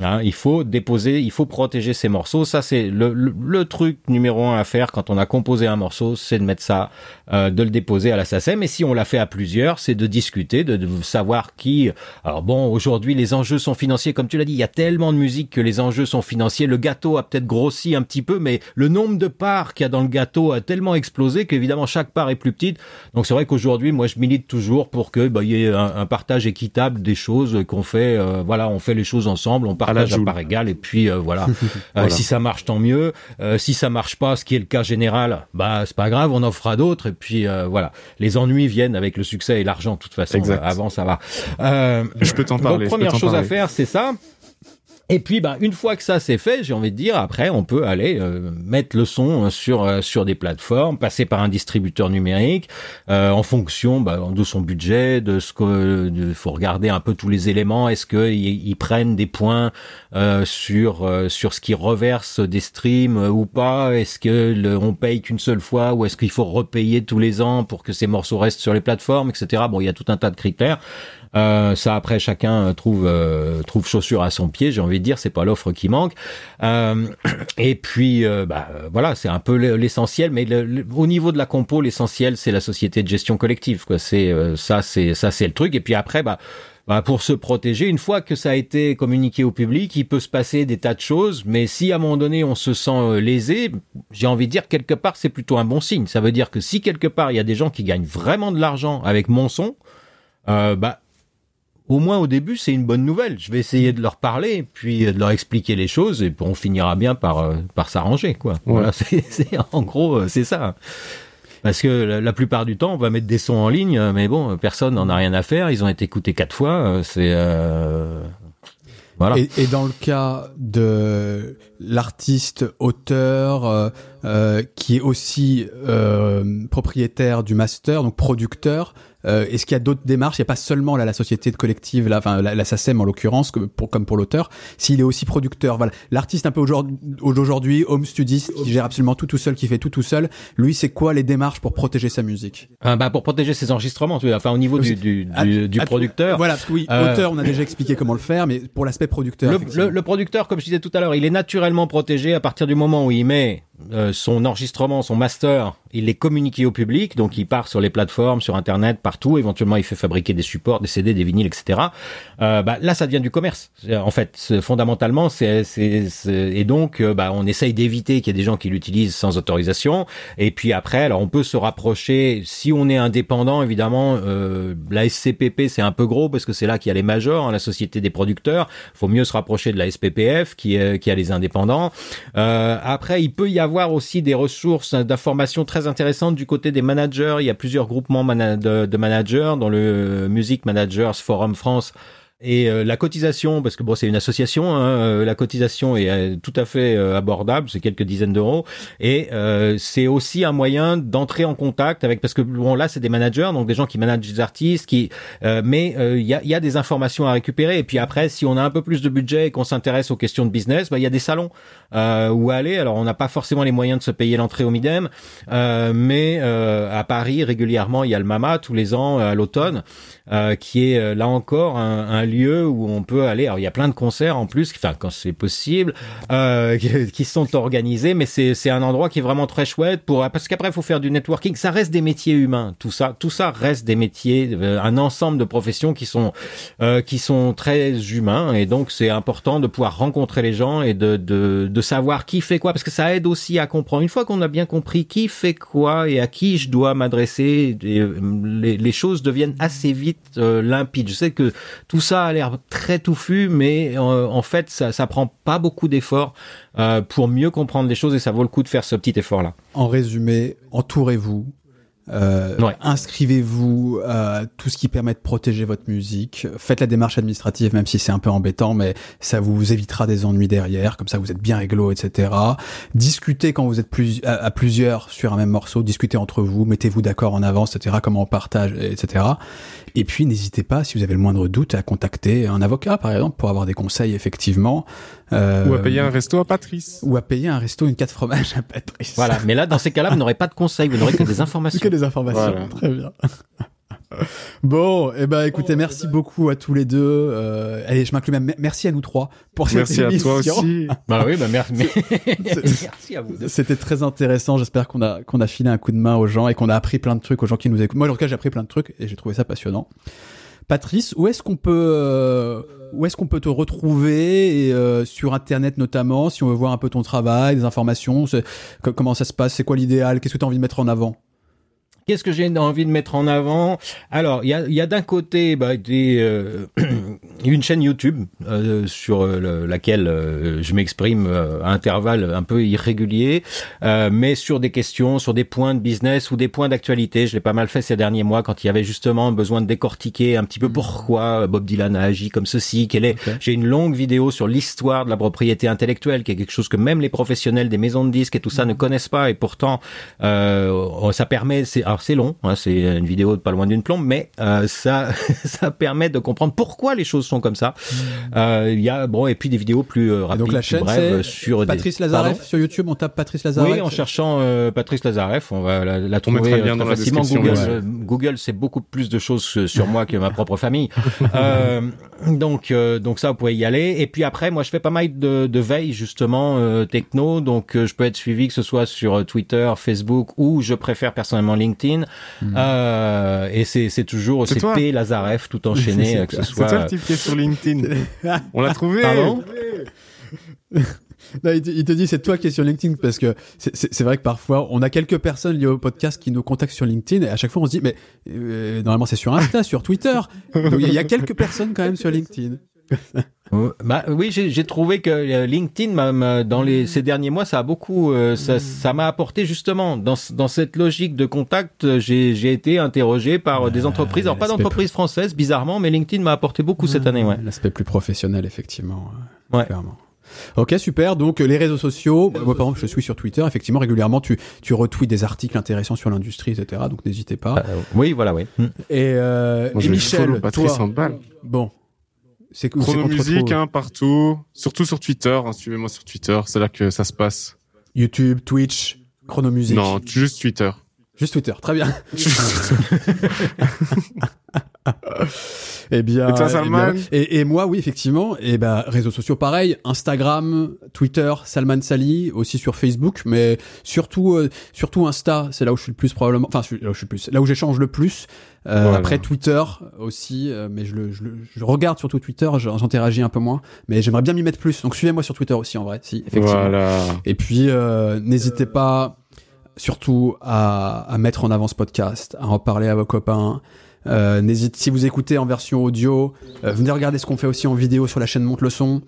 Hein, il faut déposer, il faut protéger ces morceaux. Ça, c'est le, le, le truc numéro un à faire quand on a composé un morceau, c'est de mettre ça, euh, de le déposer à la SACEM. Et si on l'a fait à plusieurs, c'est de discuter, de, de savoir qui. Alors bon, aujourd'hui, les enjeux sont financiers, comme tu l'as dit. Il y a tellement de musique que les enjeux sont financiers. Le gâteau a peut-être grossi un petit peu, mais le nombre de parts qu'il y a dans le gâteau a tellement explosé qu'évidemment chaque part est plus petite. Donc c'est vrai qu'aujourd'hui, moi, je milite toujours pour que bah, y ait un, un partage équitable des choses qu'on fait. euh, voilà, on fait les choses ensemble, on À la partage à, Joule. part égale, et puis euh, voilà. Euh, Voilà. si ça marche, tant mieux. Euh, si ça marche pas, ce qui est le cas général, bah c'est pas grave, on en fera d'autres. Et puis euh, voilà, les ennuis viennent avec le succès et l'argent. De toute façon, Exact. Avant ça va. Euh, Je peux t'en parler. donc première chose à faire, c'est ça. Et puis, bah, une fois que ça c'est fait, j'ai envie de dire, après, on peut aller euh, mettre le son sur euh, sur des plateformes, passer par un distributeur numérique, euh, en fonction bah, de son budget, de ce que, faut regarder un peu tous les éléments. Est-ce que ils, prennent des points euh, sur sur ce qu'ils reversent des streams ou pas? Est-ce que paye qu'une seule fois ou est-ce qu'il faut repayer tous les ans pour que ces morceaux restent sur les plateformes, etc. Bon, il y a tout un tas de critères. Euh, ça après chacun euh, trouve euh, trouve chaussure à son pied. J'ai envie de dire, c'est pas l'offre qui manque. Euh, et puis euh, bah euh, voilà, c'est un peu le- l'essentiel. Mais au niveau de la compo, l'essentiel c'est la société de gestion collective. Quoi, c'est ça, c'est ça, c'est le truc. Et puis après, bah bah, pour se protéger, une fois que ça a été communiqué au public, il peut se passer des tas de choses, mais si à un moment donné on se sent lésé, j'ai envie de dire quelque part c'est plutôt un bon signe. Ça veut dire que si quelque part il y a des gens qui gagnent vraiment de l'argent avec mon son, euh, bah au moins au début c'est une bonne nouvelle. Je vais essayer de leur parler, puis de leur expliquer les choses, et puis on finira bien par euh, par s'arranger quoi. Voilà, c'est en gros euh, c'est ça. Parce que la, la plupart du temps, on va mettre des sons en ligne, euh, mais bon, personne n'en a rien à faire. Ils ont été écoutés quatre fois. euh, C'est euh, voilà. Et, et dans le cas de l'artiste, auteur, euh, qui est aussi euh, propriétaire du master, donc producteur, euh, est-ce qu'il y a d'autres démarches? Il n'y a pas seulement là, la société de collective, là, enfin la, la SACEM en l'occurrence, que pour, comme pour l'auteur, s'il est aussi producteur. Voilà, l'artiste un peu aujourd'hui, home studiste, qui gère absolument tout tout seul, qui fait tout tout seul. Lui, c'est quoi les démarches pour protéger sa musique? Ah, bah, pour protéger ses enregistrements, enfin au niveau du, du, du, À- du à- producteur. Voilà, parce que oui, Euh, auteur, on a déjà expliqué comment le faire, mais pour l'aspect producteur. Le, le- le producteur, comme je disais tout à l'heure, il est naturellement protégé à partir du moment où il met euh, son enregistrement, son master, il les communique au public, donc il part sur les plateformes, sur Internet, partout. Éventuellement, il fait fabriquer des supports, des CD, des vinyles, etc. Euh, bah, là, ça devient du commerce. En fait, fondamentalement, c'est et donc, euh, bah, on essaye d'éviter qu'il y ait des gens qui l'utilisent sans autorisation. Et puis après, alors on peut se rapprocher. Si on est indépendant, évidemment, euh, la SCPP c'est un peu gros parce que c'est là qu'il y a les majors, hein, la société des producteurs. Faut mieux se rapprocher de la SPPF qui, qui a les indépendants. Euh, après, il peut y avoir aussi des ressources d'informations très intéressantes du côté des managers. Il y a plusieurs groupements de, de managers dans le Music Managers Forum France et euh, la cotisation, parce que bon, c'est une association, hein, euh, la cotisation est euh, tout à fait abordable, c'est quelques dizaines d'euros, et c'est aussi un moyen d'entrer en contact avec, parce que bon, là, c'est des managers, donc des gens qui managent des artistes, qui, mais il y a, y, a, des informations à récupérer. Et puis après, si on a un peu plus de budget et qu'on s'intéresse aux questions de business, bah, il y a des salons où aller. Alors, on n'a pas forcément les moyens de se payer l'entrée au Midem, mais à Paris régulièrement, il y a le MAMA tous les ans à l'automne, qui est là encore un, un lieu où on peut aller. Alors il y a plein de concerts en plus, enfin quand c'est possible, euh, qui sont organisés, mais c'est c'est un endroit qui est vraiment très chouette pour parce qu'après il faut faire du networking. Ça reste des métiers humains, tout ça, tout ça reste des métiers, euh, un ensemble de professions qui sont euh, qui sont très humains et donc c'est important de pouvoir rencontrer les gens et de, de de savoir qui fait quoi parce que ça aide aussi à comprendre. Une fois qu'on a bien compris qui fait quoi et à qui je dois m'adresser, les, les choses deviennent assez vite limpides. Je sais que tout ça a l'air très touffu, mais euh, en fait, ça, ça prend pas beaucoup d'efforts euh, pour mieux comprendre les choses et ça vaut le coup de faire ce petit effort-là. En résumé, entourez-vous, euh, Inscrivez-vous à tout ce qui permet de protéger votre musique. Faites la démarche administrative, même si c'est un peu embêtant, mais ça vous évitera des ennuis derrière. Comme ça, vous êtes bien réglo, etc. Discutez quand vous êtes plus, à, plusieurs sur un même morceau. Discutez entre vous. Mettez-vous d'accord en avance, etc. Comment on partage, etc. Et puis, n'hésitez pas, si vous avez le moindre doute, à contacter un avocat, par exemple, pour avoir des conseils, effectivement. Euh, ou à payer un resto à Patrice. Ou à payer un resto, une carte fromage à Patrice. Voilà. Mais là, dans ces cas-là, vous n'aurez pas de conseils, vous n'aurez que des informations. que des informations. Très bien. Bon, eh ben écoutez, merci beaucoup à tous les deux. Euh, allez, je m'inclus même. Merci à nous trois pour cette merci émission. Merci à toi aussi. bah oui, bah merci. merci à vous. C'était très intéressant. J'espère qu'on a qu'on a filé un coup de main aux gens et qu'on a appris plein de trucs aux gens qui nous écoutent. Moi, en tout cas, j'ai appris plein de trucs et j'ai trouvé ça passionnant. Patrice, où est-ce qu'on peut euh, où est-ce qu'on peut te retrouver et, euh, sur internet notamment si on veut voir un peu ton travail, des informations, comment ça se passe, c'est quoi l'idéal, qu'est-ce que tu as envie de mettre en avant? Qu'est-ce que j'ai envie de mettre en avant? Alors, il y a, d'un côté bah, des, euh, une chaîne YouTube euh, sur euh, laquelle je m'exprime à intervalles un peu irréguliers, mais sur des questions, sur des points de business ou des points d'actualité. Je l'ai pas mal fait ces derniers mois quand il y avait justement besoin de décortiquer un petit peu pourquoi Bob Dylan a agi comme ceci. Quelle est J'ai une longue vidéo sur l'histoire de la propriété intellectuelle, qui est quelque chose que même les professionnels des maisons de disques et tout ça ne connaissent pas, et pourtant ça permet. C'est c'est long, hein, c'est une vidéo de pas loin d'une plombe, mais euh, ça ça permet de comprendre pourquoi les choses sont comme ça. Euh, il y a bon et puis des vidéos plus euh, rapides, donc la chaîne, brèves sur Patrice Lazareff sur YouTube, on tape Patrice Lazareff. Oui, en cherchant Patrice Lazareff, on va la, trouver très, bien dans facilement. Google, Google, c'est beaucoup plus de choses sur moi que ma propre famille. donc donc ça, vous pouvez y aller. Et puis après, moi, je fais pas mal de, de veille justement techno, donc je peux être suivi que ce soit sur Twitter, Facebook ou je préfère personnellement LinkedIn Hmm. Euh, et c'est, c'est toujours c'est P Lazareff tout enchaîné que ce soit. C'est toi le type qui est sur LinkedIn. On l'a trouvé. Pardon non, il, te, dit c'est toi qui es sur LinkedIn parce que c'est vrai que parfois on a quelques personnes liées au podcast qui nous contactent sur LinkedIn et à chaque fois on se dit mais euh, normalement c'est sur Insta, sur Twitter. Donc il y a quelques personnes quand même sur LinkedIn. bah, oui, j'ai trouvé que euh, LinkedIn, dans les, ces derniers mois, ça a beaucoup, euh, ça m'a apporté justement dans, dans cette logique de contact. J'ai été interrogé par des entreprises, alors pas d'entreprises françaises, bizarrement, mais LinkedIn m'a apporté beaucoup cette année. Ouais. L'aspect plus professionnel, effectivement. Ouais. Clairement. Ok, super. Donc les réseaux sociaux, moi par exemple, je suis sur Twitter. Effectivement, régulièrement, tu tu retweets des articles intéressants sur l'industrie, etc. Donc n'hésitez pas. Euh, oui, voilà, oui. Et, euh, et Michel, toi, bon, c'est Chrono Musique hein, partout, surtout sur Twitter. Hein, Suivez-moi sur Twitter, c'est là que ça se passe. YouTube, Twitch, Chrono Musique. Non, juste Twitter. Juste Twitter, très bien. Eh bien, Et toi, eh Salman bien, et, et moi, oui, effectivement. Et ben, réseaux sociaux, pareil. Instagram, Twitter, Salman Sali, aussi sur Facebook, mais surtout, euh, surtout Insta. C'est là où je suis le plus probablement. Enfin, je suis- là où je suis le plus. Là où j'échange le plus. Euh, Voilà. Après Twitter aussi, euh, mais je le, je, le- je regarde surtout Twitter. J'interagis un peu moins, mais j'aimerais bien m'y mettre plus. Donc suivez-moi sur Twitter aussi, en vrai. Si, effectivement. Voilà. Et puis, euh, n'hésitez pas, surtout, à, à mettre en avant ce podcast, à en parler à vos copains. Euh, n'hésite, si vous écoutez en version audio, euh, venez regarder ce qu'on fait aussi en vidéo sur la chaîne Monte le son.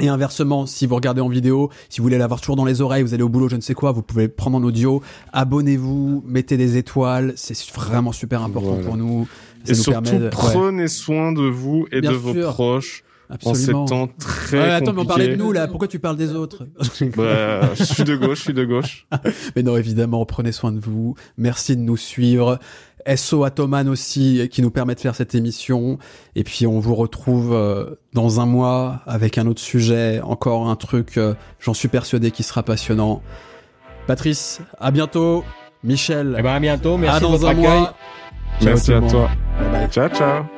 Et inversement, si vous regardez en vidéo, si vous voulez l'avoir toujours dans les oreilles, vous allez au boulot, je ne sais quoi, vous pouvez prendre en audio, abonnez-vous, mettez des étoiles, c'est vraiment super important Voilà. pour nous. Ça Et nous surtout, permet de- ouais, prenez soin de vous et Bien de vos sûr. Proches en ces absolument. temps très Ouais, attends, mais on parlait de nous là, pourquoi tu parles des autres Bah, je suis de gauche, je suis de gauche. Mais non, évidemment, prenez soin de vous. Merci de nous suivre. SO Atoman aussi, qui nous permet de faire cette émission. Et puis, on vous retrouve euh, dans un mois avec un autre sujet, encore un truc, euh, j'en suis persuadé, qui sera passionnant. Patrice, à bientôt. Michel, Eh ben, à bientôt. Merci à de dans votre un accueil. mois. Merci à toi. Bye bye. Ciao, ciao.